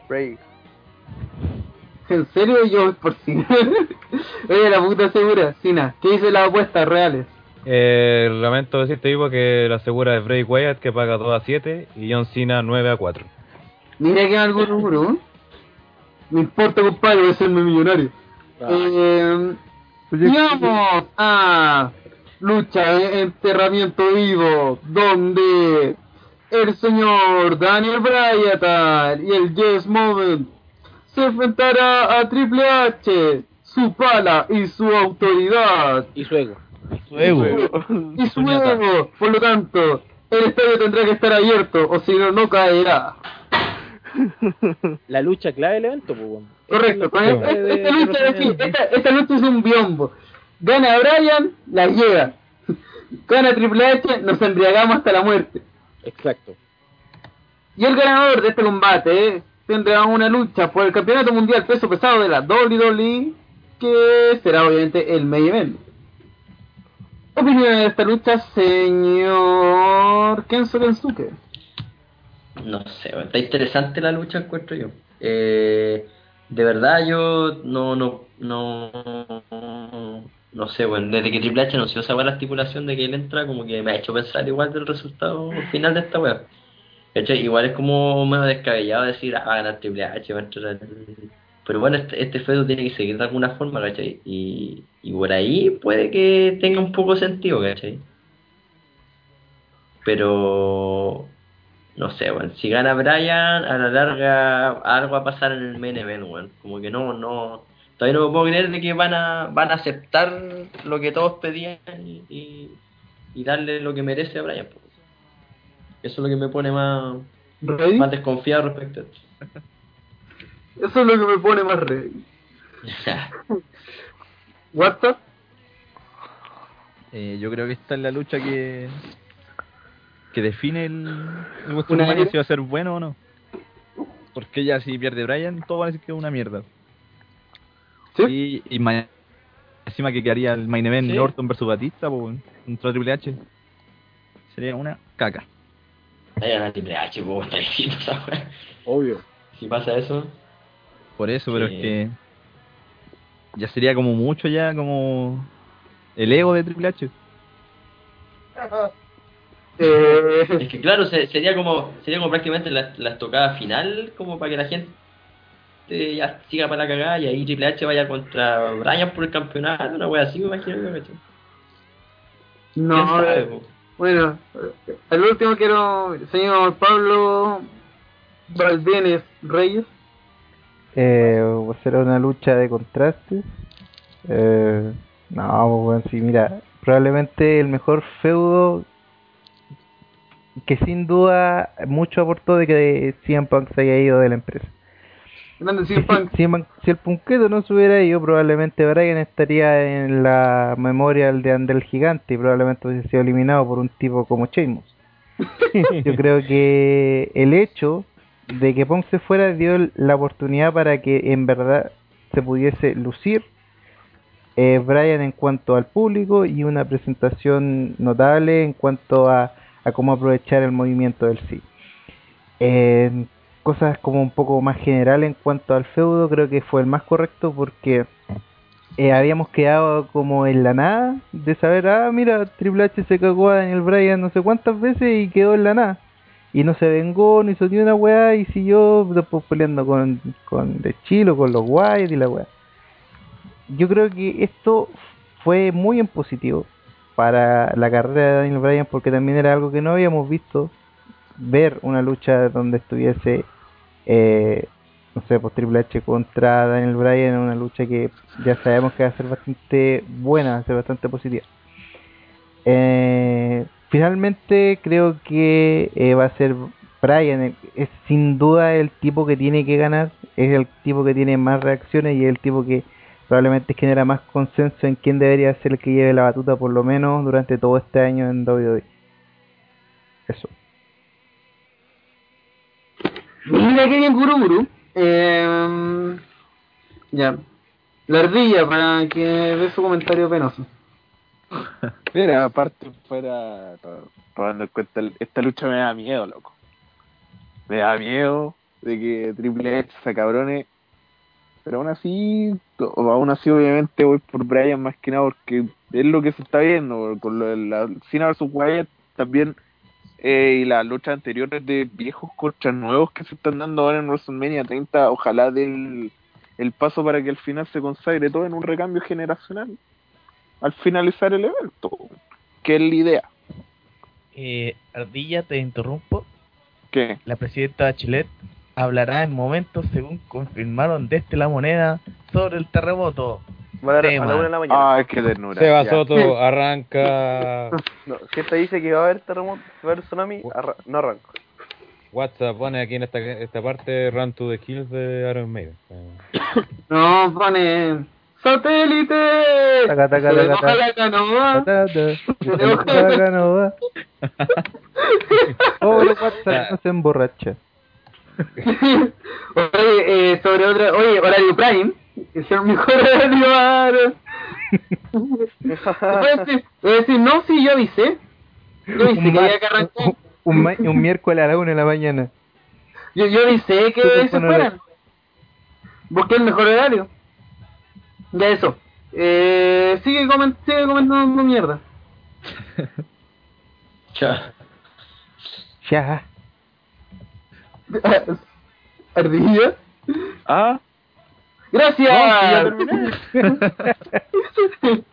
Bray. ¿En serio? Yo por Cina. Oye, la puta segura. Cina, ¿qué dice las apuestas reales? Eh, lamento decirte, Ivo, que la segura es Bray Wyatt, que paga 2 a 7, y John Cena 9 a 4. Mira que algo rubro. ¿eh? No importa, compadre, voy a serme millonario. Eh, vamos a lucha de enterramiento vivo, donde el señor Daniel Bryan y el Yes Moment se enfrentará a Triple H, su pala y su autoridad. Y su ego. Su ego. Y su ego. Por lo tanto, el estadio tendrá que estar abierto, o si no, no caerá. La lucha clave del evento, pues. Correcto, con Esta esta, es esta lucha, de- sí, esta, esta lucha es un biombo. Gana Bryan, la llega. Gana Triple H, nos embriagamos hasta la muerte. Exacto. Y el ganador de este combate eh, tendrá una lucha por el campeonato mundial peso pesado de la WWE, que será obviamente el main event. Opiniones de esta lucha, señor Kenzo Kensuke. No sé, está interesante la lucha, encuentro yo. Eh, de verdad, yo no, no, no, no sé, bueno, desde que Triple H anunció esa la estipulación de que él entra, como que me ha hecho pensar igual del resultado final de esta wea. ¿Cachai? Igual es como medio descabellado decir, ah, ganar Triple H, Pero bueno, este, este feudo tiene que seguir de alguna forma, ¿cachai? Y, y por ahí puede que tenga un poco sentido, ¿cachai? Pero no sé, bueno, si gana Brian, a la larga algo va a pasar en el main event, weón. Como que no, no, todavía no me puedo creer de que van a, van a aceptar lo que todos pedían y, y, y darle lo que merece a Brian. pues. Eso es lo que me pone más, ¿Ready? más desconfiado respecto a esto. Eso es lo que me pone más ready. WhatsApp. Eh, yo creo que esta es la lucha que que define el, el ¿Una WrestleMania si va a ser bueno o no. Porque ya si pierde Bryan, todo va a decir que es una mierda. Y, y ma- encima que quedaría el main event Sí. Orton versus Batista pues, contra Triple H. Sería una caca. Vaya a ganar Triple H, pues, está diciendo esa wea. Obvio. Si pasa eso, Por eso, pero Sí. es que ya sería como mucho ya como el ego de Triple H. Eh, Es que claro, se- sería como sería como prácticamente la, la estocada final, como para que la gente eh, ya siga para la cagada y ahí Triple H vaya contra Bryan por el campeonato, una wea así, me imagino. No, ¿Quién sabe, eh, po? Bueno, al último quiero, señor Pablo Valdenes Reyes. Eh, será una lucha de contrastes. Eh, no, bueno, sí, mira, probablemente el mejor feudo que sin duda mucho aportó de que CM Punk se haya ido de la empresa. Grande Si, CM Punk. si Man- si el punqueto no se hubiera ido, probablemente Bryan estaría en la memorial de Andel Gigante y probablemente hubiese sido eliminado por un tipo como Sheamus. Yo creo que el hecho de que Punk se fuera dio la oportunidad para que en verdad se pudiese lucir eh, Bryan en cuanto al público y una presentación notable en cuanto a, a cómo aprovechar el movimiento del sí. En cosas como un poco más general en cuanto al feudo, creo que fue el más correcto porque eh, habíamos quedado como en la nada de saber, ah, mira, Triple H se cagó a Daniel Bryan no sé cuántas veces y quedó en la nada. y no se vengó, ni hizo ni una weá y siguió después peleando con, con The Chilo, con los White y la weá. Yo creo que esto fue muy en positivo para la carrera de Daniel Bryan porque también era algo que no habíamos visto ver una lucha donde estuviese eh, no sé, pues Triple H contra Daniel Bryan una lucha que ya sabemos que va a ser bastante buena, va a ser bastante positiva. Eh, finalmente creo que eh, va a ser Bryan, es sin duda el tipo que tiene que ganar, es el tipo que tiene más reacciones y es el tipo que probablemente genera más consenso en quién debería ser el que lleve la batuta por lo menos durante todo este año en WWE. Eso. Mira que bien Guru Guru. Eh, ya. La ardilla para que dé su comentario penoso. Mira, aparte fuera, to- tomando en cuenta, esta lucha me da miedo, loco. Me da miedo de que Triple H se cabrone. Pero aún así, aún así obviamente voy por Brian más que nada porque es lo que se está viendo. Con lo de la Cena vs Wyatt también eh, y las luchas anteriores de viejos contra nuevos que se están dando ahora en WrestleMania 30, ojalá del el paso para que al final se consagre todo en un recambio generacional al finalizar el evento, que es la idea. Eh, Ardilla, te interrumpo. ¿Qué? La presidenta Bachelet hablará en momentos según confirmaron desde la moneda sobre el terremoto. Va a dar a Tema. la una de la mañana. Ah, es que ternura. Seba ya. Soto arranca No, gente dice que va a haber terremoto, va a haber tsunami, arra- no arranco. WhatsApp, pone aquí en esta, esta parte Run to the Kills de Iron Maiden. No, pone satélite. Taca, taca, taca, taca. no va. WhatsApp no se emborracha. Oye, eh, sobre otra, oye, horario Prime, es el mejor horario ahora. Voy a decir, voy a decir, no, sí, yo avisé. Yo avisé Un que había que arrancar. Un, ma- un miércoles a la una de la mañana. Yo, yo avisé que se fueran. Busqué el mejor horario. Ya eso. Eh, sigue, coment sigue comentando mierda. Ya. Ya. Ardilla. Ah, Gracias.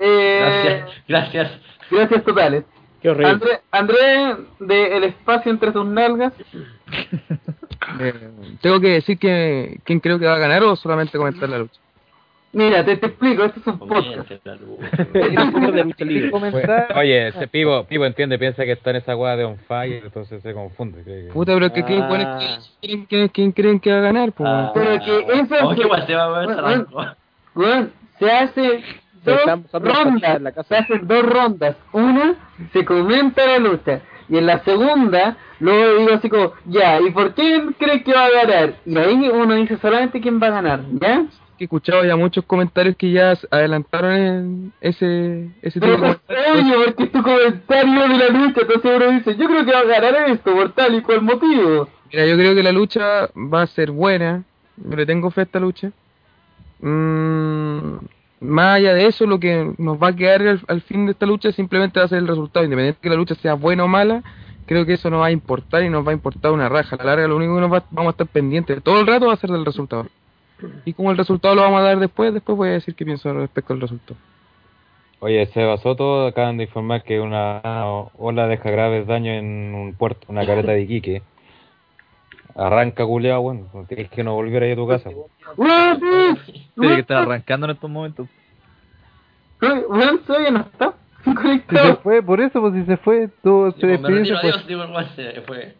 eh, Gracias, gracias. gracias totales. Qué horrible. André, André de El espacio entre tus nalgas. Eh, ¿Tengo que decir que, quién creo que va a ganar o solamente comentar la lucha? Mira, te, te explico, esto es un podcast. Oye, ese Pivo, Pivo entiende, piensa que está en esa weá de on fire, entonces se confunde. cree que- Puta, pero que, ¿quién, cuál Ah. quién, quién- quién creen que va a ganar? Pues, Ah, Pero que eso ¿Cómo es- que igual se va a ver Bueno, se hace dos rondas. la casa. Se hacen dos rondas. Una, se comenta la lucha. Y en la segunda, luego digo así como, ya, ¿y por quién crees que va a ganar? Y ahí uno dice solamente quién va a ganar, ¿ya? Que he escuchado ya muchos comentarios que ya adelantaron en ese, ese tipo Pero de comentarios. obvio, porque es tu comentario de la lucha, entonces uno dice, yo creo que va a ganar esto, por tal y cual motivo. Mira, yo creo que la lucha va a ser buena. Yo le tengo fe a esta lucha. Mm, más allá de eso, lo que nos va a quedar al, al fin de esta lucha simplemente va a ser el resultado. Independiente de que la lucha sea buena o mala, creo que eso no va a importar y nos va a importar una raja. A la larga, lo único que nos va, vamos a estar pendientes todo el rato va a ser del resultado. Y como el resultado lo vamos a dar después, después voy a decir qué pienso respecto al resultado. Oye, Seba Soto acaban de informar que una ola deja graves daños en un puerto, una careta de Iquique. Arranca culeado, bueno, tienes que no volver ahí a tu casa. Tiene que estar arrancando en estos momentos. weón, todavía no está se fue, por eso, pues si se fue, todo se despidió fue. adiós, digo, igual se fue.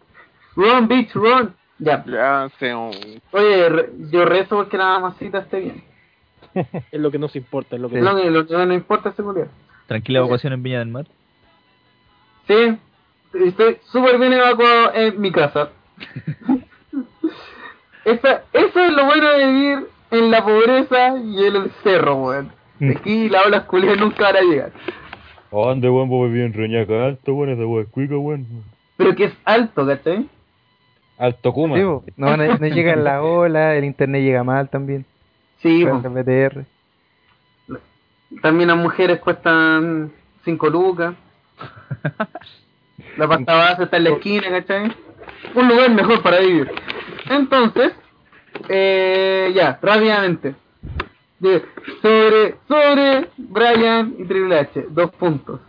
Run, bitch, run. Ya. ya sé un... Oye, re- yo rezo porque la mamacita esté bien. Es lo que nos importa, es lo que Lo que lo que no importa es seguridad. Tranquila evacuación en Viña del Mar. Sí, estoy súper bien evacuado en mi casa. Esa, eso es lo bueno de vivir en la pobreza y en el cerro, weón. Aquí las olas culiadas nunca van a llegar. ¿Dónde, weón? Vos bien reñaca alto, weón, esa weón es cuica, weón. Pero que es alto, ¿cachai? Alto Kuma. Sí, po. no, no, no llega en la ola, el internet llega mal también. Sí, BTR. también las mujeres cuestan 5 lucas. La pasta base está en la esquina, ¿cachai? Un lugar mejor para vivir. Entonces, eh, ya, rápidamente. Sobre, sobre Brian y Triple H, dos puntos.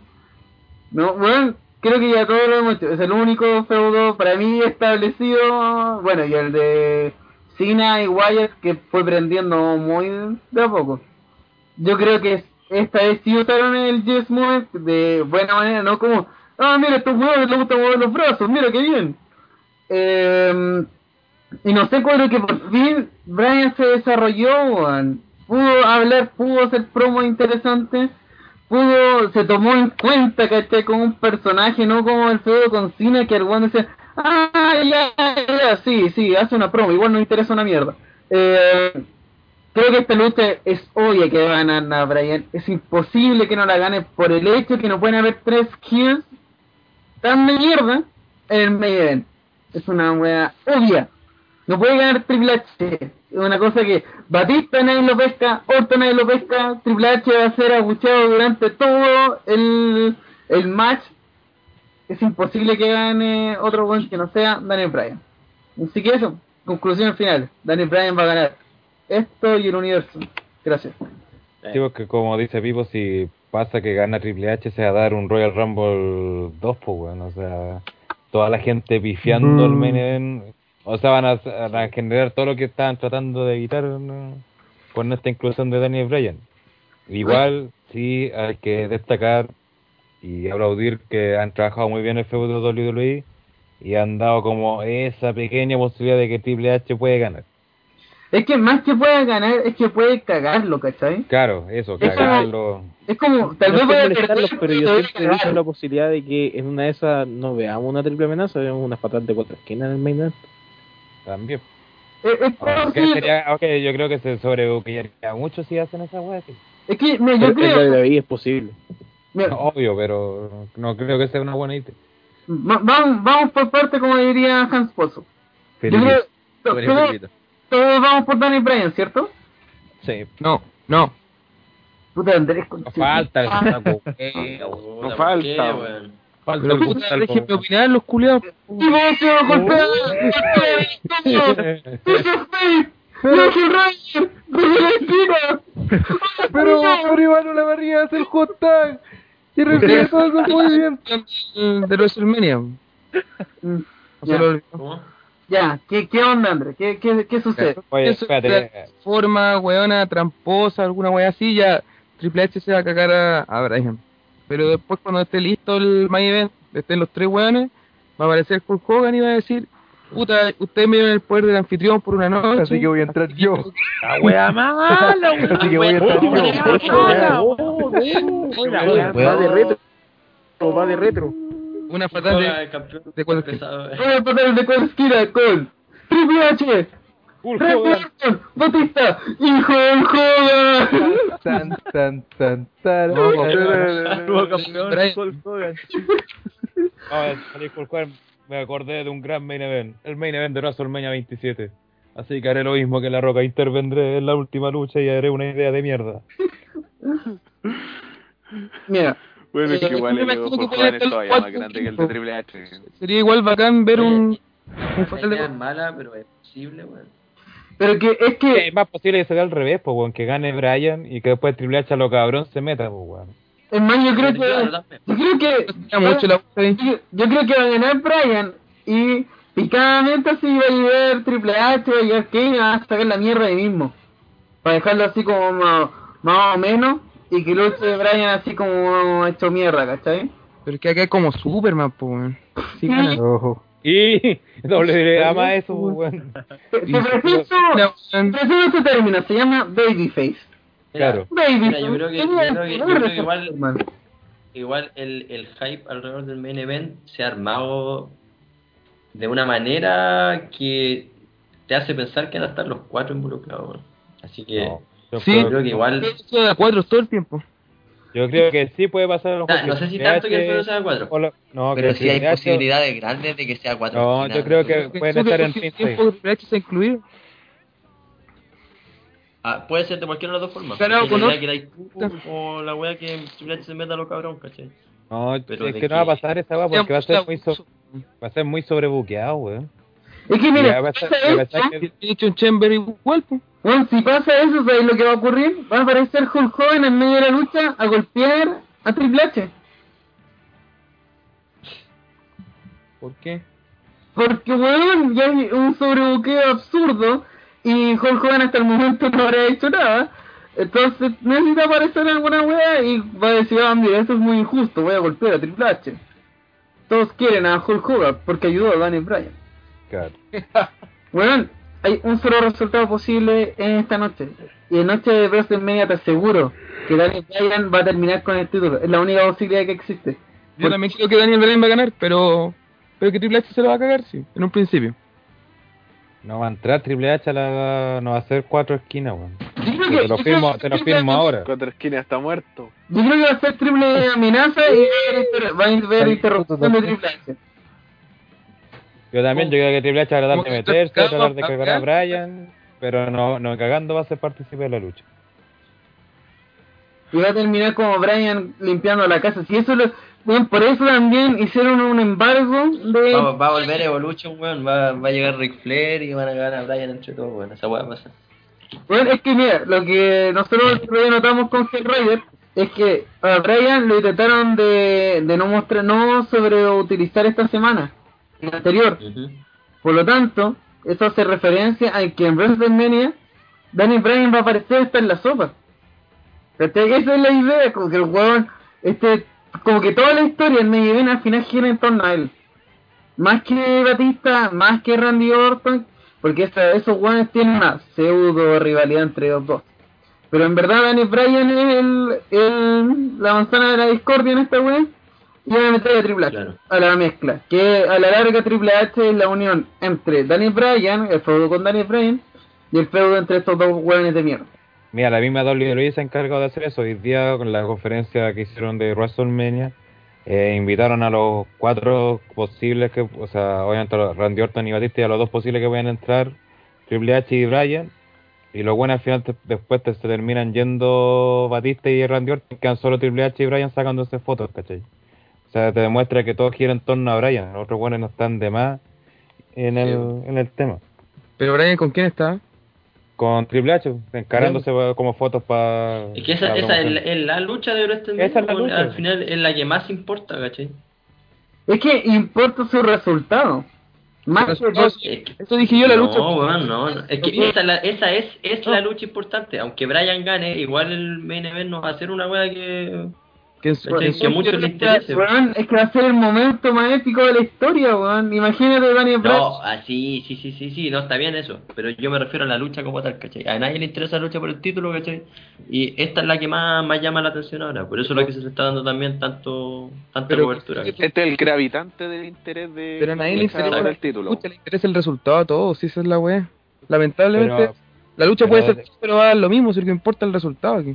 No, bueno, creo que ya todo lo hemos hecho. Es el único feudo para mí establecido. Bueno, y el de Cena y Wyatt que fue prendiendo muy de a poco. Yo creo que esta vez sí usaron el Yes Moment de buena manera, no como, ah, mira, estos jugadores les gusta mover los brazos, mira qué bien. Eh, y no sé, creo que por fin Brian se desarrolló, pudo hablar, pudo hacer promos interesantes, pudo, se tomó en cuenta, ¿cachai? Como un personaje, no como el feudo con Cena que weón decía, ah, ya, ya, sí, sí, hace una promo, igual no interesa una mierda. Eh, creo que esta lucha es obvia que va a ganar a Brian, es imposible que no la gane por el hecho que no pueden haber tres kills tan de mierda en el main event. Es una wea obvia. No puede ganar Triple H. Es una cosa que Batista nadie lo pesca, Orton nadie lo pesca, Triple H va a ser abucheado durante todo el, el match. Es imposible que gane otro buen que no sea Daniel Bryan. Así que eso, conclusión final. Daniel Bryan va a ganar esto y el universo. Gracias. Sí, porque como dice Pipo, si pasa que gana Triple H, se va a dar un Royal Rumble 2, pues, bueno, o sea, toda la gente pifiando el main event, o sea, van a, van a generar todo lo que estaban tratando de evitar ¿no? con esta inclusión de Daniel Bryan. Igual, sí, hay que destacar y aplaudir que han trabajado muy bien el feudo de WWE y han dado como esa pequeña posibilidad de que Triple H puede ganar. Es que más que pueda ganar, es que puede cagarlo, ¿cachai? Claro, eso, Es como- cagarlo. Es como, tal vez molestarlos, perder, pero yo siempre he la posibilidad de que en una de esas no veamos una triple amenaza, veamos unas patadas de cuatro esquinas en el main event. También. Es, es sería, ok, yo creo que se sobrebuquearía mucho si hacen esa weá. sí. Es que, mira, Pero yo creo, WWE es posible. mira, Obvio, pero no creo que sea una buena idea. va- vamos, vamos por parte, como diría Hans Pozo. Yo creo, to- Sobre todos, vamos por Danny Bryan, ¿cierto? Sí. No, no. Puta, Andrés, con No falta el saco. No ¿por falta, qué? Falta Pero puta, déjenme opinar los culiados. ¡Y vos se va a golpear! ¡Eso es ¡Ángel Ranger! ¡Desde la esquina! Pero, pero Iván la barriga hace el hot tag. Y refiere todo eso muy bien. De WrestleMania. ¿Cómo? ya. ¿Qué, ¿qué onda, Andrés? ¿Qué, qué, qué sucede? Oye, espérate. forma, weona, tramposa, alguna wea así, ya Triple H se va a cagar a, a Bryan. Pero después cuando esté listo el main event, estén los tres weones, va a aparecer Hulk Hogan y va a decir, puta, ustedes me dieron el poder del anfitrión por una noche. Así que voy a entrar yo. La wea mala, Así que voy a entrar yo. Va de retro. Va de retro. Una fatal de, de cuatro pesado. Voy a pasar de cuál esquina con Triple H, Hulk Hogan. Batista, hijo del Hogan. Tan, tan, tan, tan. Nuevo campeón, Brian. Hulk Hogan. Salí Hulk Hogan, me acordé de un gran main event. El main event de WrestleMania 27. Así que haré lo mismo que La Roca. Intervendré en la última lucha y haré una idea de mierda. Mira, Bueno, es Eh, que igual el acuerdo Hulk que Hogan ponía es el todavía cuatro más grande que el de tiempo. Triple H. Sería igual bacán ver un, un La idea es mala, pero es posible, weón. Pero que es que Es más posible que se dé al revés, pues, weón, que gane Bryan y que después Triple H a lo cabrón se meta, pues, weón. es más, yo creo que yo creo que yo, yo creo que va a ganar Brian y picadamente así va a llegar Triple H, va a llegar Kane y va a sacar la mierda ahí mismo. Para dejarlo así como más, más o menos y que luche Brian así como hecho mierda, ¿cachai? Pero es que acá es como Superman, pues, weón. Sí. Ojo. Y doble ama eso, weón. Preciso este término, se llama Babyface. Claro. Babyface. Yo creo que- yo creo que- yo creo que igual- igual el, el hype alrededor del main event se ha armado de una manera que te hace pensar que van a estar los cuatro involucrados. Así que No, yo, Sí. creo, que igual... de cuatro todo el tiempo. Yo creo que sí puede pasar a lo O sea, mejor no que sé si tanto que el juego sea cuatro. o lo- no, Pero que sí hay Triple H posibilidades grandes de que sea cuatro. No, esquinas. yo creo que pueden estar en que tiempo incluido. Ah, puede ser de cualquiera de las dos formas. Porque con que hay tú o la wea que Triple se meta a los cabrón, ¿cachai? No, Pero es de que no va a pasar esa weá porque va a ser muy, so- va a ser muy sobrebuqueado, weón. Es que pasa eso, He un chamber igual, pues. Bueno, si pasa eso, ¿sabes lo que va a ocurrir? Va a aparecer Hulk Hogan en medio de la lucha a golpear a Triple H. ¿Por qué? Porque, weón, ya hay un sobrebuqueo absurdo y Hulk Hogan hasta el momento no habrá hecho nada. Entonces necesita aparecer alguna wea y va a decir, ah, mira, esto es muy injusto, voy a golpear a Triple H. Todos quieren a Hulk Hogan porque ayudó a Daniel Bryan. Claro. Bueno, hay un solo resultado posible en esta noche. Y en noche de WrestleMania te aseguro que Daniel Bryan va a terminar con el título. Es la única posibilidad que existe. Yo también creo que Daniel Bryan va a ganar, pero pero que Triple H se lo va a cagar, sí, en un principio. No va a entrar Triple H a la... No va a ser cuatro esquinas, weón. Te lo firmo, te lo firmo ahora. Cuatro esquinas está muerto. Yo creo que va a ser triple amenaza y va a haber interrupción de Triple H. Yo también, yo creo que Triple H va a tratar de que meterse, tratar de cagar a Bryan, pero no, no cagando va a ser partícipe de la lucha. Y va a terminar como Bryan limpiando la casa. Si eso lo, bueno, por eso también hicieron un embargo de... Va, va a volver Evolution, weón. Va, va a llegar Ric Flair y van a ganar a Bryan entre todos, weón. Esa weá pasa. Bueno, es que mira, lo que nosotros notamos con Hell Rider es que a Bryan lo intentaron de, de no mostrar, no sobreutilizar esta semana, la anterior. Por lo tanto, eso hace referencia a que en WrestleMania Daniel Bryan va a aparecer hasta en la sopa. ¿Cachai? Esa es la idea, como que el huevón, este, como que toda la historia en medio al final gira en torno a él. Más que Batista, más que Randy Orton, porque esa- esos hueones tienen una pseudo rivalidad entre los dos. Pero en verdad Daniel Bryan es el, el- la manzana de la discordia en esta wea y van a meter a Triple H a la mezcla. Que a la larga Triple H es la unión entre Daniel Bryan, el feudo con Daniel Bryan, y el feudo entre estos dos hueones de mierda. Mira, la misma WWE se ha encargado de hacer eso. Hoy día, con la conferencia que hicieron de WrestleMania, eh, invitaron a los cuatro posibles que, o sea, obviamente a los Randy Orton y Batista y a los dos posibles que pueden entrar, Triple H y Bryan. Y lo bueno al final te- después te- se terminan yendo Batista y Randy Orton, quedan solo Triple H y Bryan sacándose fotos, ¿cachai? O sea, te demuestra que todo gira en torno a Bryan. Los otros buenos no están de más en el, en el tema. Pero Bryan, ¿con quién está? Con Triple H, encarándose como fotos para. Es que esa, esa es, la, es la lucha de WrestleMania. Esa es la lucha. Al final es la que más importa, ¿cachai? Es que importa su resultado. Más que Eso dije yo, la no, lucha. weón, no, no. Es que esa, la- esa es, es la lucha importante. Aunque Bryan gane, igual el main event nos va a hacer una weá que. Que, ¿cachai? que a muchos les interese. Weón, es que va a ser el momento más épico de la historia, weón. Imagínate Daniel Bryan. No, así, sí, sí, sí, sí, no está bien eso. Pero yo me refiero a la lucha como tal, ¿cachai? A nadie le interesa la lucha por el título, ¿cachai? Y esta es la que más, más llama la atención ahora. Por eso es la que se le está dando también tanto tanta Pero- cobertura. Este es el gravitante del interés de Pero a nadie le interesa por el título. Escucha, le interesa el resultado a todos, si esa es la weá. Lamentablemente, Pero- la lucha pero- puede ser, pero va a dar lo mismo, si lo que importa es el resultado aquí.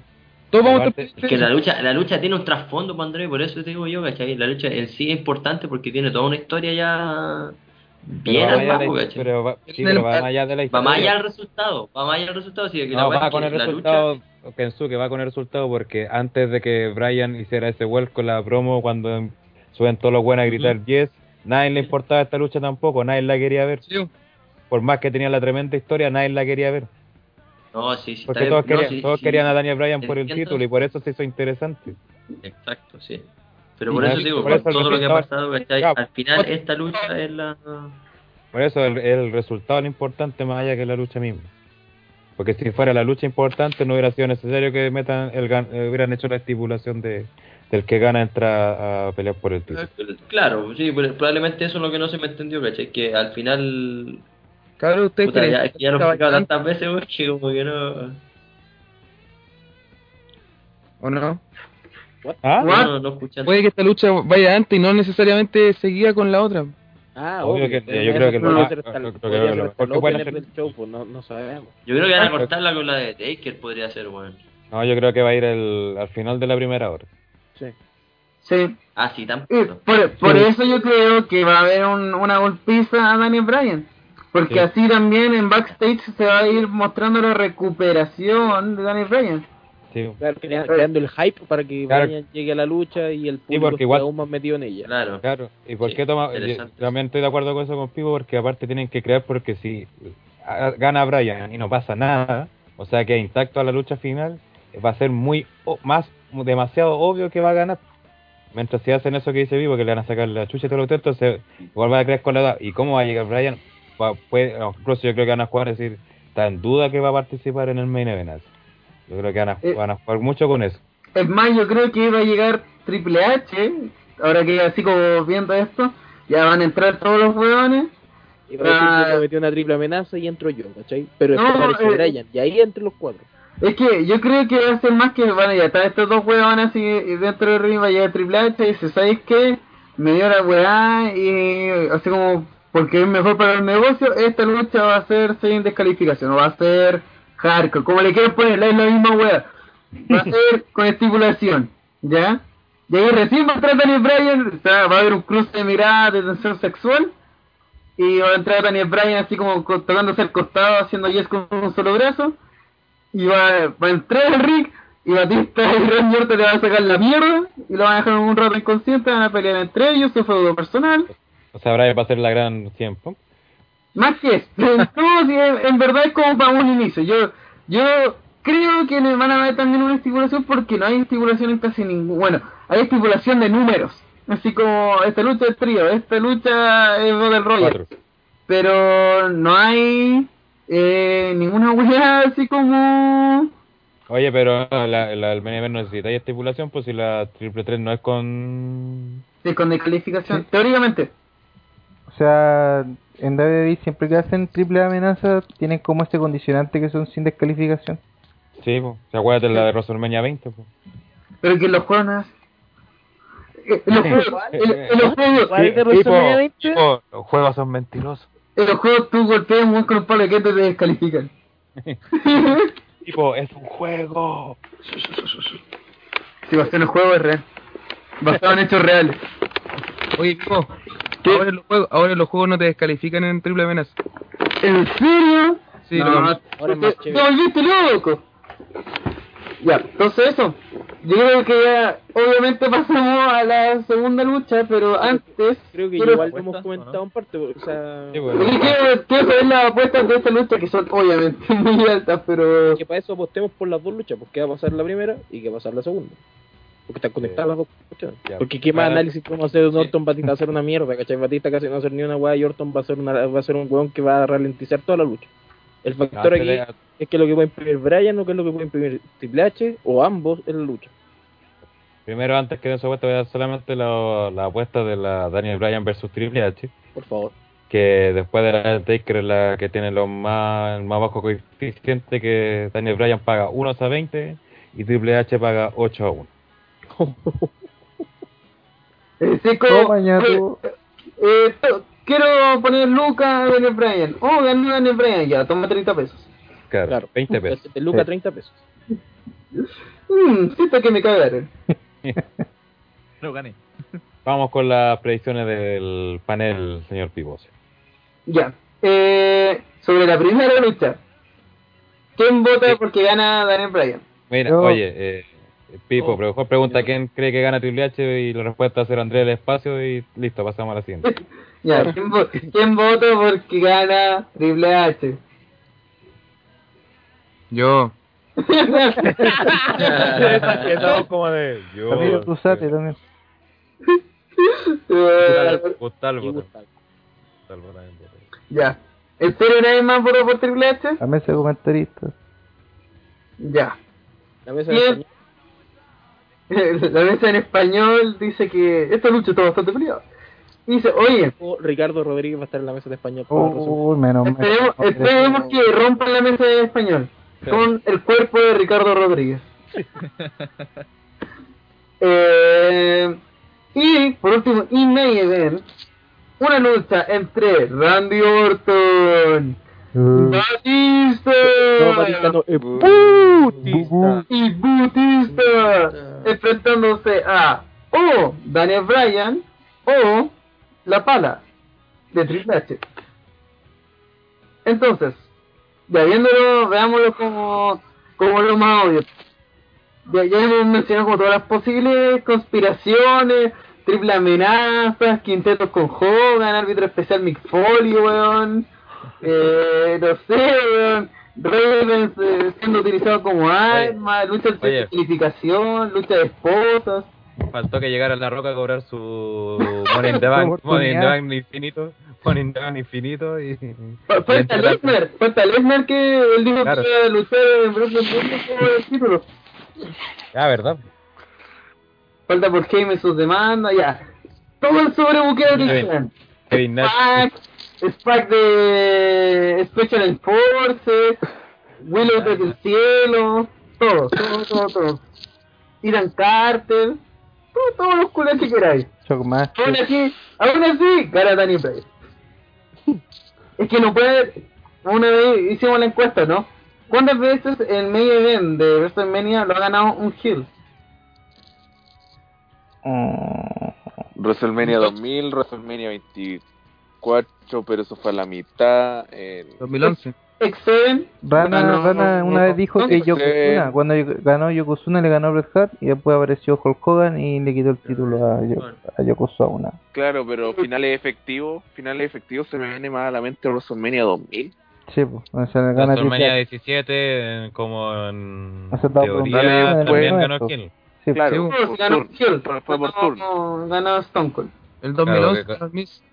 Todos vamos a estar Es que la lucha, la lucha tiene un trasfondo, Andrés, por eso te digo yo, ¿cachai? La lucha en sí es importante porque tiene toda una historia ya bien pero va- sí, pero va más allá de la Va más allá del resultado, va más allá del resultado, sí, que No, va con el la resultado, lucha- Kensuke va con el resultado porque antes de que Brian hiciera ese vuelco en la promo cuando em- suben todos los buenos a gritar yes, nadie le importaba esta lucha tampoco, nadie la quería ver. Por más que tenía la tremenda historia, nadie la quería ver. No, sí, sí. Porque todos, bien. No, querían, sí, todos sí. querían a Daniel Bryan por el título y por eso se hizo interesante. Exacto, sí. Pero por eso es- digo, por eso todo lo que ha pasado, Al final esta lucha es la... Por eso el, el resultado es importante más allá que la lucha misma. Porque si fuera la lucha importante no hubiera sido necesario que metan el gan- eh, hubieran hecho la estipulación de del que gana entra a pelear por el título. Claro, sí, pero probablemente eso es lo que no se me entendió, ¿cachai? Que al final... Claro, ustedes Puta, creen ya, ya lo he tantas veces, weón, que como que no... ¿O no? ¿Ah? No, no. Puede que esta lucha vaya antes y no necesariamente seguía con la otra. Ah, Obvio obvio, que- yo creo que pues no, no sabemos. Yo creo que van a cortarla con la de Taker, podría ser, weón. No, yo creo que va a ir el, al final de la primera hora. Sí. Sí. Ah, sí, tampoco. por, por eso yo creo que va a haber un- una golpiza a Daniel Bryan. Porque Sí. así también en backstage se va a ir mostrando la recuperación de Daniel Bryan. Sí. Claro, creando el hype para que Claro. Bryan llegue a la lucha y el público igual- esté aún más metido en ella. Claro. Claro, ¿y por Sí, qué toma? yo también estoy de acuerdo con eso con Pivo, porque aparte tienen que crear, porque si gana Bryan y no pasa nada, o sea que intacto a la lucha final, va a ser muy, o- más, demasiado obvio que va a ganar. Mientras si hacen eso que dice Vivo, que le van a sacar la chucha y todo lo otro, entonces igual va a creer con la edad. ¿Y cómo va a llegar Bryan? Va- puede- incluso yo creo que van a jugar, es decir, está en duda que va a participar en el main event. Yo creo que van a, Eh. van a jugar mucho con eso. Es más, yo creo que va a llegar Triple H, ahora que así como viendo esto, ya van a entrar todos los hueones. Y va a decir Ah. metió una triple amenaza y entro yo, ¿cachai? Pero No, aparece eh, Bryan, y ahí entre los cuatro. Es que yo creo que va a ser más que, bueno, ya están estos dos huevones así y dentro del ring va a llegar Triple H y dice, ¿sabes qué? Me dio la weá y así como, porque es mejor para el negocio, esta lucha va a ser sin descalificación, va a ser hardcore, como le quieran poner, es la misma weá. Va a ser con estipulación, ¿ya? Y ahí recién va a entrar Daniel Bryan, o sea, va a haber un cruce de miradas de tensión sexual y va a entrar Daniel Bryan así como co- tocándose el costado, haciendo yes con un solo brazo y va, va a entrar el ring y Batista y Randy Orton le van a sacar la mierda y lo van a dejar un rato inconsciente, van a pelear entre ellos, su feudo personal. O sea, Bryan va a ser la gran tiempo. Más que eso, no, en, verdad es como para un inicio. Yo yo creo que le van a dar también una estipulación porque no hay estipulación en casi ningún... Bueno, hay estipulación de números. Así como esta lucha es trío, esta lucha es Battle Royale. Pero no hay eh, ninguna weá así como... Oye, pero la, la, el event no necesita estipulación, pues si la triple 3 no es con... Sí, con descalificación. Teóricamente. O sea, en WWE siempre que hacen triple amenaza tienen como este condicionante que son sin descalificación. Sí, pues. ¿Se acuerdan de la de WrestleMania 20? Pues? Pero que los juegos no hacen. Eh, En los juegos, los juegos, ¿Cuál es de WrestleMania 20? Tipo, los juegos son mentirosos. en los juegos tú golpeas un buen con un palo de que te descalifican. Tipo, es un juego. Si basado en el juego es real. Basado en hechos reales. Oye, Ahora en, los juegos, ahora en los juegos no te descalifican en triple amenaza. ¿En serio? Sí, no, lo- ahora te, te volviste loco. Ya, entonces eso. Yo creo que ya, obviamente pasamos a la segunda lucha, pero antes... Creo que quiero- igual lo hemos comentado en parte, o sea... Porque quiero, quiero saber las apuestas de esta lucha que son obviamente muy altas, pero... Que para eso apostemos por las dos luchas, porque va a pasar la primera y que va a pasar la segunda. Porque están conectadas las dos. Porque qué más análisis podemos hacer de un Orton Batista va a hacer una mierda, ¿cachai? Batista casi no va a hacer ni una weá y Orton va a ser una, va a ser un weón que va a ralentizar toda la lucha. El factor aquí pelea. es que lo que puede imprimir Bryan o que es lo que puede imprimir Triple H o ambos en la lucha. Primero, antes que de apuesta, voy a dar solamente la, la apuesta de la Daniel Bryan versus Triple H. Por favor. Que después de la Taker es la que tiene los más, el más bajo coeficiente, que Daniel Bryan paga 1 a 20 y Triple H paga 8 a 1. Sí, como- eh, eh, quiero poner Lucas a Daniel Bryan. Oh, ganó Daniel Bryan, ya, toma 30 pesos. Claro, 20 pesos. De Luca Sí. 30 pesos. Mmm, siento que me cagaron. No gané. Vamos con las predicciones del panel, señor Pibos. Ya. Eh, sobre la primera lucha. ¿Quién vota porque gana Daniel Bryan? Mira, Yo- oye, eh, Pipo, pero mejor pregunta quién cree que gana Triple H y la respuesta será Andrés del Espacio y listo, pasamos a la siguiente. Ya, ¿quién, vo- quién vota porque gana Triple H? Yo. Estamos como de... Yo, También Cruzate también. Eh, Gustavo, también ya. ¿En serio nadie más votó por Triple H? La mesa de comentaristas. Ya. La mesa de. La mesa en español dice que esta lucha está bastante peleada. Dice, oye, O Ricardo Rodríguez va a estar en la mesa de español. Uy, menos esperemos, esperemos que rompan la mesa en español con el cuerpo de Ricardo Rodríguez. Eh, y por último, y main event, una lucha entre Randy Orton, Uh, Batista, No, eh, y Batista enfrentándose a o Daniel Bryan o la pala de Triple H. Entonces, ya viéndolo, veámoslo como, como lo más obvio. ya, ya hemos mencionado como todas las posibles conspiraciones, triple amenazas, quintetos con Hogan, árbitro especial Mick Foley, weón. Eh, no sé. Ravens eh, siendo utilizado como arma, lucha de oye. simplificación, lucha de esposas. Faltó que llegara La Roca a cobrar su Money in the Bank, Money in the Bank infinito, Money in the Bank infinito y... Fa- Falta Lesnar, falta Lesnar que él dijo Claro. que iba a luchar en Kingdom por el título. Ah, ¿verdad? Falta por Jaime sus demandas, ya. Todo el sobrebuqueo que. Kevin Nash. Spack de Special Enforces, Willow desde el cielo, todo, todo, todo, todo. Irán Carter, todo- todos los culos que queráis. Shockmaster. Aún así, aún así, gana Danny Bryan. Es que no puede. Una vez hicimos la encuesta, ¿no? ¿Cuántas veces el main event de WrestleMania lo ha ganado un heel? WrestleMania 2000, WrestleMania 24, pero eso fue a la mitad. En... 2011. Exceden. Rana, no, Rana no, una no, vez dijo que Yokozuna, cuando ganó Yokozuna le ganó a Bret Hart y después apareció Hulk Hogan y le quitó el título a, Yo- a Yokozuna. Claro, pero finales efectivos, finales efectivos se me viene más a la mente WrestleMania 2000. Sí, pues, o sea, gana WrestleMania Triple H. 17, eh, como en O sea, teoría, también ganó Hill. Sí, Claro, Pues, por ganó heel. fue- por turno. Ganó, Stone Cold. El Claro, 2011, que- los Miz.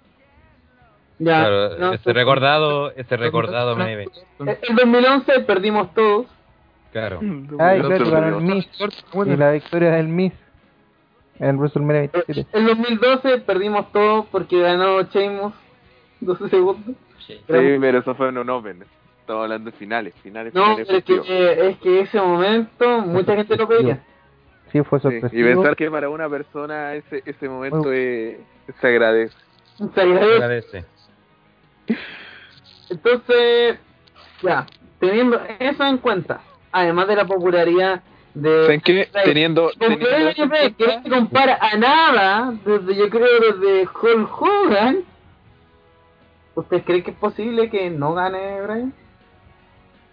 Ya. Claro, no, ese sí. recordado, ese recordado. En 2011 perdimos todos. Claro. Ay, Pero claro, se ganó el. Miz. Y la victoria del Miz. En WrestleMania 27. En 2012 perdimos todos porque ganó Sheamus 12 segundos. Sí. Sí, pero eso fue en un Open. Estamos hablando de finales, finales, No, finales pero es que, eh, es que ese momento mucha gente lo pedía. Sí, fue Sí, sorpresivo. Y pensar que para una persona ese, ese momento eh, se agradece. Se agradece. Agradece. Entonces, ya, teniendo eso en cuenta, además de la popularidad de... ¿Saben qué? de- Teniendo, Como teniendo eso en WWE, que no se compara a nada, desde yo creo desde Hulk Hogan, ¿ustedes creen que es posible que no gane Brian?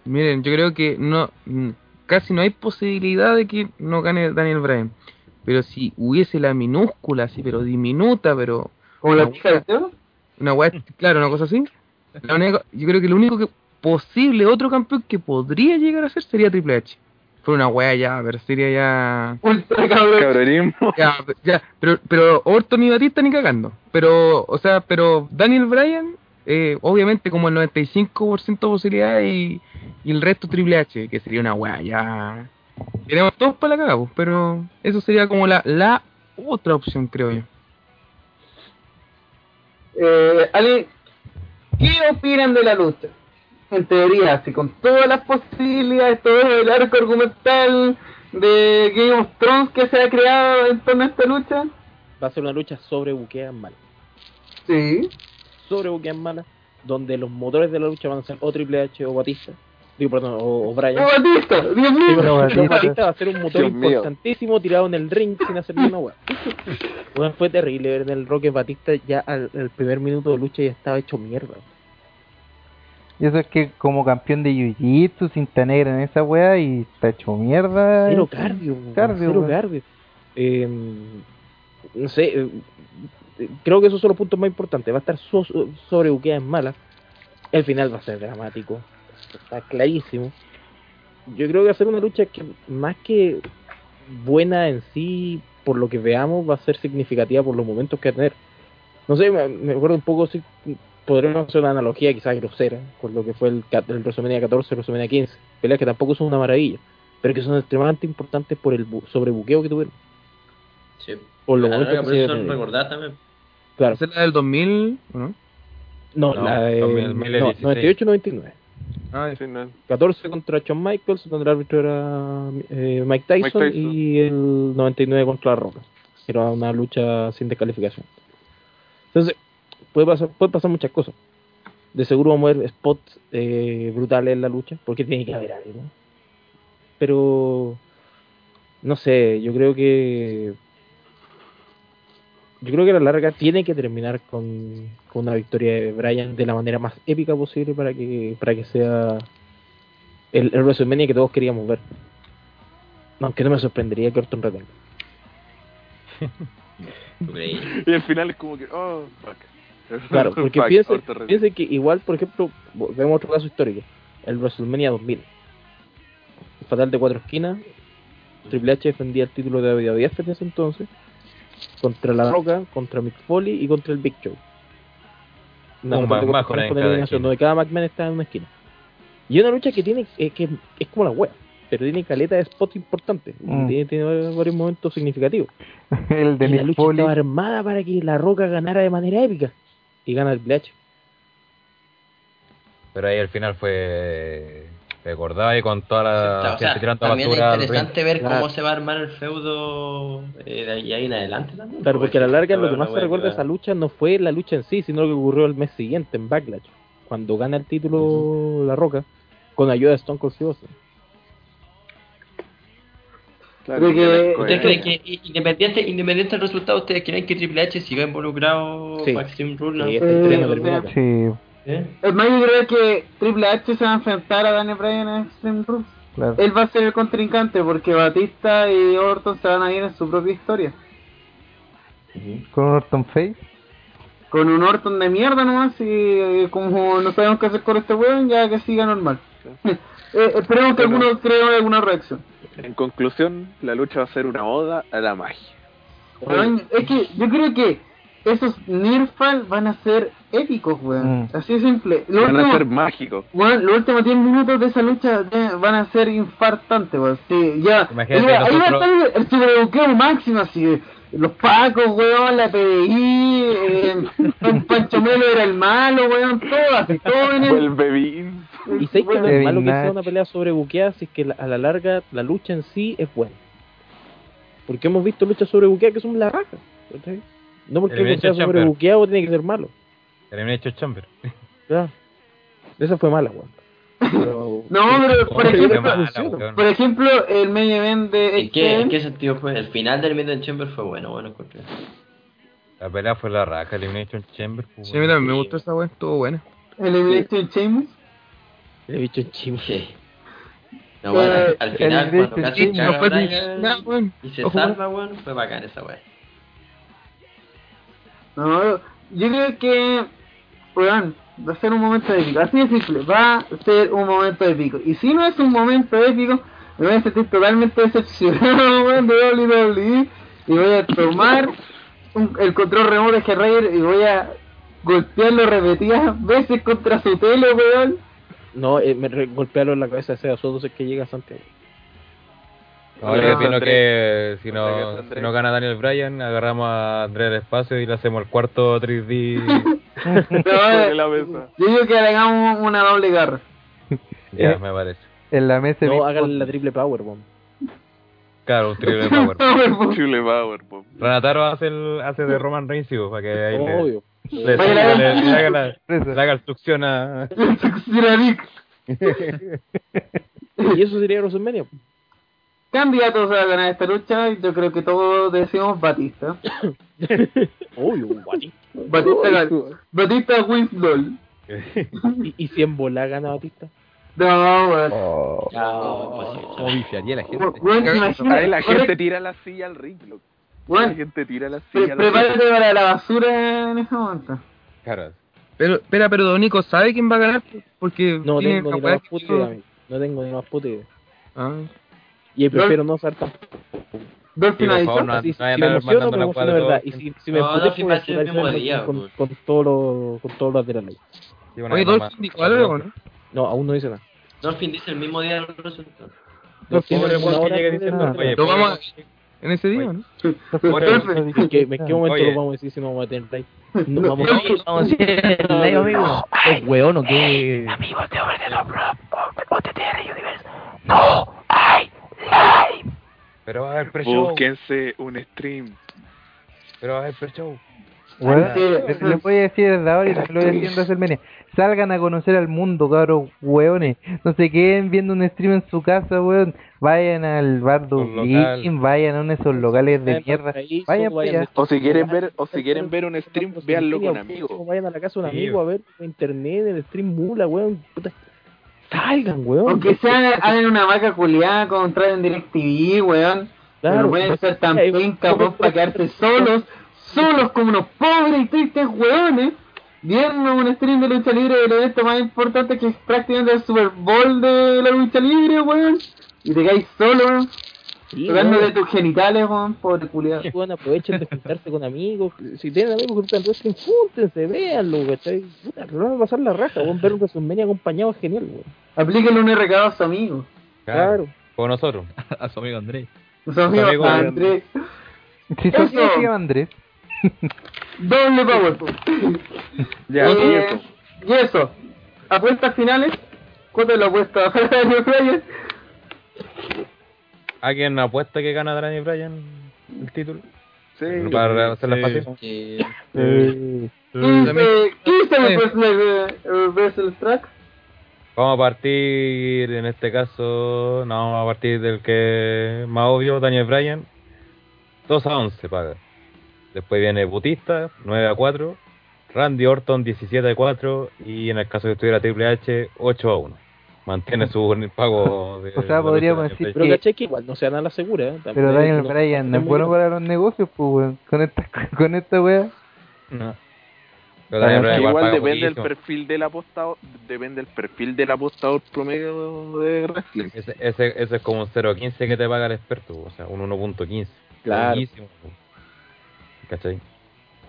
Miren, yo creo que no casi no hay posibilidad de que no gane Daniel Bryan. Pero si hubiese la minúscula, así, pero diminuta, pero Como la del cielo. Una weá, claro, una cosa así. La única- yo creo que lo único que posible otro campeón que podría llegar a ser sería Triple H. Fue una weá ya, pero sería ya. Ultra cabrón. cabronismo. Ya, ya, pero, pero Orton y Batista ni cagando. Pero, o sea, pero Daniel Bryan, eh, obviamente como el 95% de posibilidades y, y el resto Triple H, que sería una weá, ya. Tenemos todos para la cagada, pues, pero eso sería como la, la otra opción, creo yo. Eh, Ale, ¿qué opinan de la lucha? En teoría, así con todas las posibilidades, todo el arco argumental de Game of Thrones que se ha creado en torno a esta lucha. Va a ser una lucha sobre buqueas malas. Sí. Sobre buqueas malas, donde los motores de la lucha van a ser o Triple H o Batista. Digo, perdón, o, o Bryan. ¡Oh, Batista! ¡Dios mío! Batista va a ser un motor Dios mío. importantísimo tirado en el ring sin hacer ni una weá. Weón, fue terrible ver en el Roque Batista ya al, al primer minuto de lucha ya estaba hecho mierda. Y eso es que como campeón de Jiu-Jitsu, cinta negra en esa wea y está hecho mierda. Cero cardio, Cardio, cero cardio. Eh, no sé, eh, eh, creo que esos son los puntos más importantes. Va a estar so- sobre buqueas malas. El final va a ser dramático. Está clarísimo. Yo creo que va a ser una lucha que más que buena en sí, por lo que veamos, va a ser significativa por los momentos que va a tener. No sé, me, me acuerdo un poco si podríamos hacer una analogía quizás grosera con lo que fue el, el WrestleMania 14, WrestleMania 15. Peleas que tampoco son una maravilla, pero que son extremadamente importantes por el bu- sobrebuqueo que tuvieron. Sí. Por lo recordar también. Claro. Es la del 2000, ¿o ¿no? No, No, la de 2016. no, 98-99. Ah, Sí, no. 14 contra Shawn Michaels, donde el árbitro era eh, Mike, Tyson, Mike Tyson. y el 99 contra La Roca. Era una lucha sin descalificación. Entonces, puede pasar, puede pasar muchas cosas. De seguro vamos a ver spots eh, brutales en la lucha, porque tiene que haber algo. Pero, no sé, yo creo que yo creo que a la larga tiene que terminar con, con una victoria de Bryan de la manera más épica posible para que para que sea el, el WrestleMania que todos queríamos ver. Aunque no me sorprendería que Orton retenga. Y al final es como que, oh, fuck. Claro, porque Fuck, retenga. piensen que igual, por ejemplo, vemos otro caso histórico, el WrestleMania 2000. El fatal de cuatro esquinas, Triple H defendía el título de WWF en ese entonces, contra La Roca, contra Mick Foley y contra el Big Show. Una Un de en cada esquina. donde cada McMahon está en una esquina. Y una lucha que tiene, eh, que es como la wea, pero tiene caleta de spots importantes, Mm. tiene, tiene varios momentos significativos. El de Y la lucha Foley. estaba armada para que La Roca ganara de manera épica. Y gana el Triple H. Pero ahí al final fue recordado y con toda la O sea, gente tirando también es interesante ver Claro. cómo se va a armar el feudo eh, de ahí en adelante también. Claro, porque a la larga lo que más se recuerda de esa lucha no fue la lucha en sí, sino lo que ocurrió el mes siguiente en Backlash, cuando gana el título La Roca, con ayuda de Stone Cold Steve Austin. Claro, ¿Ustedes creen que independiente, independiente del resultado, ustedes creen que Triple H siga involucrado Sí. Extreme Rule? Sí, este estreno Eh. Sí, ¿Eh? Es más, yo creo que Triple H se va a enfrentar a Daniel Bryan en Extreme Rules. claro. Él va a ser el contrincante porque Batista y Orton se van a ir en su propia historia. Con un Orton Face. Con un Orton de mierda nomás y eh, como no sabemos qué hacer con este weón, ya que siga normal. Eh, esperemos que Bueno. alguno cree alguna reacción. En conclusión, la lucha va a ser una oda a la magia. Weón, es que yo creo que esos Nearfall van a ser épicos, weón. Mm. Así de simple. Lo Van a ser mágicos. Bueno, los últimos 10 minutos de esa lucha van a ser infartantes, weón. Sí, ya. Imagínate ahí va- ahí va a estar el sobrebuqueo máximo, así. Los pacos, weón, la PDI, eh, Pancho Melo era el malo, weón, todo así, todo en el... el Bebín. Y sé que es malo que sea una pelea sobrebuqueada si es que la- a la larga la lucha en sí es buena. Porque hemos visto luchas sobrebuqueadas que son la raja. No porque Elimination sea Chamber. sobrebuqueado tiene que ser malo. Elimination Chamber. Ya. Esa fue mala, weón. Pero- No, pero por Qué ejemplo, mala, weón. por ejemplo, el main event de ¿En qué, ¿En Extreme, qué sentido fue? El final del Midnight Chamber fue bueno, bueno, encontré. La pelea fue la raja, Elimination Chamber. pues, Sí, a mí también me gustó esa weá, estuvo buena. el Elimination Chamber, chimo. Sí. No, bueno, al final, el cuando casi no fue weón. y se salva, weón, fue bacán esa weá. No, yo creo que, weón, va a ser un momento épico. Así de simple, va a ser un momento épico. Y si no es un momento épico, me voy a sentir totalmente decepcionado, weón, de WWE. Y voy a tomar el control remoto de G-Rayer y voy a golpearlo repetidas veces contra su tele, weón. No, eh, me golpearon en la cabeza de Sega Soto es que llega Santiago. No, yo opino que si no, si no gana Daniel Bryan, agarramos a Andrés del espacio y le hacemos el cuarto 3D. Sobre la mesa. Yo digo que hagamos una doble garra. ya, Eh. me parece. En la mesa. No, hagan la triple power bomb. Claro, un triple power. Triple Powerbomb. Renataro hace, el, hace de Roman Reigns, sí, para que ahí le, Obvio. le, le- la- le- le haga la, le haga el succión a... Y eso sería WrestleMania. Candidatos a ganar esta lucha, yo creo que todos decimos Batista. Obvio, un Batista. Batista. Batista Winslow. ¿Y, y si en bola gana Batista? No, weón. Oh. ¿Cómo bifiaría la gente? Ahí imagínate. la corre- gente tira la silla al ring, loco. La Weón, gente tira la pre- silla al ring. prepárate para la basura en ese momento. Claro. Pero, espera, pero Don Nico, ¿sabe quién va a ganar? Porque No tiene tengo ni la más puta idea. No tengo ni la más puta idea. Ah. Y prefiero no favor, no- Así, no si me a emociono, me la emociono verdad. todo. Y si, si me voy a a ser con, pues. con, todos los con todos los de la ley. Oye, Dolphin dijo algo, ¿o ¿no? No, aún no dice nada. Dolphin dice el mismo día del resultado. Dolphin Lo pobre vamos a- en ese día, ¿no? ¿En qué, en qué momento Oye. lo vamos a decir si no vamos a tener like? No, No, vamos no, a a el live, amigo. ¿Es weón o qué? De Over the Top Rope, OTTR Universe, no. Pero va a haber pre-show. Búsquense un stream. Pero va a haber pre-show. Bueno, les, les voy a decir desde ahora y les lo voy a decir en WrestleMania. Salgan a conocer al mundo, cabros, hueones. No se queden viendo un stream en su casa, weón. Vayan al bar Un Dublín, vayan a uno de esos locales de mierda. Vayan o para. O si quieren ver, o si quieren ver un stream, vayan véanlo con amigos. Vayan a la casa de un amigo a ver internet, el stream mula, weón. Puta. Salgan, weón. Aunque sea, hagan una vaca culiada, contraten DirecTV, weón. Pero no pueden ser tan Ay, penca, weón, para quedarse solos, solos como unos pobres y tristes weones, viendo un stream de lucha libre del evento más importante que es prácticamente el Super Bowl de la lucha libre, weón. Y te caes solo, weón. Sí, weón. de tus genitales, weón, pobre culiado. Weón, aprovechen de juntarse con amigos. Si tienen amigos que están wrestling, júntense, véanlo, ¿cachai? Puta, lo van a pasar la raja, weón. Ver un WrestleMania acompañado es genial, weón. Aplíquenle un recado a su amigo. Claro. Como nosotros. A su amigo Andrés. A su amigo amigo Andrés. Si Eso. se llama Andrés. Doble power. Ya, Eh, y eso. y eso. Apuestas finales. ¿Cuánto es la apuesta? ¿Alguien apuesta que gana Daniel Bryan el título? Sí. Para hacerla Sí. fácil. Que- Eh, también- 15, 15 Sí. de eh, Wrestle Track. Vamos a partir, en este caso, no, vamos a partir del que más obvio, Daniel Bryan. 2 a 11 paga. Después viene Butista, 9 a 4. Randy Orton, 17 a 4. Y en el caso que estuviera Triple H, 8 a 1. Mantiene su pago de. O sea, podríamos de decir Pero que- caché que igual no se dan a la segura, ¿eh? Pero Daniel no- Bryan no es bueno para los negocios, pues, weón. Con esta, con esta wea. No. Pero Daniel Bryan igual Igual depende del perfil del apostador, depende del perfil del apostador promedio de wrestling. Ese, ese, ese es como un 0.15 que te paga el experto, o sea, un 1.15. Claro. Poquísimo. ¿Cachai?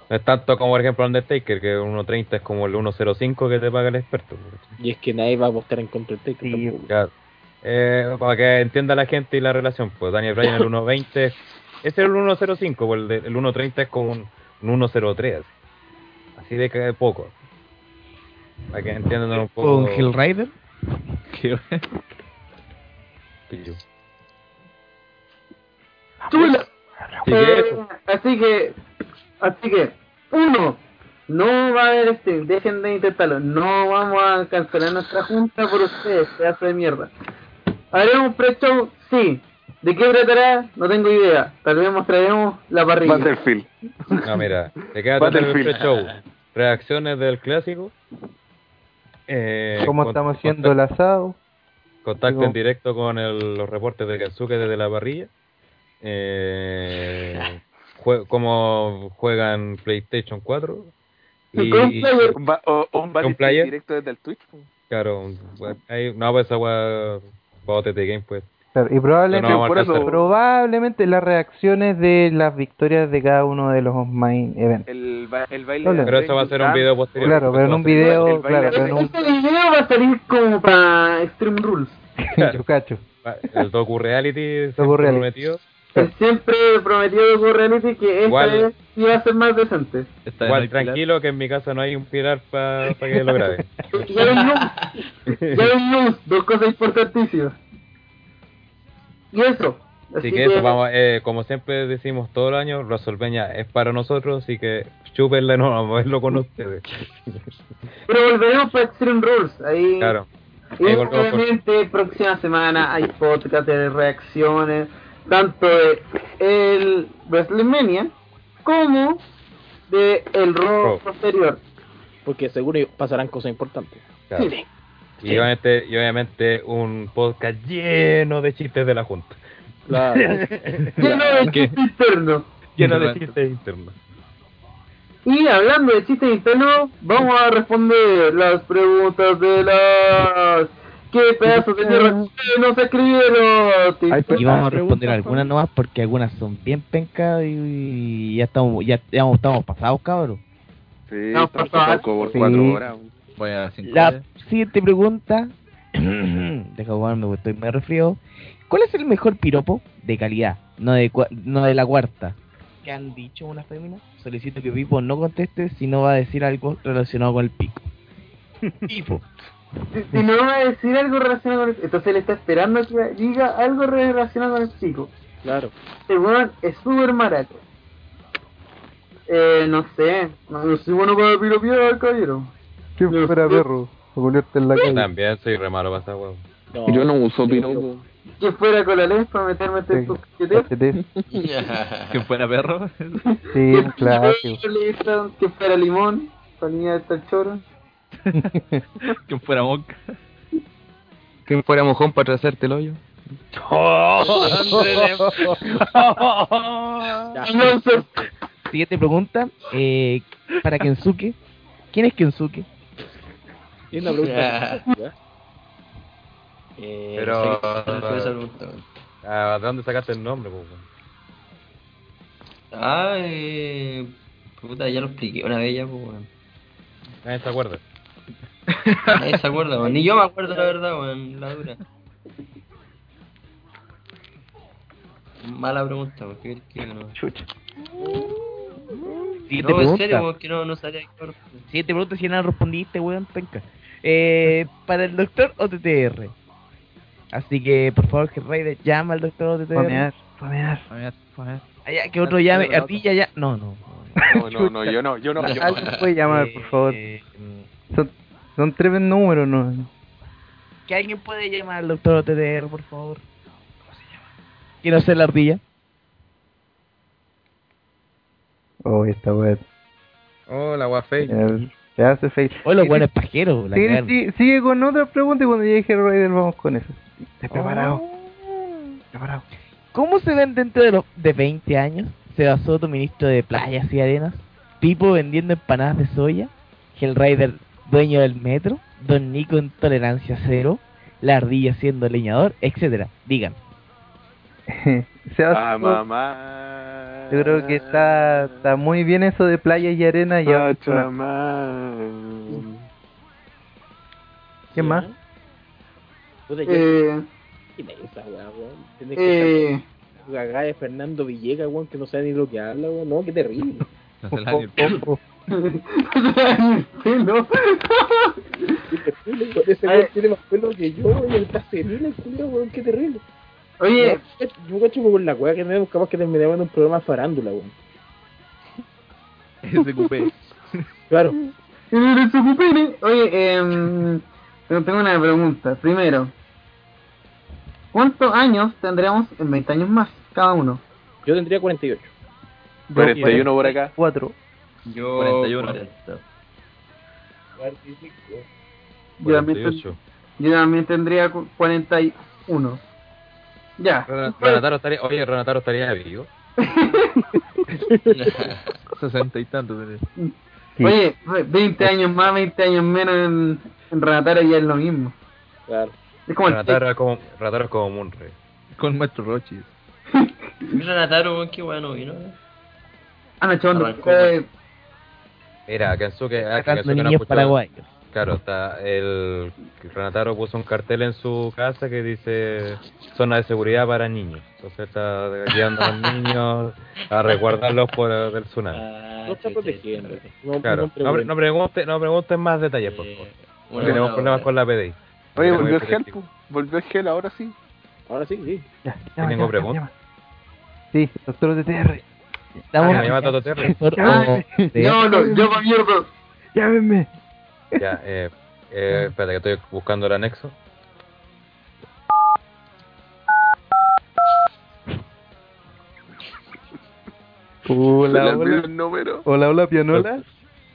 No es tanto como, por ejemplo, Undertaker, que 1.30 es como el 1.05 que te paga el experto. Y es que nadie va a apostar en contra del Taker. Sí. Claro. Eh, para que entienda la gente y la relación, pues Daniel Bryan el 1.20, ese es el 1.05, pues el, el 1.30 es como un, un 1.03. Así de que poco. Para que entiendan un poco. Con Hellrider. Qué Pillo. Chula. Así que. Así que, uno, no va a haber este, dejen de intentarlo, no vamos a cancelar nuestra junta por ustedes, pedazo de mierda. ¿Haremos un pre-show? Sí. ¿De qué tratará? No tengo idea. Tal vez mostraremos la parrilla. Battlefield. No, mira, te queda todo el Battlefield. show. Reacciones del clásico. Eh, ¿Cómo con- estamos haciendo el asado? Contacto Digo- en directo con el- los reportes de Kensuke desde la parrilla. Eh, jue- cómo juegan PlayStation 4. Y, Con player. Un o, o un Battlefield player? directo desde el Twitch. po. claro, un- hay- no, pues esa weá, de game, pues. Claro, y probablemente, No, no, por eso- alcanzar. probablemente las reacciones de las victorias de cada uno de los main events. El, ba- el baile Claro. de Pero eso va a ser un video posterior. Claro, pero en un video, claro, pero en un Este video va a salir como para Extreme Rules. yo cacho. El docu reality Docu reality. siempre prometido de Reality que esta Igual. vez iba a ser más decente. Está Igual el tranquilo que en mi casa no hay un pilar para que lo grabe. Ya ven luz, ya ven luz, dos cosas importantísimas. Y eso. Así que eso, vamos, eh, como siempre decimos todo el año, WrestleMania es para nosotros, así que chúpenle, no vamos a verlo con ustedes. Pero volveremos para Extreme Rules. Ahí, Claro. y Ahí volvemos por- obviamente próxima semana hay podcast de reacciones, tanto de el WrestleMania como de el Raw Raw. posterior. Porque seguro pasarán cosas importantes. Claro. Sí. Y obviamente, y obviamente un podcast lleno de chistes de la Junta. Claro. Lleno de chistes internos. lleno de chistes internos. Y hablando de chistes internos, vamos a responder las preguntas de las... ¿Qué pedazos de tierra que nos escribieron? Y vamos a responder algunas nomás porque algunas son bien pencas y, ya estamos ya, ya estamos pasados, cabros. Sí, No, por tampoco favor. por Sí. cuatro horas. Voy a cinco La horas. siguiente pregunta, deja jugarme porque estoy medio resfriado. ¿Cuál es el mejor piropo de calidad? No de, no de la cuarta. ¿Qué han dicho una fémina? Solicito que Pipo no conteste si no va a decir algo relacionado con el pico. Pipo. Si, no va a decir algo relacionado con el entonces él está esperando que diga algo relacionado con el pico. Claro. Este weón es súper maraco. Eh, no sé, no, soy bueno para piropear, caballero. ¿Quién fuera perro? O en la calle. También soy re malo para esa huevo. No, Yo no uso piropo. Que fuera con la ley para meterme este tu Cachetes. ¿Quién fuera perro? Sí, clásico. Que fuera limón, para niña de el choro. ¿Quién fuera monca? ¿Quién fuera mojón para trazarte el hoyo? Siguiente pregunta. Eh, para Kensuke. ¿Quién es Kensuke? Y una pregunta. Eh, Pero-. Ah, ¿De dónde sacaste el nombre, po? Ah, eh, puta, ya lo expliqué una vez ya, pues, weón. Nadie se acuerda. Nadie se acuerda. Ni yo me acuerdo la verdad, weón, la dura. Mala pregunta, porque que no. Chucha. Siguiente No, en pregunta. serio, porque no, no sabía qué. Siguiente pregunta, si no respondiste, weón, penca. Eh, para el doctor OTTR. Así que, por favor, que Raider llama al doctor OTTR. Famear, famear. Famear, famear. Allá, que otro llame, Ardilla ya. No, no. No, no, no, yo no, yo no. Yo no. Alguien puede llamar, por favor. Eh, Son, son tres números, ¿no? que alguien puede llamar al doctor OTTR, por favor. Que no sea la ardilla. Oh, esta weá. Oh, la guafey. Se hace fake. Hoy los buenos pajeros, la Sigue, sigue, sigue con otra pregunta y cuando llegue Hero Rider vamos con eso. Estoy preparado. Preparado. ¿Cómo se ven dentro de los de 20 años? Seba Soto, ministro de playas y arenas. Pipo vendiendo empanadas de soya. Hellrider, dueño del metro. Don Nico en tolerancia cero. La ardilla siendo leñador, etcétera. Digan. Se hace- Ah, mamá. Yo creo que está, está muy bien eso de playa y arena. Ya, Pachamama. ¿Qué más? Eh, ¿Quién es esa weón? Que eh, estar cagada de Fernando Villegas, weón, que no sabe ni lo que habla, weón. No, qué terrible. El pelo. Ese tiene más pelo que yo, y él está senil, el culiao, weón. Qué terrible. Oye, yo cacho con la weá que tenemos, capaz que terminamos en un programa de farándula, weón. SQP. Claro. el Sucupini. Oye, em, pero tengo una pregunta. Primero, ¿cuántos años tendremos en 20 años más cada uno? Yo tendría 48. 41 por acá. Cuatro. Yo. 41. 40. Yo también, ten- 48. yo también tendría cu- 41. Ya. Ren- Renataro estaría, oye, Renataro estaría vivo. Sesenta y tantos. tenés. Oye, 20 años más, 20 años menos en, en Renatara ya es lo mismo. Claro. Es como el Renataro es como, Renataro es como Munre. Con Maestro Rochi. Renataro, qué bueno vino. eh. Ah, no, eh, Mira, Kensuke, ah, Kensuke no niños escuchó. paraguayos. Claro, está el Renataro puso un cartel en su casa que dice zona de seguridad para niños. Entonces está guiando a los niños a resguardarlos por el tsunami. Ah, No está protegiendo. No, Claro, no no, pregunten. no no pregunten más detalles, por favor. Eh, Porque una tenemos buena problemas con la PDI. Oye, volvió el gel. Volvió el gel, ahora sí. Ahora sí, sí. Ya, ¿Hay ninguna pregunta? Sí, doctor de TR. Estamos Ah, me llama Tato Terry. Ah, OTTR. llámalo, llama mierda. Llámenme. Ya, eh, eh, espérate que estoy buscando el anexo. Hola, hola. el número. Hola, hola, pianola.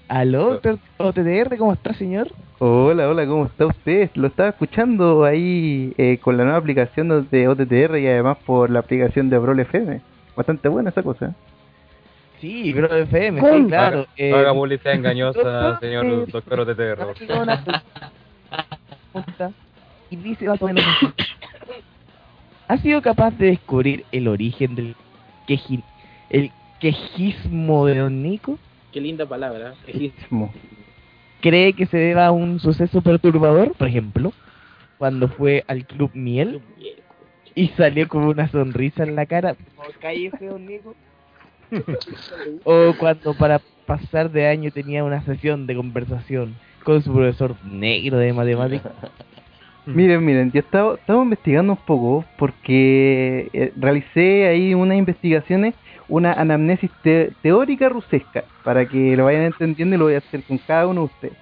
Aló, OTTR, ¿cómo está, señor? Hola, hola, ¿cómo está usted? Lo estaba escuchando ahí eh, con la nueva aplicación de OTTR y además por la aplicación de Abrol FM. Bastante buena esa cosa. ¿Eh? Sí, Bro FM, sí, claro. No eh, haga publicidad engañosa, doctor, señor eh, doctor una pregunta, Y dice más o menos así. ¿Ha sido capaz de descubrir el origen del queji- el quejismo de Don Nico? Qué linda palabra. Quejismo. ¿Cree que se deba a un suceso perturbador? Por ejemplo, cuando fue al Club Miel y salió con una sonrisa en la cara. Cállese, Don Nico. O cuando para pasar de año tenía una sesión de conversación con su profesor negro de matemáticas. Miren, miren, yo estaba, estaba investigando un poco porque eh, realicé ahí unas investigaciones, una anamnesis te- teórica rusesca, para que lo vayan entendiendo y lo voy a hacer con cada uno de ustedes.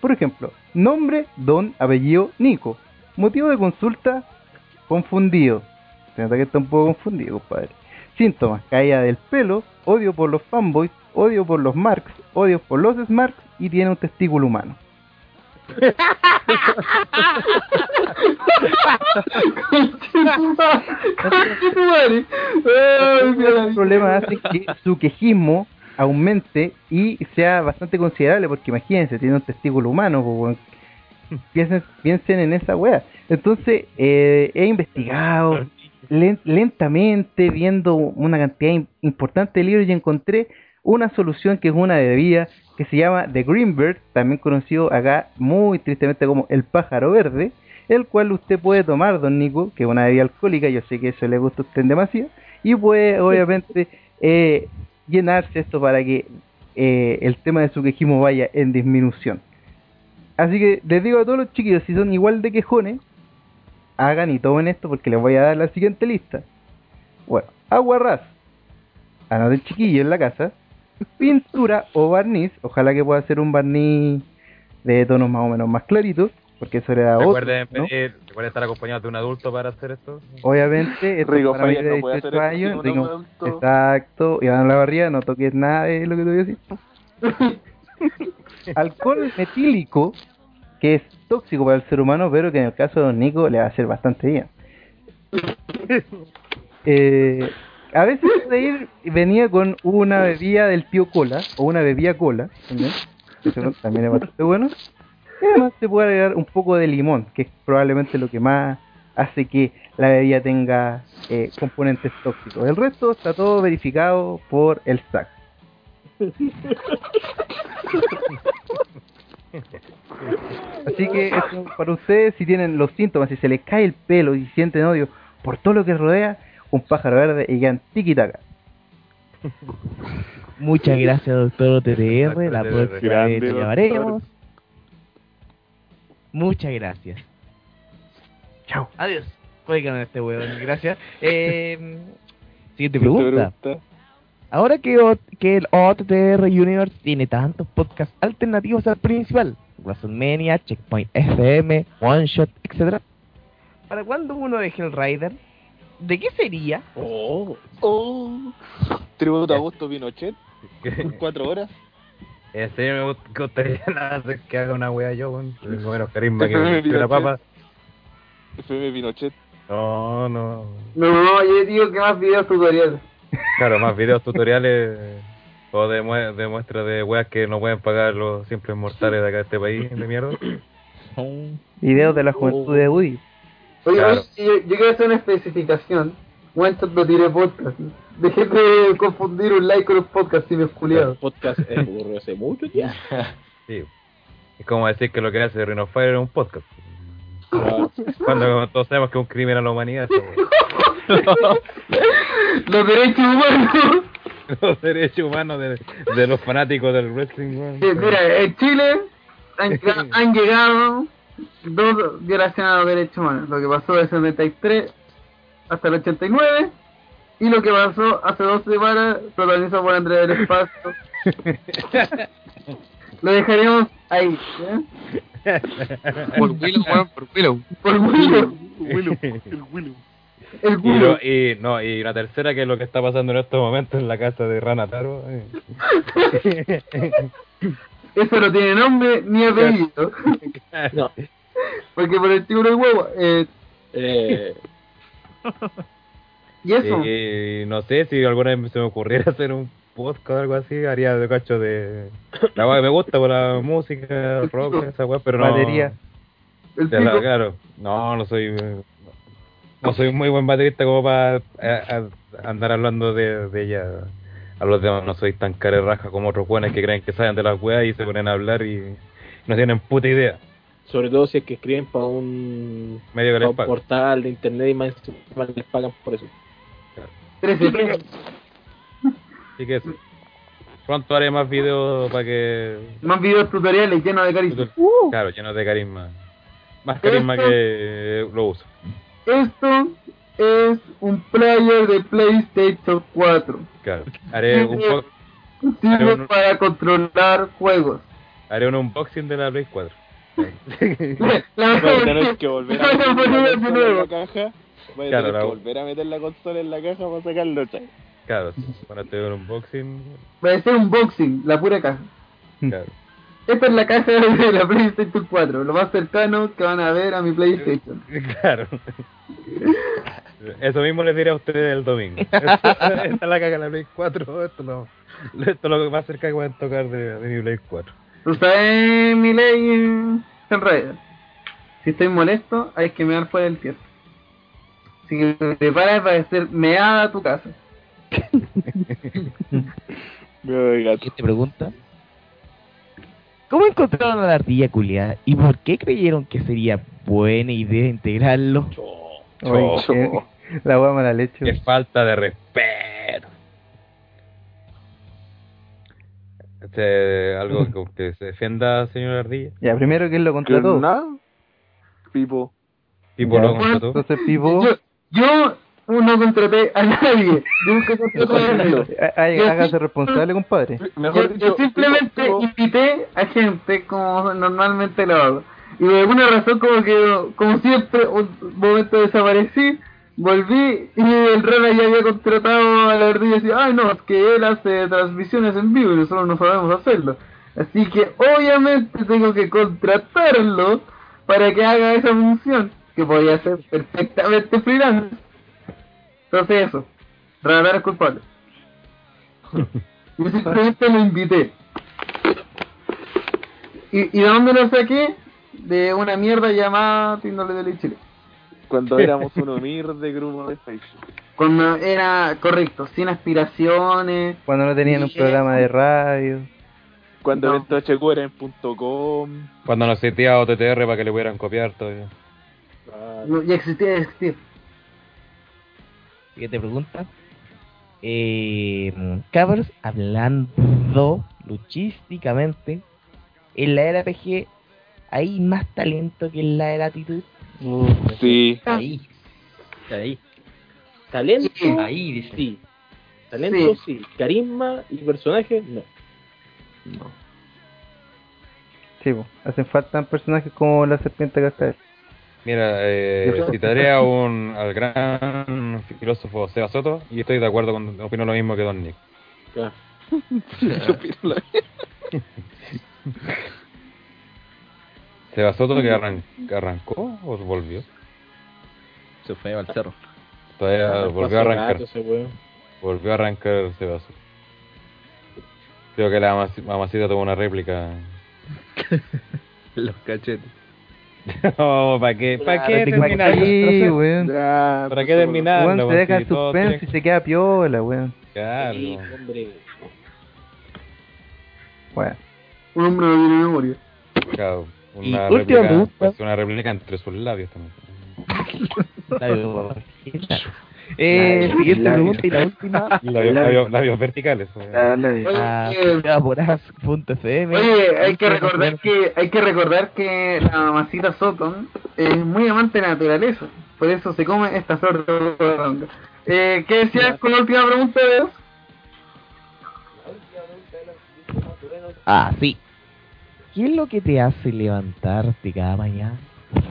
Por ejemplo, nombre, don, apellido, Nico. Motivo de consulta, confundido. Se nota que está un poco confundido, compadre. Síntomas, caída del pelo, odio por los fanboys, odio por los marks, odio por los smarks y tiene un testículo humano. El problema hace que su quejismo aumente y sea bastante considerable, porque imagínense, tiene un testículo humano, pues, piensen, piensen en esa wea. Entonces, eh, he investigado lentamente, viendo una cantidad im- importante de libros y encontré una solución que es una bebida que se llama The Greenbird, también conocido acá muy tristemente como el pájaro verde, el cual usted puede tomar, don Nico, que es una bebida alcohólica, yo sé que eso le gusta a usted demasiado, y puede obviamente eh, llenarse esto para que eh, el tema de su quejismo vaya en disminución. Así que les digo a todos los chiquillos, si son igual de quejones, hagan y tomen esto porque les voy a dar la siguiente lista. Bueno, agua ras, anoten chiquillo en la casa, pintura o barniz, ojalá que pueda ser un barniz de tonos más o menos más claritos, porque eso le da otro, Recuerden, ¿no? pedir- recuerden estar acompañados de un adulto para hacer esto. Obviamente, esto Rigo es para de no puede hacer 18 esto sin años, exacto, y van a la barriga, no toques nada de lo que te voy a decir. Alcohol metílico, que es tóxico para el ser humano, pero que en el caso de Don Nico le va a hacer bastante bien. Eh, a veces puede ir, venía con una bebida del tío cola, o una bebida cola, también, eso también es bastante bueno. Y además se puede agregar un poco de limón, que es probablemente lo que más hace que la bebida tenga eh, componentes tóxicos. El resto está todo verificado por el SAC. Así que esto para ustedes, si tienen los síntomas, si se les cae el pelo y sienten odio por todo lo que rodea, un pájaro verde y quedan tiquitaca. Muchas gracias, doctor OTTR. La próxima vez te llamaremos. Muchas gracias. Chao. Adiós. A este weón. Gracias. Eh, siguiente Siguiente pregunta. Ahora que, O- que el OTTR Universe tiene tantos podcasts alternativos al principal, WrestleMania, Checkpoint FM, One Shot, etc. ¿Para cuándo uno de Hellrider? ¿De qué sería? Oh, oh. Tributo a Augusto Pinochet. Cuatro horas. Ese me gust- gustaría nada que haga una wea yo, weón. Tengo menos carisma que, una papa. FM Pinochet. No, no. No, yo digo que más videos tutoriales. Claro, más videos tutoriales o de, mue- de muestras de weas que no pueden pagar los simples mortales de acá de este país de mierda. Videos de la juventud de Woody. Oye, Claro. oye, yo, yo quiero hacer una especificación. Shot no tiene podcast. Dejé de confundir un like con un podcast, si me El culiado. podcast ocurrió hace mucho tiempo. Sí. Es como decir que lo que hace Rhino Fire es un podcast. Cuando todos sabemos que es un crimen a la humanidad. Los derechos humanos. los derechos humanos de, de los fanáticos del wrestling. Sí, Mira, en Chile han, llega- han llegado dos violaciones a los derechos humanos. Lo que pasó del 73 hasta el 89 y lo que pasó hace dos semanas, protagonizado por Andrea del Espacio. Lo dejaremos ahí. ¿eh? Por Willow, weón, por Willow. Por Willow. Willow. El Willow. El Y, Willow. lo- y, no, y una tercera que es lo que está pasando en estos momentos en la casa de Rana Taro. Eso no tiene nombre ni apellido. No. Porque por el título del huevo. Eh, Eh, y eso. Y no sé si alguna vez se me ocurriera hacer un podcast o algo así, haría de cacho de la que me gusta por la música, rock, esa weá, pero no. Batería. El de la- pico. claro, no, no soy eh, no soy un muy buen baterista como para eh, a- andar hablando de, de ella a los demás, no soy tan cara de raja como otros buenos que creen que saben de las weas y se ponen a hablar y no tienen puta idea. sobre todo si es que escriben para un, Medio que pa' les un pagan. portal de internet y más les pagan por eso. 13 pesos. Así que eso. Pronto haré más videos para que Más videos tutoriales llenos de carisma. Claro, lleno de carisma. Más carisma que lo uso. Esto es un player de PlayStation 4. Claro. Haré un, Sirve para controlar juegos. haré un unboxing de la Play 4. La Voy a tener que volver a a meter la de consola en nuevo. la caja. Voy a Claro, tener la- que volver a meter la consola en la caja para sacarlo. ¿cachai? Claro, para hacer un unboxing. Va a ser un boxing, la pura caja. Claro. Esta es la caja de la PlayStation 4, lo más cercano que van a ver a mi PlayStation. Claro. Eso mismo les diré a ustedes el domingo. Esta es la caga de la Play 4. Esto, no, esto es lo más cerca que pueden tocar de, de mi Play 4. Tú sabes mi ley en realidad. Si estoy molesto, hay que mear fuera del tierra. Así que te preparas para ser meada a tu casa. ¿Qué te pregunta? ¿Cómo encontraron a la ardilla culiada? ¿Y por qué creyeron que sería buena idea integrarlo? Oye, qué- la hueá mala leche. Qué falta de respeto. Este, algo que, que se defienda, señor Ardilla. Ya, primero, ¿quién lo contrató? nada. Pipo. Pipo Ya, lo contrató. Entonces, Pipo, Yo, yo no contraté a nadie. Yo nunca contraté a nadie. hágase responsable, compadre. Yo, yo simplemente invité a gente como normalmente lo hago. Y por alguna razón como que, como siempre, un momento desaparecí, volví y el Rana ya había contratado a la ardilla y decía, ay no, es que él hace transmisiones en vivo y nosotros no sabemos hacerlo. Así que obviamente tengo que contratarlo para que haga esa función, que podría ser perfectamente freelance. Entonces eso, Rana es culpable. Yo simplemente lo invité. ¿Y, ¿Y de dónde lo saqué? De una mierda llamada Tindole de Chile. Cuando éramos uno mir de grupo de Facebook. Cuando era correcto, sin aspiraciones. Cuando no tenían un programa de radio. Cuando No. evento HQ era en punto .com. Cuando nos seteaba OTTR para que le pudieran copiar todavía. No, ya existía, ya existía. ¿Qué te pregunta? Eh, cabros, hablando luchísticamente, en la era PG hay más talento que en la era actitud. Sí. Ahí. Ahí. Talento. Sí. Ahí, dice. Sí. Talento, Sí. sí. Carisma y personaje, no. Sí, po. hacen falta personajes como la serpiente cascabel. Mira, eh, citaré a un, al gran filósofo Seba Soto y estoy de acuerdo con, opino lo mismo que Don Nick. La- Seba Soto que, arran- que arrancó o volvió. Se fue al cerro. Todavía volvió a arrancar. Volvió a arrancar Seba Soto. Creo que la mamaci- mamacita tuvo una réplica. Los cachetes. No, ¿para qué? ¿Para qué terminar? Sí, weón. ¿Para qué terminar? Weón, se deja el suspense y se queda piola, weón. Claro. Sí, hombre. Bueno, Un hombre no tiene memoria. Claro, Y Una última réplica, pregunta. pues, una réplica entre sus labios también. eh, Labios, siguiente labios. pregunta y la última. Labios, labios, labios verticales. pues. a Oye, Aporaz.fm. Oye, hay que recordar que hay que recordar que la mamacita Soton es muy amante de la naturaleza, por eso se come esta flor de. Eh, ¿Qué decías con la última pregunta de Dios? Ah, sí. ¿Qué es lo que te hace levantarte cada mañana?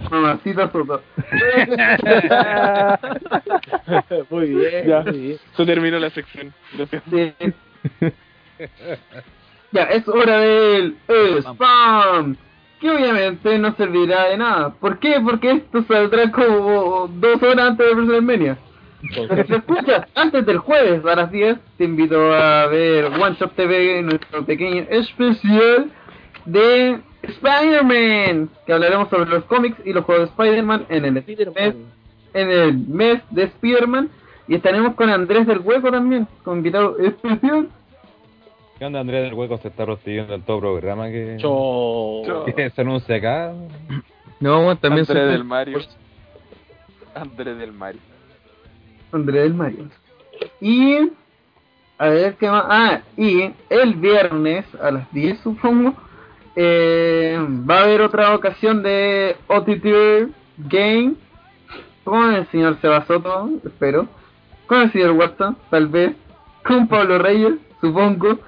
Mamacita Soton. Muy bien, Ya. muy bien. Se terminó la sección. Gracias. Sí. ya, es hora del spam. Que obviamente no servirá de nada. ¿Por qué? Porque esto saldrá como dos horas antes de WrestleMania. Pero si escuchas antes del jueves a las 10, te invito a ver One Shot TV, nuestro pequeño especial de Spider-Man. Que hablaremos sobre los cómics y los juegos de Spider-Man en el mes, en el mes de Spider-Man. Y estaremos con Andrés del Hueco también, con invitado especial. ¿Qué onda, Andrea del Hueco? Se está rostillando en todo programa que, Cho. que se anuncia acá. No, también Andrés del Mario. Andrés del Mario. Andrés del Mario. Y. A ver qué más. Ah, y el viernes a las 10, supongo. Eh, va a haber otra ocasión de OTT Game. Con el señor Sebasoto, espero. Con el señor Watson, tal vez. Con Pablo Reyes, supongo.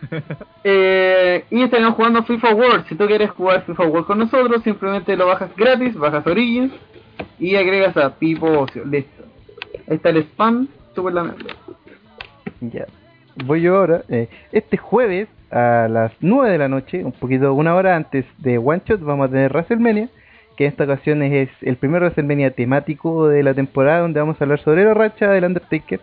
Eh, y estaremos jugando FIFA World. Si tú quieres jugar FIFA World con nosotros, simplemente lo bajas gratis, bajas Origins y agregas a Pipo Ocio. Listo. Ahí está el spam, super la ya. voy yo ahora. Eh, este jueves a las 9 de la noche, un poquito, una hora antes de One Shot, vamos a tener WrestleMania, que en esta ocasión es el primer WrestleMania temático de la temporada, donde vamos a hablar sobre la racha del Undertaker.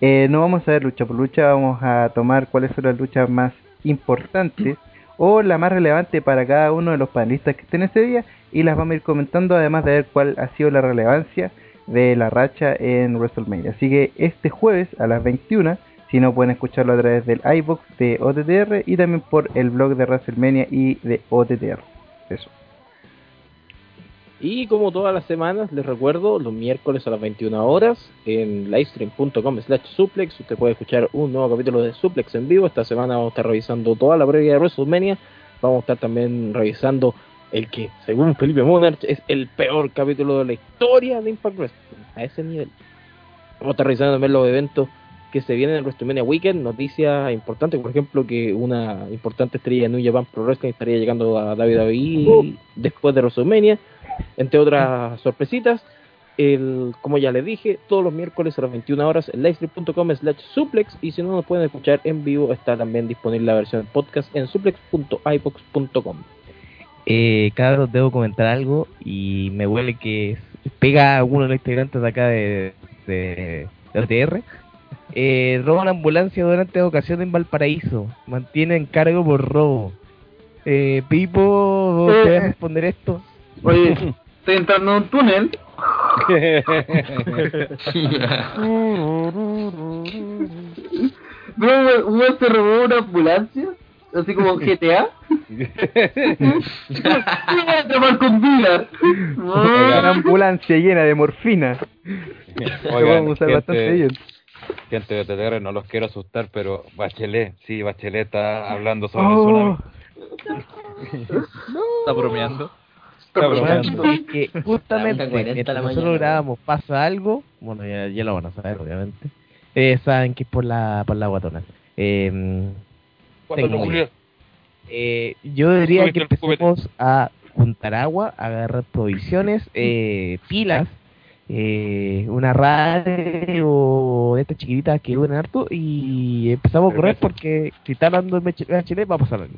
Eh, no vamos a ver lucha por lucha, vamos a tomar cuáles son las luchas más importantes o la más relevante para cada uno de los panelistas que estén ese día y las vamos a ir comentando además de ver cuál ha sido la relevancia de la racha en WrestleMania. Así que este jueves a las 21, si no pueden escucharlo a través del iBox de OTTR y también por el blog de WrestleMania y de OTTR. Eso. Y como todas las semanas, les recuerdo, los miércoles a las 21 horas en livestream.com slash suplex, usted puede escuchar un nuevo capítulo de Suplex en vivo. Esta semana vamos a estar revisando toda la previa de WrestleMania. Vamos a estar también revisando el que, según Felipe Monarch, es el peor capítulo de la historia de Impact Wrestling. A ese nivel. Vamos a estar revisando también los eventos que se vienen en WrestleMania Weekend. Noticias importantes, por ejemplo, que una importante estrella de New Japan Pro Wrestling estaría llegando a WWE después de WrestleMania entre otras sorpresitas. El, como ya les dije, todos los miércoles a las 21 horas en livestream.com slash suplex y si no nos pueden escuchar en vivo está también disponible la versión podcast en suplex.ibox.com. Eh, Cabros, debo comentar algo y me huele que pega a uno de los integrantes acá de, de, de. Eh, roban ambulancia durante ocasión en Valparaíso. Mantienen cargo por robo. Eh, Pipo, ¿te vas a responder esto? Oye, estoy entrando en un túnel. No, uno se robó una ambulancia, así como GTA. Voy a con vida. Una ambulancia llena de morfina. Oigan, vamos a usar bastante bien. Gente de TTR, no los quiero asustar, pero Bachelet, sí, Bachelet está hablando sobre Oh. el tsunami. Está bromeando. Está bromeando. Es que justamente Una 40 mientras la nosotros mañana. grabamos pasa algo, bueno ya, ya lo van a saber obviamente, eh, saben que es por la, por la guatona. Eh, tengo. Eh, yo diría que empecemos a juntar agua, a agarrar provisiones, eh, pilas, eh, una radio de estas chiquititas que duran harto y empezamos a correr porque si está hablando de Chile va a pasar algo.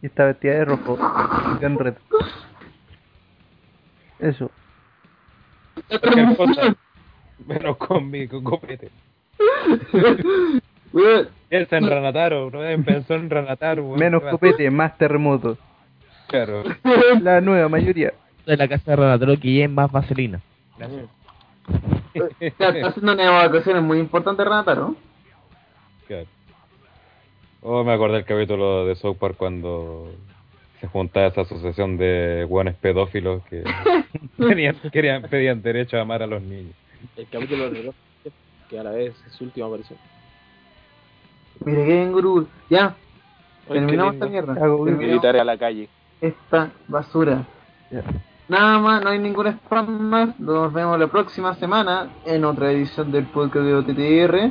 Y está vestida de rojo. Gran reto. Eso. Cualquier cosa, menos con mi con copete. Piensa en Ranataro, no pensó en Ranataro. Menos copete, más terremotos. Claro. La nueva mayoría. De la casa de Renatero que es más vaselina. Está está haciendo una evacuación muy importante, Renata, ¿no? Claro. Oh, me acordé del capítulo de South Park cuando se juntaba esa asociación de guanes pedófilos que tenían, querían, pedían derecho a amar a los niños. El capítulo de que a la vez es su última aparición. Mire que bien, gurú. Ya, terminamos esta mierda. Militares a la calle. esta basura. Nada más, no hay ningún spam más. Nos vemos la próxima semana en otra edición del podcast de OTTR.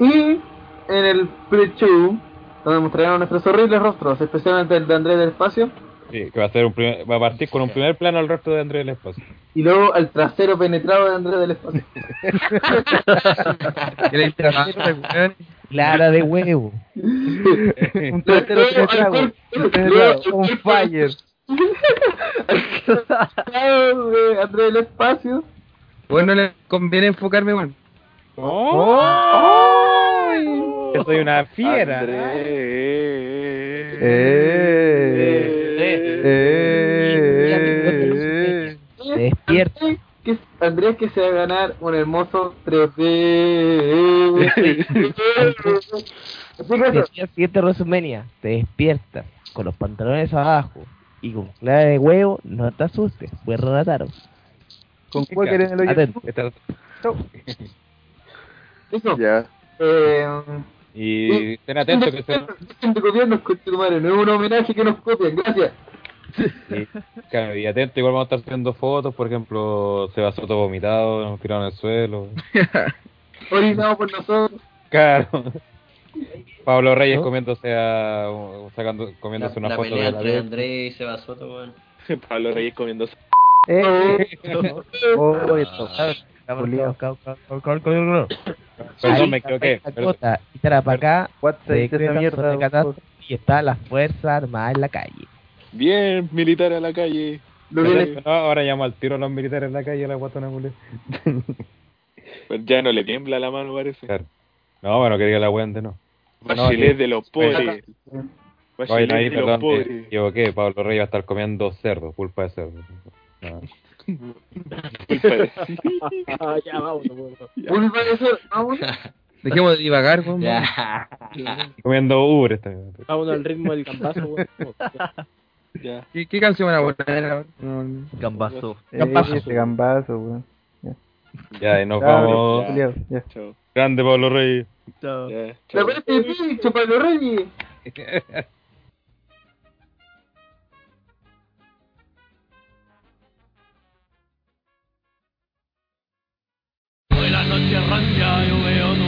Y en el pre-show, donde mostraremos nuestros horribles rostros, especialmente el de Andrés del Espacio. Sí, que va a ser un primer- va a partir con un primer plano al resto de Andrés del Espacio. Y luego al trasero penetrado de Andrés del Espacio. El trasero. Clara de huevo. Un trasero. Un penetrado, On fire. Andrés del Espacio. Bueno, le conviene enfocarme, weón. Que soy una fiera. Eh. Se despierta. Andrés que, Andrés que se va a ganar un hermoso 3D. Así que eso. Siguiente WrestleMania, te despiertas con los pantalones abajo y con clara de huevo, no te asustes, fue Renataro. Con Quaker en el hoyo. Atento. Eso. Ya. Eh, Y estén atentos que se, de copiarnos, coche tu madre. No es un homenaje que nos copien. Gracias. y, claro, y atentos, igual vamos a estar haciendo fotos, por ejemplo, se va Soto vomitado, nos tiraron en el suelo. Orinado por nosotros. Claro. Pablo Reyes ¿No? comiéndose a, sacando, comiéndose La, una la foto pelea de la entre de Andrés y Seba Soto, weón. Pablo Reyes comiendo. Eh, oh, esto. Culiao. Perdón, me equivoqué. Y para para acá, mierda, y está la Fuerza Armada en la calle. Bien, militar a la calle. No, ahora llamo al tiro a los militares en la calle a la guatona culé. Pues ya no le tiembla la mano, parece. Claro. No, bueno, quería que la weón de no. Bachelet No, de los pobres. Bachelet no, ahí, de los perdón, me pobres. equivoqué. Pablo Rey va a estar comiendo cerdo, pulpa de cerdo. No. Ah, ya, vamos, vamos. Pulpa de cerdo, vamos. Dejemos de divagar, weón. Ya. Comiendo Uber esta Vámonos al ritmo del campazo, weón. Ya. ¿Qué, qué canción van a poner ahora? No, no. Gambazo. Eh, Gambazo. ese gambazo, weón. Ya, y nos vamos. culiao, ya. Chao. Grande Pablo Rey. Chao. La chao. de pincho, Pablo Reyes. La noche rancia, yo veo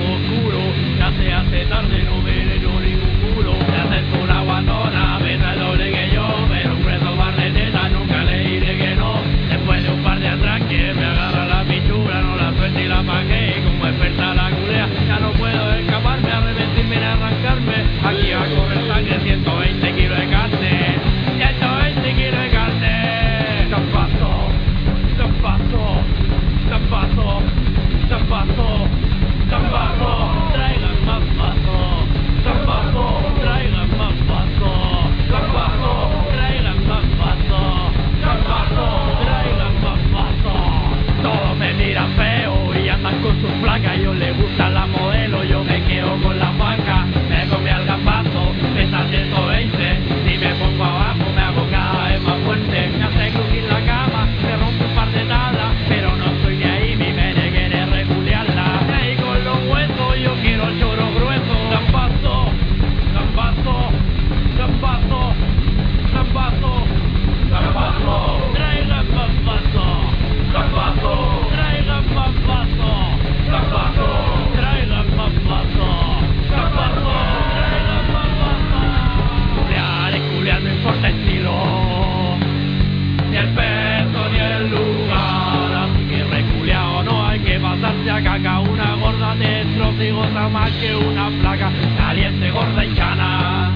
más que una placa. Caliente, gorda y chana.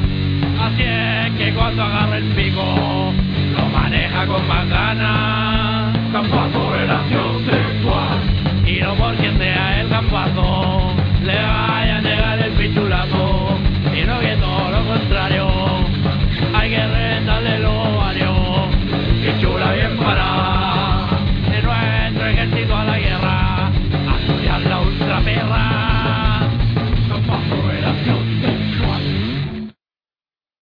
Así es que cuando agarra el pico, lo maneja con más ganas. Gambazo, relación